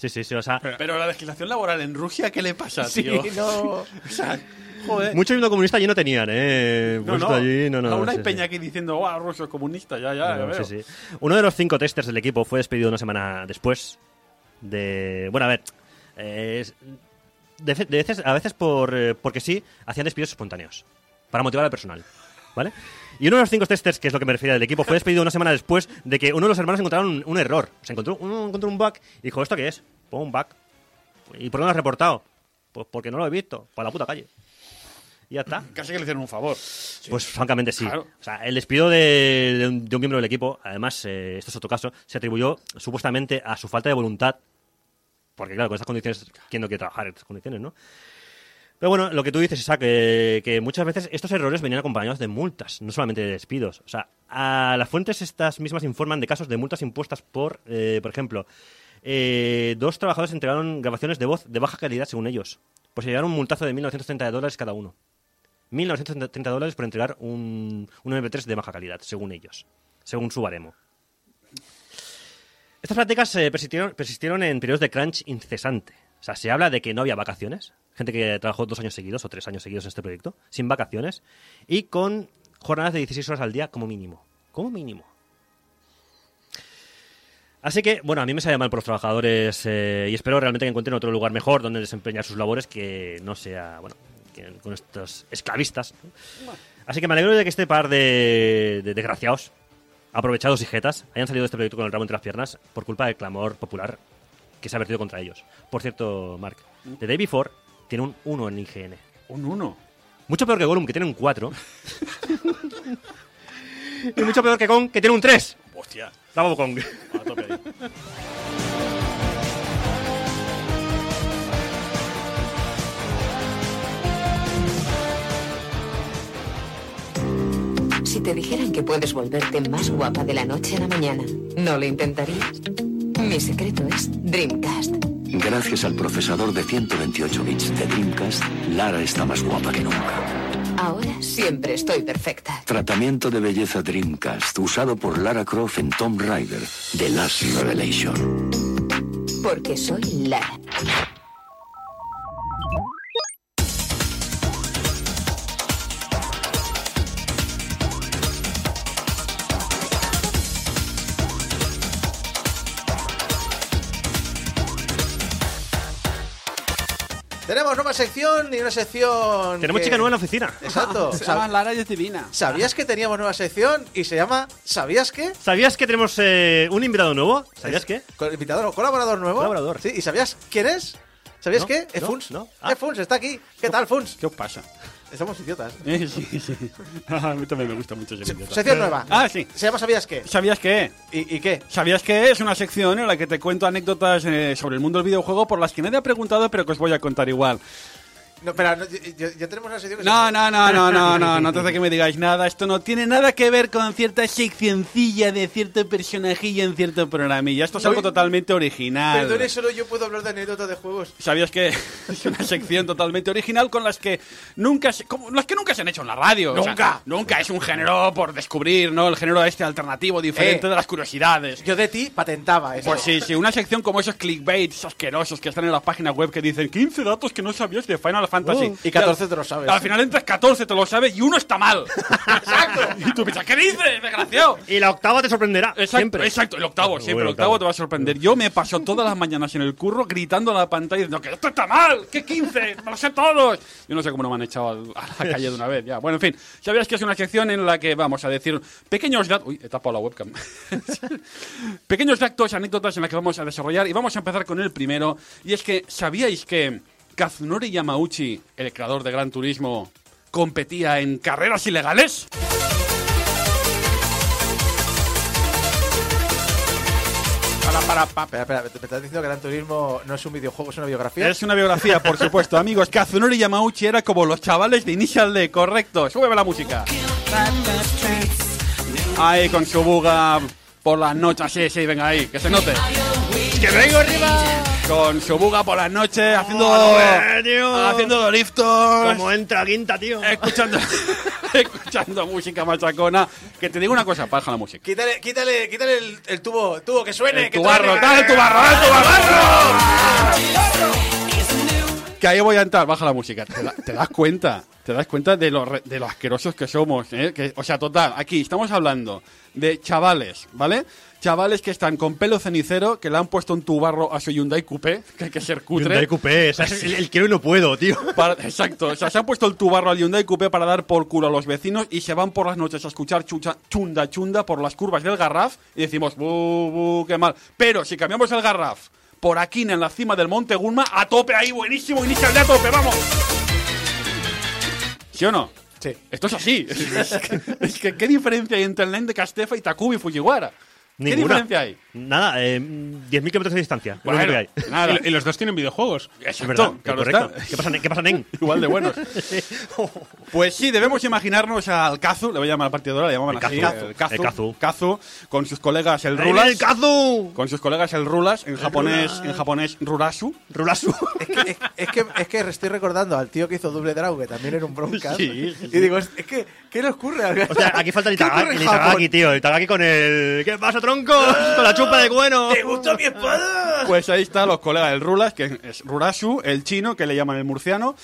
Sí, sí, sí, o sea... Pero la legislación laboral en Rusia, ¿qué le pasa, Sí, tío? no. <laughs> O sea, joder. Mucho himno comunista allí no tenían, ¿eh? no, Puesto no. allí, no, no. Aún hay sí, sí. peña aquí diciendo, ¡guau, Rusia es comunista! Ya, ya, ya veo. sí, sí. Uno de los cinco testers del equipo fue despedido una semana después de... Bueno, a ver. eh, es- de, de veces, a veces por, eh, porque sí, hacían despidos espontáneos. Para motivar al personal. ¿Vale? Y uno de los cinco testers, que es lo que me refiero del equipo, fue despedido una semana después de que uno de los hermanos encontraron un, un error. O sea, encontró, uno encontró un bug y dijo, ¿esto qué es? Pongo un bug. ¿Y por qué no lo has reportado? Pues porque no lo he visto. Por la puta calle. Y ya está. <clears throat> Casi que le hicieron un favor. Pues francamente sí. Claro. O sea, el despido de, de un, de un miembro del equipo, además, eh, esto es otro caso, se atribuyó supuestamente a su falta de voluntad. Porque claro, con estas condiciones, ¿quién no quiere trabajar en estas condiciones, no? Pero bueno, lo que tú dices, Isaac, que, que muchas veces estos errores venían acompañados de multas, no solamente de despidos. O sea, a las fuentes estas mismas informan de casos de multas impuestas por, eh, por ejemplo, eh, dos trabajadores entregaron grabaciones de voz de baja calidad según ellos. Pues se llevaron un multazo de 1.930 dólares cada uno. 1.930 dólares por entregar un, un MP3 de baja calidad, según ellos, según su baremo. Estas prácticas eh, persistieron en periodos de crunch incesante. O sea, se habla de que no había vacaciones. Gente que trabajó dos años seguidos o tres años seguidos en este proyecto, sin vacaciones, y con jornadas de 16 horas al día como mínimo. Como mínimo. Así que, bueno, a mí me sale mal por los trabajadores eh, y espero realmente que encuentren otro lugar mejor donde desempeñar sus labores que no sea, bueno, con estos esclavistas. Así que me alegro de que este par de, de desgraciados, aprovechados y jetas, hayan salido de este proyecto con el ramo entre las piernas por culpa del clamor popular que se ha vertido contra ellos. Por cierto, Mark, The Day Before tiene un 1 en IGN. Un 1. Mucho peor que Gollum, que tiene un 4. <laughs> y mucho peor que Kong, que tiene un 3. Hostia. Bravo, Kong. A tope ahí. Si te dijeran que puedes volverte más guapa de la noche a la mañana, ¿no lo intentarías? Mi secreto es Dreamcast. Gracias al procesador de 128 bits de Dreamcast, Lara está más guapa que nunca. Ahora siempre estoy perfecta. Tratamiento de belleza Dreamcast usado por Lara Croft en Tomb Raider, The Last Revelation. Porque soy Lara. Nueva sección y una sección. Tenemos que- chica nueva en la oficina. Exacto. <laughs> Se llama Lara y es divina. ¿Sabías que teníamos nueva sección y se llama ¿Sabías qué? ¿Sabías que tenemos eh, un invitado nuevo? ¿Sabías qué? Col- Invitador o colaborador nuevo. Colaborador. Sí, ¿y sabías quién es? ¿Sabías No, qué? no, Efuns. no. Ah. Efuns está aquí. ¿Qué tal, Funs? ¿Qué os pasa? Estamos idiotas. Eh, <laughs> sí, sí. A mí también me gusta mucho ese Se- idiota. sección nueva. Ah, sí. Se llama ¿Sabías qué? ¿Sabías qué? ¿Y, y qué? ¿Sabías que es una sección en la que te cuento anécdotas eh, sobre el mundo del videojuego por las que nadie ha preguntado, pero que os voy a contar igual? No, espera, no, ya- ya, tenemos una sección que No, no, no, no, no, no, no antes de que me digáis nada. Esto no tiene nada que ver con cierta seccioncilla de cierto personajillo en cierto programilla. Esto es algo totalmente original. Perdone, solo yo puedo hablar de anécdotas de juegos. ¿Sabías que <laughs> es una sección totalmente original con las que nunca se, como las que nunca se han hecho en la radio? O sea, Nunca. nunca es un género por descubrir, ¿no? El género este alternativo, diferente Eh. de las curiosidades. Yo de ti patentaba eso. Pues sí, sí, una sección como esos clickbaits asquerosos que están en las páginas web que dicen 15 datos que no sabías de Final Fantasy. Uh, y 14 te lo sabes. Al final entras 14, te lo sabes y uno está mal. <laughs> Exacto. Y tú piensas, ¿qué dices, desgraciado? Y la octava te sorprenderá. Exacto, siempre. exacto, el octavo, siempre, Bueno, el octavo octavo. te va a sorprender. Yo me paso todas las mañanas en el curro gritando a la pantalla diciendo que esto está mal, que 15, me lo sé todos. Yo no sé cómo no me han echado a la calle de una vez, ya. Bueno, en fin, sabías que es una sección en la que vamos a decir pequeños datos... Uy, he tapado la webcam. <laughs> pequeños datos, anécdotas en las que vamos a desarrollar y vamos a empezar con el primero. Y es que, ¿sabíais que Kazunori Yamauchi, el creador de Gran Turismo, competía en carreras ilegales? Para, para, pa. Espera, espera, ¿me estás diciendo que Gran Turismo no es un videojuego, es una biografía? Es una biografía, por supuesto, <laughs> amigos. Kazunori Yamauchi era como los chavales de Initial D, correcto. Súbeme la música. Ahí con su buga por las noches, sí, sí, venga ahí, que se note. ¡Que vengo arriba! Con su buga por las noches, haciendo. Joder, tío. haciendo Doriftos. Como entra quinta, tío. Escuchando, <laughs> escuchando música machacona. Que te digo una cosa, baja la música. Quítale, quítale, quítale el, el tubo, tubo, que suene. El que tubarro, dale el tubarro, dale el tubarro. Que ahí voy a entrar, baja la música. ¿Te, da- te das cuenta? ¿Te das cuenta de lo, re- de lo asquerosos que somos? eh? Que, o sea, total, aquí estamos hablando de chavales, ¿vale? Chavales que están con pelo cenicero, que le han puesto un tubarro a su Hyundai Coupé, <laughs> que hay que ser cutre. Hyundai Coupé, o sea, es el, el quiero y no puedo, tío. Para- exacto, o sea, se han puesto el tubarro al Hyundai Coupé para dar por culo a los vecinos y se van por las noches a escuchar chucha- chunda chunda por las curvas del Garraf y decimos, bu, bu, qué mal. Pero si cambiamos el Garraf por aquí en la cima del Monte Gulma, a tope ahí, buenísimo, inicial de a tope, vamos. ¿Sí o no? Sí. Esto es así. <laughs> Es que, es que, ¿qué diferencia hay entre el Nen de Castefa y Takubi Fujiwara? ¿Qué Ninguna. diferencia hay? Nada, eh, 10.000 kilómetros de distancia. lo Bueno, que hay. nada. Y, y los dos tienen videojuegos. Es verdad, claro correcto. está. ¿Qué pasa, ¿Qué pasa, Nen? <laughs> Igual de buenos. <laughs> Pues sí, debemos imaginarnos al Kazu, le voy a llamar partidora, le llamaban El así. Kazu. el Kazu, El Kazu. Kazu, con sus colegas el ¡Ahí Rulas. el Kazu! Con sus colegas el Rulas, en japonés, en japonés Rurasu. Rulasu. Es que, es, es que, es que estoy recordando al tío que hizo Double Draw, que también era un broncas. Sí, sí, Y digo, es, es que, ¿qué le ocurre? O sea, aquí falta el ¿Qué Itagaki, tío. El Itagaki con el... ¿Qué pasa, tronco? <laughs> Con la chupa de cuero. <laughs> ¿Te gustó mi espada? Pues ahí están los colegas el Rulas, que es Rurasu, el chino, que le llaman el murciano,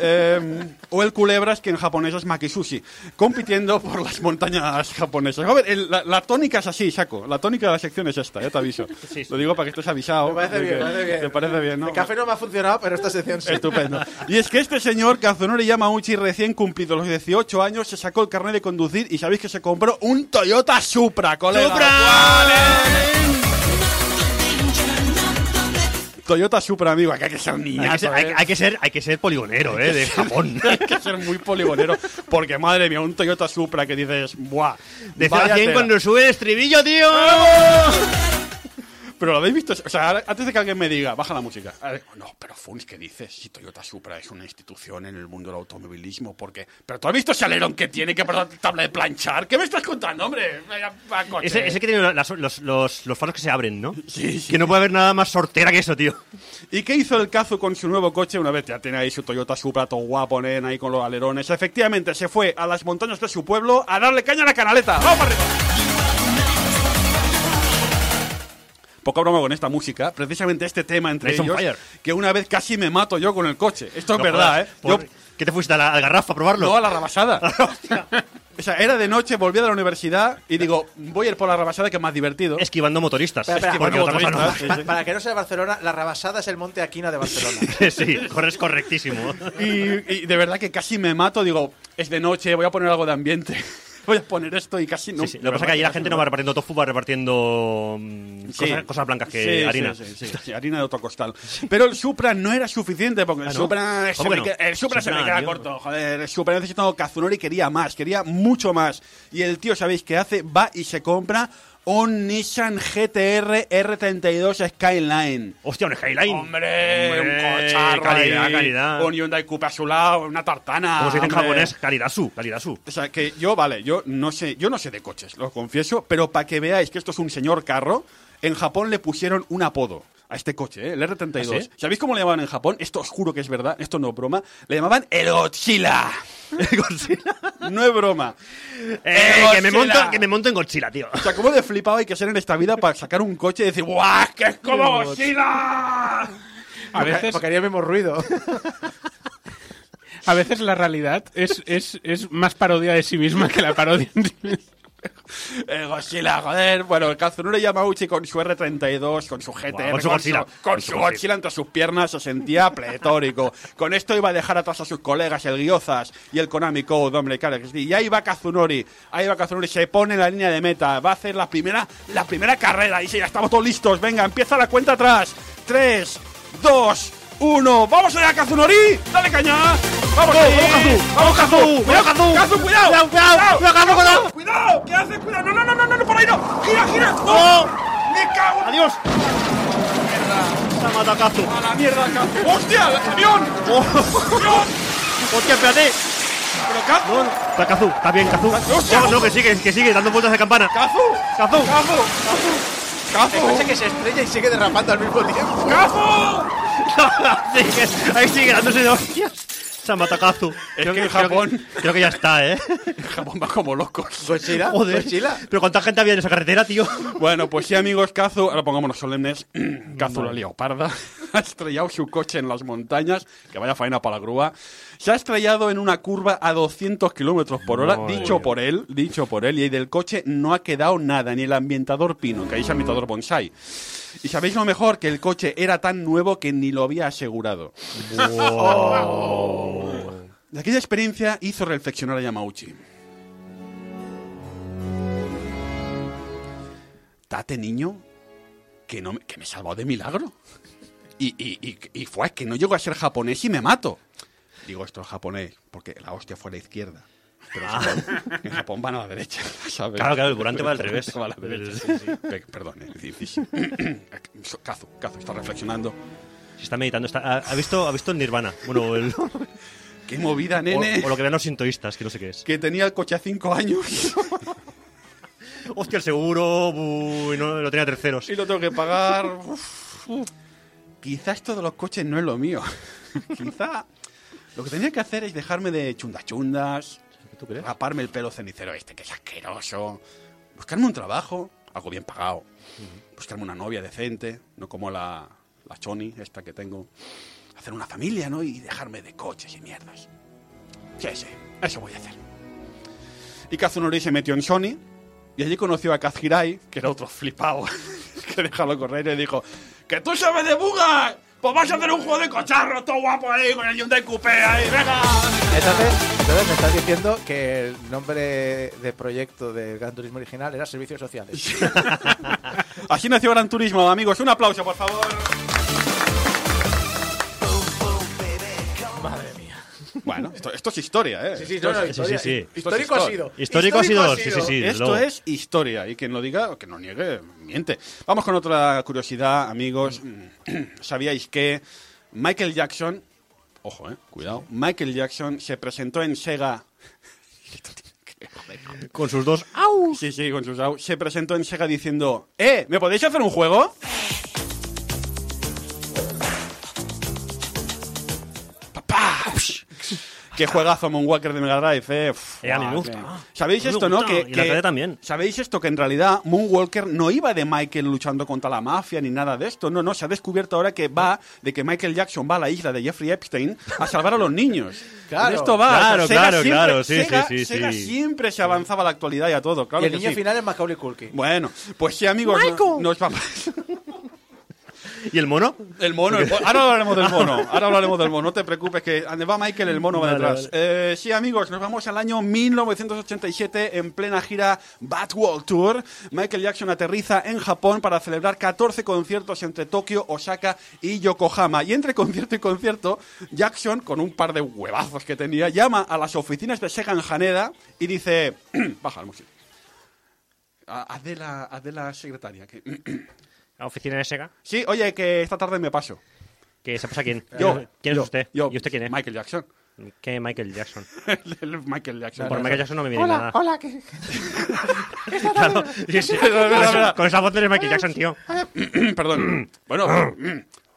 eh, o el Culebras, que en japonés es Makisushi, compitiendo por las montañas japonesas. A ver, el- la, la tónica es así, Saco. La tónica de la sección es esta, ya te aviso. Lo digo para que estés avisado. Me parece bien, que- me parece bien. ¿Te parece bien, no? El café no me ha funcionado, pero esta sección sí. Estupendo. Y es que este señor, Kazunori Yamauchi, recién cumplido los 18 años, se sacó el carnet de conducir y sabéis que se compró un Toyota Supra, colega. Toyota Supra, amigo, hay que ser Hay que, niñato, ser, hay, ¿eh? hay que ser, hay que ser poligonero, ¿eh? De Japón. <laughs> Hay que ser muy poligonero, porque madre mía, un Toyota Supra que dices, ¡buah! De 0 a vaya 100 tela". cuando sube el estribillo, tío. Pero lo habéis visto, o sea, antes de que alguien me diga, baja la música. No, pero Funs, ¿qué dices? Si Toyota Supra es una institución en el mundo del automovilismo, porque. Pero tú has visto ese alerón que tiene que por tabla de planchar. ¿Qué me estás contando, hombre? Ese, ese que tiene las- los, los, los faros que se abren, ¿no? Sí, sí. Que no puede haber nada más sortera que eso, tío. ¿Y qué hizo el Kazu con su nuevo coche una vez ya tiene ahí su Toyota Supra todo guapo, nen, ahí con los alerones? Efectivamente, se fue a las montañas de su pueblo a darle caña a la canaleta. ¡Vamos para arriba! Poca broma con esta música, precisamente este tema entre Nice on ellos, fire. que una vez casi me mato yo con el coche. Esto es No verdad, jodas, ¿eh? por- Yo, ¿Qué te fuiste a la, al garrafa a probarlo? no, a la rabasada. <laughs> o sea, era de noche, volví de la universidad y digo, voy a ir por la rabasada que es más divertido. Esquivando motoristas. Espera, espera, Porque otra cosa no. motoristas, Pa- para que no sea de Barcelona, la rabasada es el monte Aquina de Barcelona. <laughs> sí, corres correctísimo. Y, y de verdad que casi me mato. Digo, es de noche, voy a poner algo de ambiente. <laughs> voy a poner esto y casi no. Sí, sí. Lo que pasa es que allí la gente no va repartiendo tofu, va repartiendo mm, Sí. cosas, cosas blancas que harina. sí, sí, sí, harina de otro costal. Pero el Supra no era suficiente porque el Ah, ¿no? Supra, se ¿Cómo me que no? queda- el Supra se me queda corto. Joder, el Supra necesitado Kazunori quería más, quería mucho más. Y el tío, ¿sabéis qué hace? Va y se compra un Nissan GTR R32 Skyline. Hostia, un Skyline. Hombre, un Hombre, cocharro calidad, ahí, calidad. Un Hyundai Coupe a su lado, una tartana. Como se dice en hombre. japonés, calidasu, calidasu. O sea, que yo, vale, yo no sé, yo no sé de coches, lo confieso, pero para que veáis que esto es un señor carro, en Japón le pusieron un apodo a este coche, ¿eh? el R32. ¿Ah, sí? ¿Sabéis cómo le llamaban en Japón? Esto os juro que es verdad, esto no es broma. Le llamaban el Godzilla. <laughs> No es broma. Eh, que, me Godzilla. monto, que me monto en Godzilla, tío. O sea, ¿cómo de flipado hay que ser en esta vida para sacar un coche y decir, ¡guau! ¡Que es como Godzilla! A veces, Porque haría el mismo ruido. <laughs> a veces la realidad es, es, es más parodia de sí misma que la parodia en sí misma. <laughs> Eh, Godzilla, joder. Bueno, el Kazunori Yamauchi con su R32, con su GTR, Guau, con su Godzilla. con Con su Godzilla entre sus piernas, se sentía <laughs> pletórico. con esto iba a dejar atrás a sus colegas, el Gyozas y el Konami Code, hombre, claro que sí. Y ahí va Kazunori, ahí va Kazunori, se pone en la línea de meta, va a hacer la primera, la primera carrera. Y sí, ya estamos todos listos. Venga, empieza la cuenta atrás. 3, 2, 1. ¡Vamos allá, Kazunori! ¡Dale caña! ¡Vamos, ahí! ¡Vamos, Kazu! ¡Cuidado, Kazu! ¡Kazu, cuidado! ¡Cuidado, cuidado! ¡Cuidado, cuidado! ¡Cuidado! ¿Qué haces? ¡Cuidado! ¡No, no, no, no, no, por ahí no! ¡Gira, gira! ¡No! ¡Me cago ¡Adiós! Samatakazu. ¡A la mierda, Kazu! ¡Hostia! ¡El avión! ¡Avión! ¡Hostia, espérate! ¡Pero Kazu! Está Kazu, está bien, Kazu. No, no, que sigue, que sigue, dando vueltas de campana. ¡Kazu! ¡Kazu! ¡Kazu! ¡Kazu! El coche que se estrella y sigue derrapando al mismo tiempo. ¡Kazu! <laughs> Sigue, ahí sigue dándose de hostias. Samatakazu. Es que en Japón- Creo que ya está, ¿eh? <laughs> En Japón va como locos. Godzilla. Joder. Godzilla. Pero ¿cuánta gente había en esa carretera, tío? Bueno, pues sí, amigos, Kazu, ahora pongámonos solemnes. <clears throat> Kazu la leoparda <laughs> ha estrellado su coche en las montañas, que vaya faena para la grúa. Se ha estrellado en una curva a 200 kilómetros por hora, Madre dicho por él, dicho por él, y del coche no ha quedado nada, ni el ambientador pino, que ahí es ambientador bonsai. Y sabéis lo mejor, que el coche era tan nuevo que ni lo había asegurado. De aquella experiencia hizo reflexionar a Yamauchi. Tate, niño, que, no me, que me he salvado de milagro. Y, y, y, y fue que no llego a ser japonés y me mato. Digo esto es japonés, porque la hostia fue a la izquierda. Pero en Japón- <laughs> en Japón van a la derecha, ¿sabes? Claro, claro, el volante va al revés. <laughs> Va a la derecha, sí, sí. Pe- Perdón, es difícil. <clears throat> Cazo, está reflexionando. Si está meditando, está, ha, ha visto, ha visto el Nirvana. Bueno, el- <laughs> Qué movida, nene. o lo que ven los sintoístas, que no sé qué es. Que tenía el coche a cinco años Hostia, el seguro, y no, lo tenía terceros. y lo tengo que pagar. Uf, uf. Quizá esto de los coches no es lo mío. Quizá lo que tenía que hacer es dejarme de chundas chundas, ¿Tú crees? raparme el pelo cenicero este, que es asqueroso, buscarme un trabajo, algo bien pagado, buscarme una novia decente, no como la, la Choni, esta que tengo, hacer una familia, ¿no? Y dejarme de coches y mierdas. Sí, sí, eso voy a hacer. Y Kazunori se metió en Sony y allí conoció a Kaz Hirai, que era otro flipado, <laughs> que dejalo correr y dijo, ¡Que tú sabes de bugas! Pues vas a hacer un juego de cocharros todo guapo ahí con el Hyundai Coupé ahí, venga. Entonces, entonces me estás diciendo que el nombre de proyecto de Gran Turismo original era Servicios Sociales. <laughs> Así nació Gran Turismo, amigos. Un aplauso, por favor. Bueno, esto, esto es historia, ¿eh? Sí, sí, no, no, es- historia- sí, sí. Histórico Esto ha sido. Histórico ha sido, sí, sí, sí. Esto luego. es historia y quien lo diga o que no niegue, miente. Vamos con otra curiosidad, amigos. <clears throat> ¿Sabíais que Michael Jackson, ojo, eh, cuidado, Michael Jackson se presentó en Sega <laughs> Con sus dos. Sí, sí, con sus au. Se presentó en Sega diciendo, ¡Eh! ¿Me podéis hacer un juego? ¡Qué juegazo Moonwalker de Mega Drive, eh! Uf, Eh, a mí me gusta. ¿Sabéis me esto, no? Que, y la que- también. ¿Sabéis esto? Que en realidad Moonwalker no iba de Michael luchando contra la mafia ni nada de esto. No, no, se ha descubierto ahora que va de que Michael Jackson va a la isla de Jeffrey Epstein a salvar a los niños. <laughs> Claro. De esto va. Claro, Sega claro, siempre- claro, sí, Sega- sí, sí, Sega siempre se avanzaba a la actualidad y a todo, claro y el que niño sí. final es Macaulay Culkin. Bueno, pues sí, amigos, no- nos vamos. <laughs> ¿Y el mono? El mono, el mono. ahora hablaremos del mono. <laughs> Ahora hablaremos del mono. No te preocupes, que donde va Michael, el mono va Vale, detrás. vale. Eh, sí, amigos, nos vamos al año 1987 en plena gira Batworld Tour. Michael Jackson aterriza en Japón para celebrar 14 conciertos entre Tokio, Osaka y Yokohama. Y entre concierto y concierto, Jackson, con un par de huevazos que tenía, llama a las oficinas de Sega en Haneda y dice: <clears throat> Baja la música. Ah, Haz de la, haz de la secretaria. Que... <clears throat> ¿La oficina de Sega? Sí, oye, que esta tarde me paso. ¿Que se pasa quién? Yo. ¿Quién yo, es usted? yo. ¿Y usted quién es? Michael Jackson. ¿Qué Michael Jackson? <laughs> El Michael Jackson. Por Michael Jackson no me viene nada. hola, que... <laughs> Claro, sí, sí. Con, esa, con esa voz de Michael Jackson, tío. Perdón. bueno, <clears throat>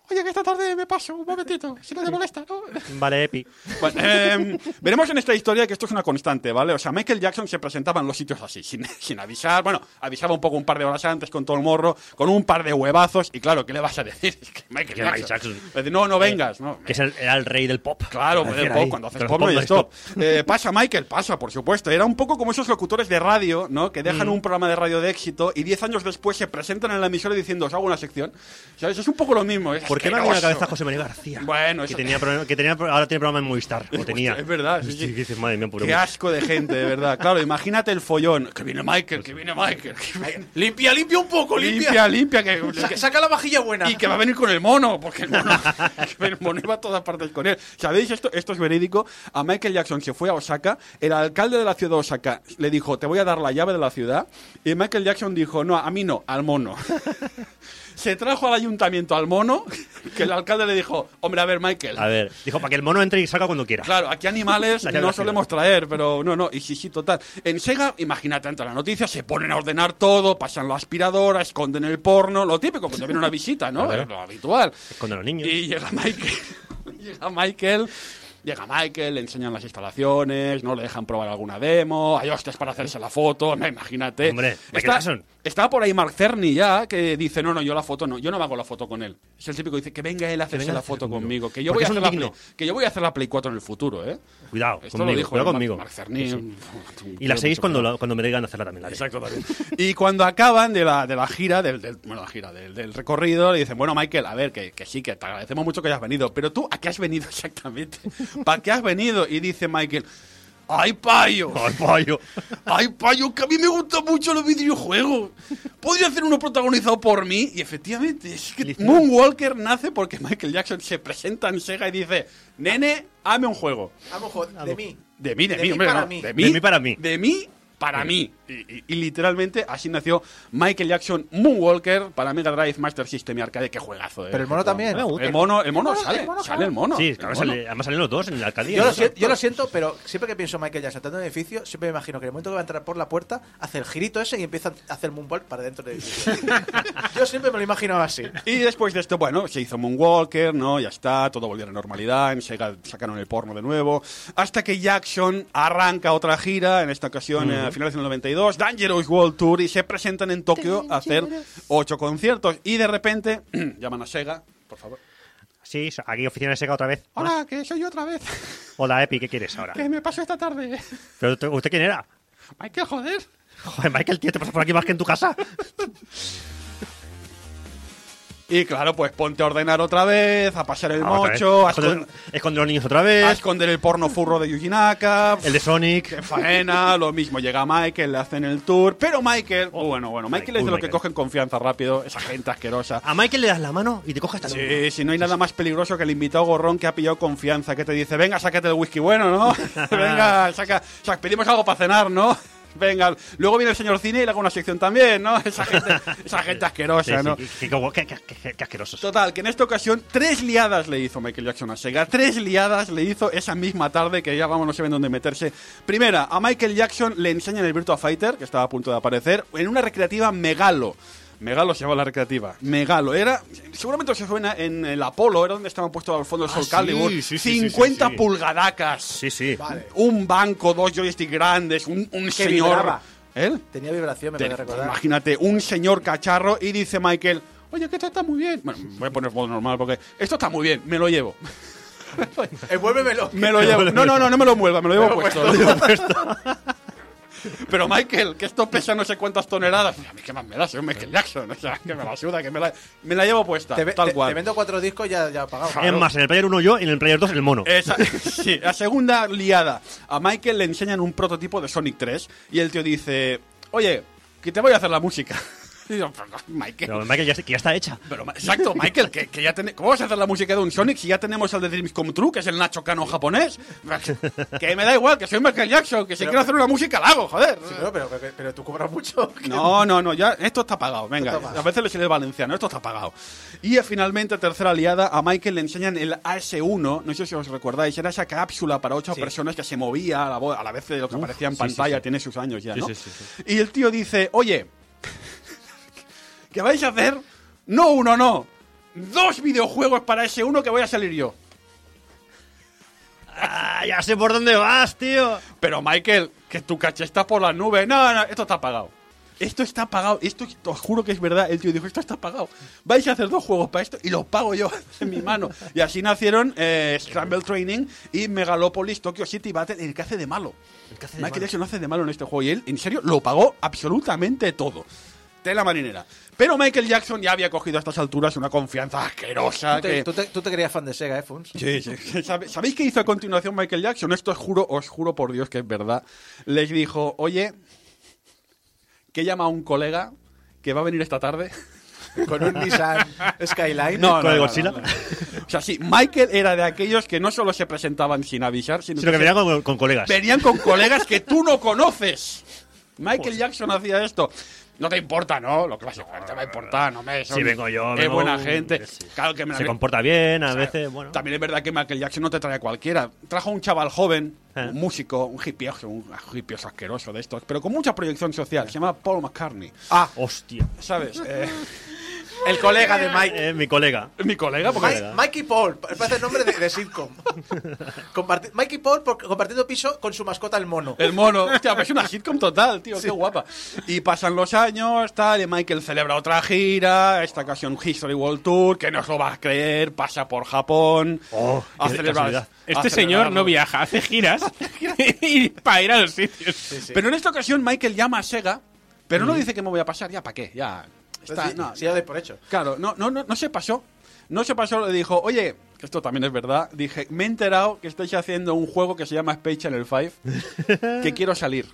oye, que esta tarde me paso un momentito. Si no te molesta, ¿no? Vale, Epi. Bueno, eh, veremos en esta historia que esto es una constante, ¿vale? O sea, Michael Jackson se presentaba en los sitios así, sin, <laughs> sin avisar. Bueno, avisaba un poco un par de horas antes con todo el morro, con un par de huevazos. Y claro, ¿qué le vas a decir? <laughs> Es que Michael Jackson. Jackson. Le dice, no, no vengas. No, Que es el, era el rey del pop. Claro, Decir del ahí. pop, cuando haces Pero pop no hay no stop. Eh, pasa, Michael, pasa, por supuesto. Era un poco como esos locutores de radio, ¿no? Que Mm. dejan un programa de radio de éxito y diez años después se presentan en la emisora diciendo, os hago una sección. ¿Sabes? Es un poco lo mismo. es ¿Por qué no ha venido a la cabeza José María García? Bueno, que eso- tenía, problema- que tenía ahora tiene programa en Movistar. O tenía. Es verdad, sí, dices, madre mía, Qué asco de gente, de verdad. Claro, imagínate el follón. Que viene Michael, que viene Michael. que viene- Limpia, limpia un poco, Limpia, limpia, que, Sa- que- saca la vajilla buena. y que va a venir con el mono, porque el mono, <laughs> <laughs> el mono iba a todas partes con él. ¿Sabéis esto? Esto es verídico. A Michael Jackson se fue a Osaka, el alcalde de la ciudad de Osaka le dijo, te voy a dar la llave de la ciudad, y Michael Jackson dijo, no, a mí no, al mono. <laughs> se trajo al ayuntamiento al mono, <laughs> que el alcalde le dijo, hombre, a ver, Michael. A ver, dijo, para que el mono entre y salga cuando quiera. Claro, aquí animales <laughs> no solemos traer, pero no, no, y sí, sí, total. En Sega, imagínate, ante la noticia, se ponen a ordenar todo, pasan la aspiradora, esconden el porno, lo típico cuando viene una visita, ¿no? <laughs> Es lo habitual. Esconde a los niños. Y llega Michael, llega Michael, llega Michael, le enseñan las instalaciones, no le dejan probar alguna demo, hay hostias para hacerse la foto, no, imagínate. Hombre, Michael está, Jackson. Está por ahí Mark Cerny ya, que dice, no, no, yo la foto no, yo no me hago la foto con él. Es el típico que dice, que venga él a hacerse venga la foto conmigo. que yo, voy a hacer la. Play, que yo voy a hacer la Play 4 en el futuro, ¿eh? Cuidado, Esto conmigo, lo dijo cuidado conmigo. Mark Cerny. Y la 6 cuando, la- cuando me digan hacerla también. La. Exacto, también. <laughs> Y cuando acaban de la, de la gira, del, del- bueno, la gira, del, del recorrido, le dicen, bueno, Michael, a ver, que, que sí, que te agradecemos mucho que hayas venido, pero tú, ¿a qué has venido <laughs> exactamente? ¿Para qué has venido? Y dice Michael, ¡Ay, payo! ¡Ay, payo! ¡Ay, payo! Que a mí me gustan mucho los videojuegos. ¿Podría hacer uno protagonizado por mí? Y efectivamente, es que Listo. Moonwalker nace porque Michael Jackson se presenta en Sega y dice: Nene, hame un juego. Jo- de mí. De mí, de, De mí, mí hombre, para no, mí. De mí, De mí para mí. De mí para mí. Y, y- y literalmente así nació Michael Jackson Moonwalker para Mega Drive, Master System y Arcade. Qué juegazo, eh. Pero el mono también. El mono, el mono El sale, el mono, sale el mono. Sí, el además, mono. sale- además salen los dos en la alcaldía. Yo lo, ¿no? siento, yo lo siento, pero siempre que pienso Michael Jackson entrando en un edificio, siempre me imagino que en el momento que va a entrar por la puerta, hace el girito ese y empieza a hacer moonwalk para dentro del edificio. <laughs> yo siempre me lo imaginaba así. Y después de esto, bueno, se hizo Moonwalker, ¿no? Ya está, todo volvió a la normalidad, en Sega sacaron el porno de nuevo, hasta que Jackson arranca otra gira, en esta ocasión eh, a finales del 92, Dangerous World Tour, y se presentan en Tokio a hacer ocho conciertos. Y de repente, <clears throat> llaman a Sega, por favor. Sí, aquí oficina de Sega otra vez. Hola, que soy yo otra vez. <laughs> Hola, Epi, ¿qué quieres ahora? ¿Qué me pasó esta tarde? ¿Pero usted- usted quién era? Michael, joder. Joder, Michael, tío, te pasas por aquí más que en tu casa. <laughs> Y claro, pues ponte a ordenar otra vez, a pasar el Ah, mocho, a, Esconder, escon- esconder los niños otra a vez. esconder el porno furro de Yuji Naka. <laughs> El de Sonic. Faena, lo mismo llega Michael, le hacen el tour, pero Michael, Oh, bueno, bueno, Michael Uy, es de los que Michael. cogen confianza rápido, esa gente asquerosa. A Michael le das la mano y te coges hasta Sí, si no hay nada más peligroso que el invitado gorrón que ha pillado confianza, que te dice, venga, sácate el whisky bueno, ¿no? <laughs> venga, saca, o sea, pedimos algo para cenar, ¿no? Venga, luego viene el señor cine y le hago una sección también, ¿no? <laughs> Esa gente, esa gente asquerosa, ¿no? qué asquerosos. Total, que en esta ocasión tres liadas le hizo Michael Jackson a Sega. Tres liadas le hizo esa misma tarde que ya vamos, no saben dónde meterse. Primera, a Michael Jackson le enseñan el Virtua Fighter, que estaba a punto de aparecer, en una recreativa Megalo. Megalo se llama la recreativa. Megalo. Era, seguramente se suena en el Apolo, era donde estaban puestos al fondo el Ah, Sol sí, Calibur. sí, sí, sí, 50 sí, sí. pulgadacas. Sí, sí. Un banco, dos joysticks grandes, un, un Que señor. vibraba. ¿Eh? Tenía vibración, me Te- puede recordar. Imagínate, un señor cacharro y dice Michael, oye, que esto está muy bien. Bueno, voy a poner modo normal porque esto está muy bien, me lo llevo. <laughs> Envuélvemelo. Me lo llevo. No, no, no, no me lo mueva, me lo llevo puesto. lo llevo <laughs> puesto. Pero Michael, que esto pesa no sé cuántas toneladas. A mí qué más me da, soy Michael Jackson. O sea, que me la suda, que me la, me la llevo puesta. Te, tal te- cual. te vendo cuatro discos ya, ya pagado. Es más, en el Player 1 yo y en el Player 2 el mono. Esa- <laughs> sí, la segunda liada. A Michael le enseñan un prototipo de Sonic 3 y el tío dice, oye, que te voy a hacer la música. Y yo, "Pero, Michael, Pero Michael ya, que ya está hecha. Pero, exacto, Michael, que, que ya tenemos. ¿Cómo vas a hacer la música de un Sonic si ya tenemos el de Dreams Come True, que es el Nacho Cano japonés? Que me da igual, que soy Michael Jackson, que si Pero- quiero hacer una música la hago, joder. Sí, pero, pero, pero- tú cobras mucho. No, no, no, ya, esto está pagado, venga. Está pagado. A veces le sale el valenciano, esto está pagado. Y eh, finalmente, tercera aliada, a Michael le enseñan el AS1, no sé si os recordáis, era esa cápsula para ocho Sí. personas que se movía a la, a la vez de lo que aparecía en sí, pantalla, sí. tiene sus años ya, Sí, ¿no? sí, sí, sí. Y el tío dice, oye, que vais a hacer, no uno, no, dos videojuegos para ese uno que voy a salir yo. Ah, ya sé por dónde vas, tío. Pero Michael, que tu caché está por las nubes. No, no, esto está pagado. Esto está pagado. Esto os juro que es verdad. El tío dijo, esto está pagado. Vais a hacer dos juegos para esto y los pago yo <laughs> en mi mano. Y así nacieron eh, Scramble Training y Megalopolis Tokyo City Battle, el que hace de malo. Michael Jackson hace de malo en este juego y él, en serio, lo pagó absolutamente todo. Tela marinera. Pero Michael Jackson ya había cogido a estas alturas una confianza asquerosa. Tú te, que- tú te- tú te creías fan de Sega, ¿eh, Funs? Sí, sí. ¿Sabe- ¿Sabéis qué hizo a continuación Michael Jackson? Esto os juro, os juro por Dios que es verdad. Les dijo, oye, que llama a un colega que va a venir esta tarde. <laughs> Con un Nissan Skyline. No, ¿Con no, el no, Godzilla? no, no. O sea, sí, Michael era de aquellos que no solo se presentaban sin avisar, sino, Sino que se- venía con, con colegas. venían con colegas que tú no conoces. <laughs> Michael Jackson hacía esto. No te importa, ¿no? Lo clásico, no te va a importar, no me... Sí, vengo yo, Es vengo buena un- gente. sí. Claro que me Se comporta bien, a veces, bueno. También es verdad que Michael Jackson no te trae a cualquiera. Trajo a un chaval joven, Eh. un músico, un hippioso, un hippioso asqueroso de estos, pero con mucha proyección social. Se llama Paul McCartney. Ah, Hostia. ¿Sabes? <laughs> Eh, el colega de Mike. Eh, mi colega. mi colega, porque... Mike, Mikey Paul, parece el nombre de, de sitcom. <laughs> Comparti- Mikey Paul por- compartiendo piso con su mascota el mono. El mono, <laughs> hostia, es una sitcom total, tío, qué guapa. Y pasan los años, tal, y Michael celebra otra gira, esta ocasión History World Tour, que no os lo vas a creer, pasa por Japón. Oh, a qué casualidad. Este señor no viaja, hace giras <laughs> y para ir a los sitios. Pero en esta ocasión Michael llama a Sega, pero no dice que me voy a pasar, ya para qué, ya. Está, sí, no, sí, ya doy por hecho. Claro, no, no, no, no se pasó. No se pasó, le dijo, oye, que esto también es verdad, dije, me he enterado que estáis haciendo un juego que se llama Space Channel 5, que <laughs> quiero salir.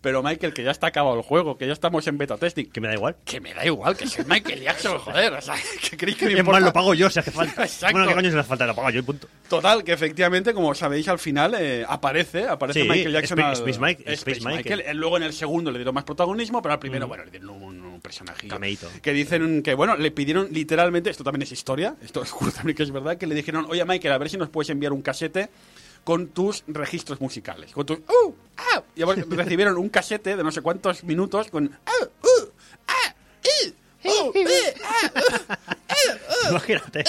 Pero Michael, que ya está acabado el juego, que ya estamos en beta testing, Que me da igual. que me da igual, que soy Michael Jackson, <laughs> joder, o sea, que creéis que me Es importa? más, lo pago yo si hace falta. <laughs> Exacto. Bueno, ¿qué coño se le hace falta? Lo pago yo y punto. Total, que efectivamente, como sabéis, al final eh, aparece, aparece Sí, Michael Jackson. Space- al- Space Mike- Space Space Michael. Eh, Luego en el segundo le dieron más protagonismo, pero al primero, bueno, le dieron un, un personajillo. Cameíto. Que dicen que, bueno, le pidieron literalmente, esto también es historia, esto <laughs> es también que es verdad, que le dijeron, oye Michael, a ver si nos puedes enviar un casete con tus registros musicales. Con tus. ¡Uh! ¡Ah! Y ahora <laughs> recibieron un casete de no sé cuántos minutos con. ¡Ah! ¡Uh! ¡Ah! ¡Uh! ¡Uh! ¡Eh! ¡Ah! Imagínate.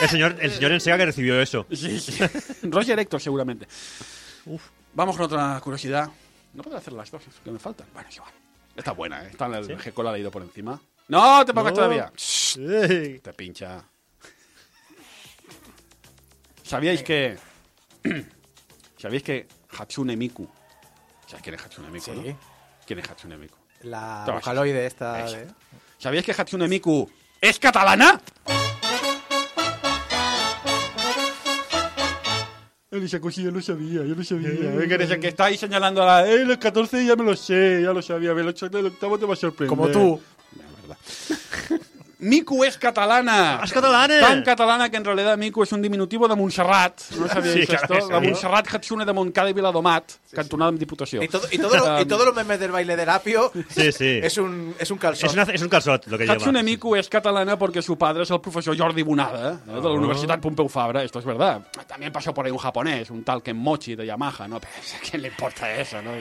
El señor, el señor en Sega que recibió eso. Sí, sí. <laughs> Roger Héctor, seguramente. Vamos con otra curiosidad. No puedo hacer las dos que me faltan. Bueno, igual. Está buena, ¿eh? Está en el G-Cola leído por encima. ¡No! ¡Te pongas No. todavía! Te pincha. ¿Sabíais que. <clears throat> ¿Sabíais que Hatsune Miku. ¿Sabéis quién es Hatsune Miku? Sí. no? ¿Quién es Hatsune Miku? La vocaloide esta. De- ¿Sabíais que Hatsune Miku es catalana? Esa cosilla lo sabía, yo lo sabía. Eh, que eres el que está ahí señalando a la. ¡Eh, los 14 ya me lo sé! Ya lo sabía. El 8 el octavo te va a sorprender. Como tú. La verdad. <laughs> Miku es catalana. ¡Es catalana! Tan catalana que en realidad Miku es un diminutivo de Montserrat. ¿No sabíais Sí, claro esto? que La sí. Montserrat Hatsune de Montcada y Viladomat, cantonada en Diputació. Y, todo, y, todo lo- y Um, todos los memes del baile del apio Sí, sí. es un, es un calzón. Es, una- es un calzot lo que lleva. Hatsune Miku es catalana porque su padre es el profesor Jordi Bonada, ¿eh? de la Universidad Pompeu Fabra, esto es verdad. También pasó por ahí un japonés, un tal Ken Mochi de Yamaha, ¿no? Pero ¿a quién le importa eso, no?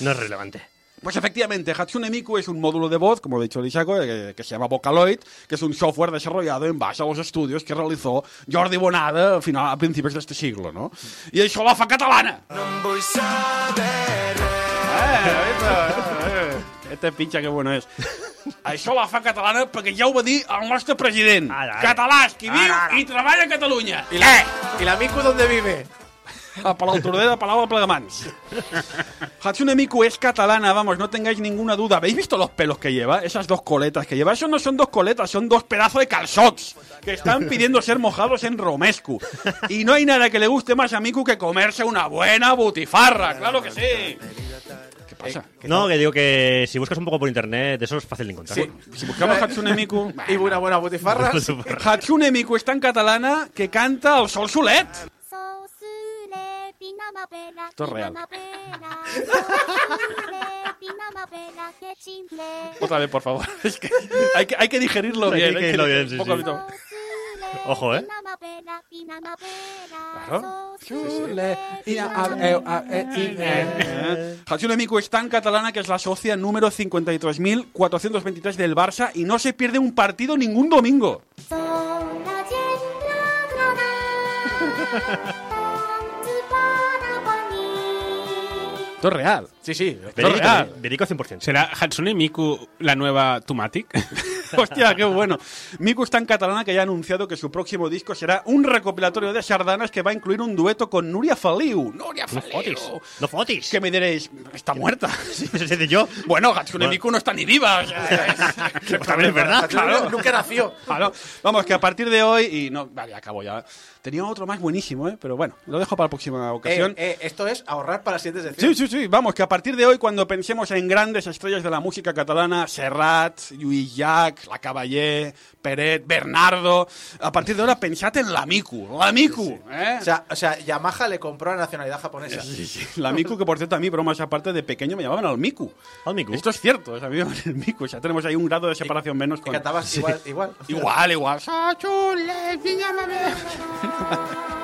No es relevante. Pues efectivamente, Hatsune Miku es un módulo de voz, como ha dicho Lisaco, eh, que se llama Vocaloid, que es un software desarrollado en base a los estudios que realizó Jordi Bonada a, final, a principios de este siglo, ¿no? Y això la fa catalana! Eh, eh, eh, Este pinxa que bueno és. <laughs> Això la fa catalana perquè ja ho va dir el nostre president. Ara, ara. Català, qui viu Ara, ara. i treballa a Catalunya. ¿Y la, ¿Y la Miku dónde vive? A Palau Tordera, a Palau de Plegamans. Hatsune Miku es catalana, vamos, no tengáis ninguna duda. ¿Habéis visto los pelos que lleva? Esas dos coletas que lleva. Eso no son dos coletas, son dos pedazos de calzots que están pidiendo ser mojados en romescu. Y no hay nada que le guste más a Miku que comerse una buena butifarra, claro que sí. ¿Qué pasa? No, que digo que si buscas un poco por internet, eso es fácil de encontrar. Sí. Si buscamos Hatsune Miku... Y una buena butifarra. <laughs> Hatsune Miku es tan catalana que canta el sol solet. Esto es real. Otra vez, por favor. <laughs> Es que hay que, hay que digerirlo Hay que bien. digerirlo bien, sí, poco a sí. poco. Ojo, ¿eh? Claro. Eh, Hatsune <laughs> Miku es tan catalana que es la socia número 53.423 del Barça y no se pierde un partido ningún domingo. <laughs> Esto es real. Sí, sí. Verídico, real. verídico 100%. ¿Será Hatsune Miku la nueva Tumatic? <laughs> <laughs> Hostia, qué bueno. Miku es tan catalana que ya ha anunciado que su próximo disco será un recopilatorio de sardanas que va a incluir un dueto con Nuria Faliu. Nuria No Faliu. fotis. No fotis. Que me diréis, está muerta. <laughs> Sí, yo. Bueno, Hatsune. Miku no está ni viva. o sea, <laughs> Pues también es verdad. Claro. Nunca nació. Claro. Vamos, que a partir de hoy, y no, vale, acabo ya. Tenía otro más buenísimo, ¿eh? Pero bueno, lo dejo para la próxima Eh, ocasión. eh, esto es ahorrar para sientes decir. Sí, sí, sí. Vamos, que a partir de hoy, cuando pensemos en grandes estrellas de la música catalana, Serrat, Lluís la Lacavallé, Peret, Bernardo. A partir de ahora pensad en la Miku, la Miku. ¿eh? O, sea, o, sea, Yamaha le compró la nacionalidad japonesa. La Miku, que por cierto a mí, bromas aparte, de pequeño me llamaban al Miku. Al Miku. Esto es cierto, o sea, a mí el Miku. O sea, tenemos ahí un grado de separación menos. Con... cantabas igual, igual. Igual, igual. <laughs>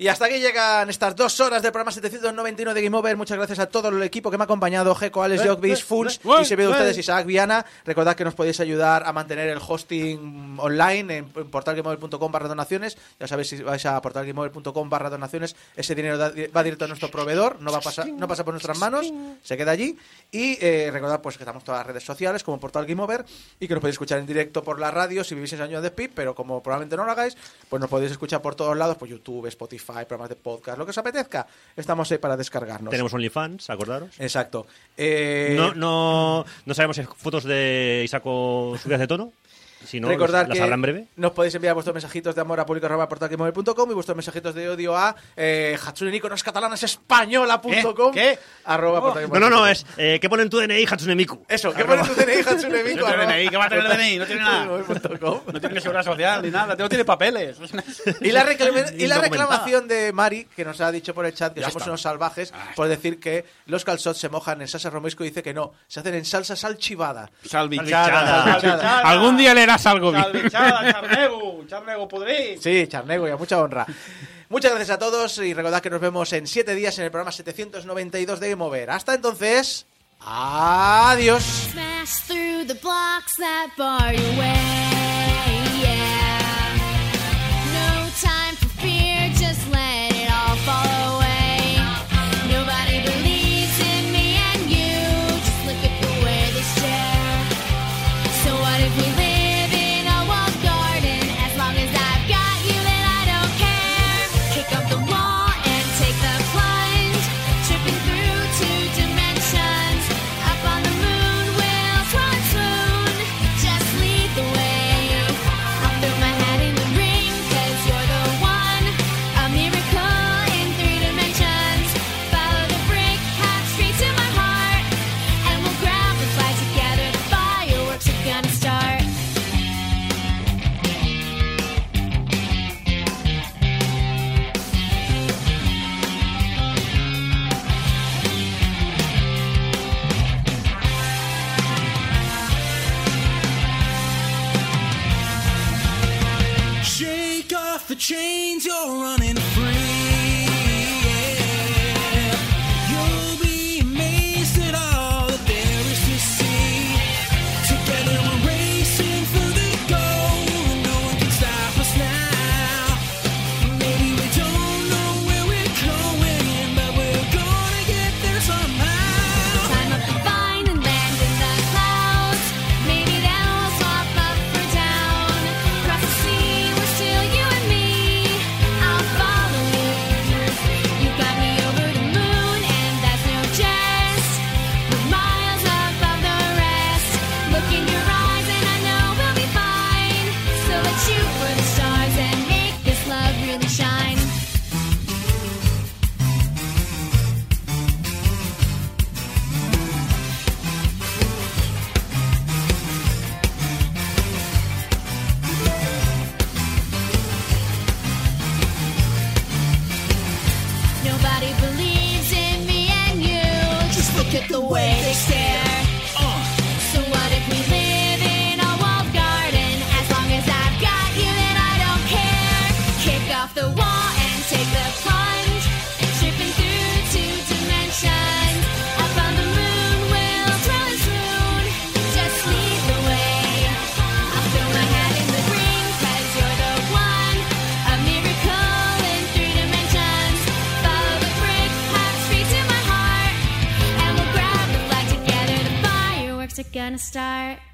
Y hasta aquí llegan estas dos horas del programa 791 de Game Over. Muchas gracias a todo el equipo que me ha acompañado, Geco, Alex, Jockbis, eh, Fulls y se ve de ustedes Isaac Viana. Recordad que nos podéis ayudar a mantener el hosting online en, portalgameover.com barra donaciones. Ya sabéis, si vais a portalgameover.com barra donaciones, ese dinero va directo a nuestro proveedor, no va a pasar, no pasa por nuestras manos, se queda allí. Y eh, recordad pues que estamos en todas las redes sociales como Portal Game Over y que nos podéis escuchar en directo por la radio si vivís en San Joan de Speed, pero como probablemente no lo hagáis, pues nos podéis escuchar por todos lados, pues YouTube, Spotify, programas de podcast, lo que os apetezca. Estamos ahí para descargarnos. Tenemos OnlyFans, acordaros. Exacto. Eh, No, no, no sabemos si fotos de Isaco subidas de tono. Si no, Recordad que en breve. nos podéis enviar vuestros mensajitos de amor a público.portalgameover.com y vuestros mensajitos de odio a eh, Hatsune Miku no es catalana, es española.com. ¿Qué? ¿Qué? Arroba Oh. No, no, no, es. Eh, ¿Qué pone en tu DNI, Hatsune Miku? Eso, ¿qué pone tu DNI, Hatsune Miku? <laughs> No Arroba DNI, ¿qué va a tener DNI? No tiene nada. No tiene seguridad social ni nada, no tiene papeles. <laughs> Y la, y la reclamación de Mari, que nos ha dicho por el chat que Ya somos está. unos salvajes, por decir que los calzots se mojan en salsa romesco y dice que no, se hacen en salsa salchivada. Salvichada. Salvichada. Algún día leerás algo bien. Charnego, charnego pudrí. Sí, Charnego, y a mucha honra. Muchas gracias a todos y recordad que nos vemos en 7 días en el programa 792 de Game Over. Hasta entonces, adiós. The chains, you're running gonna start.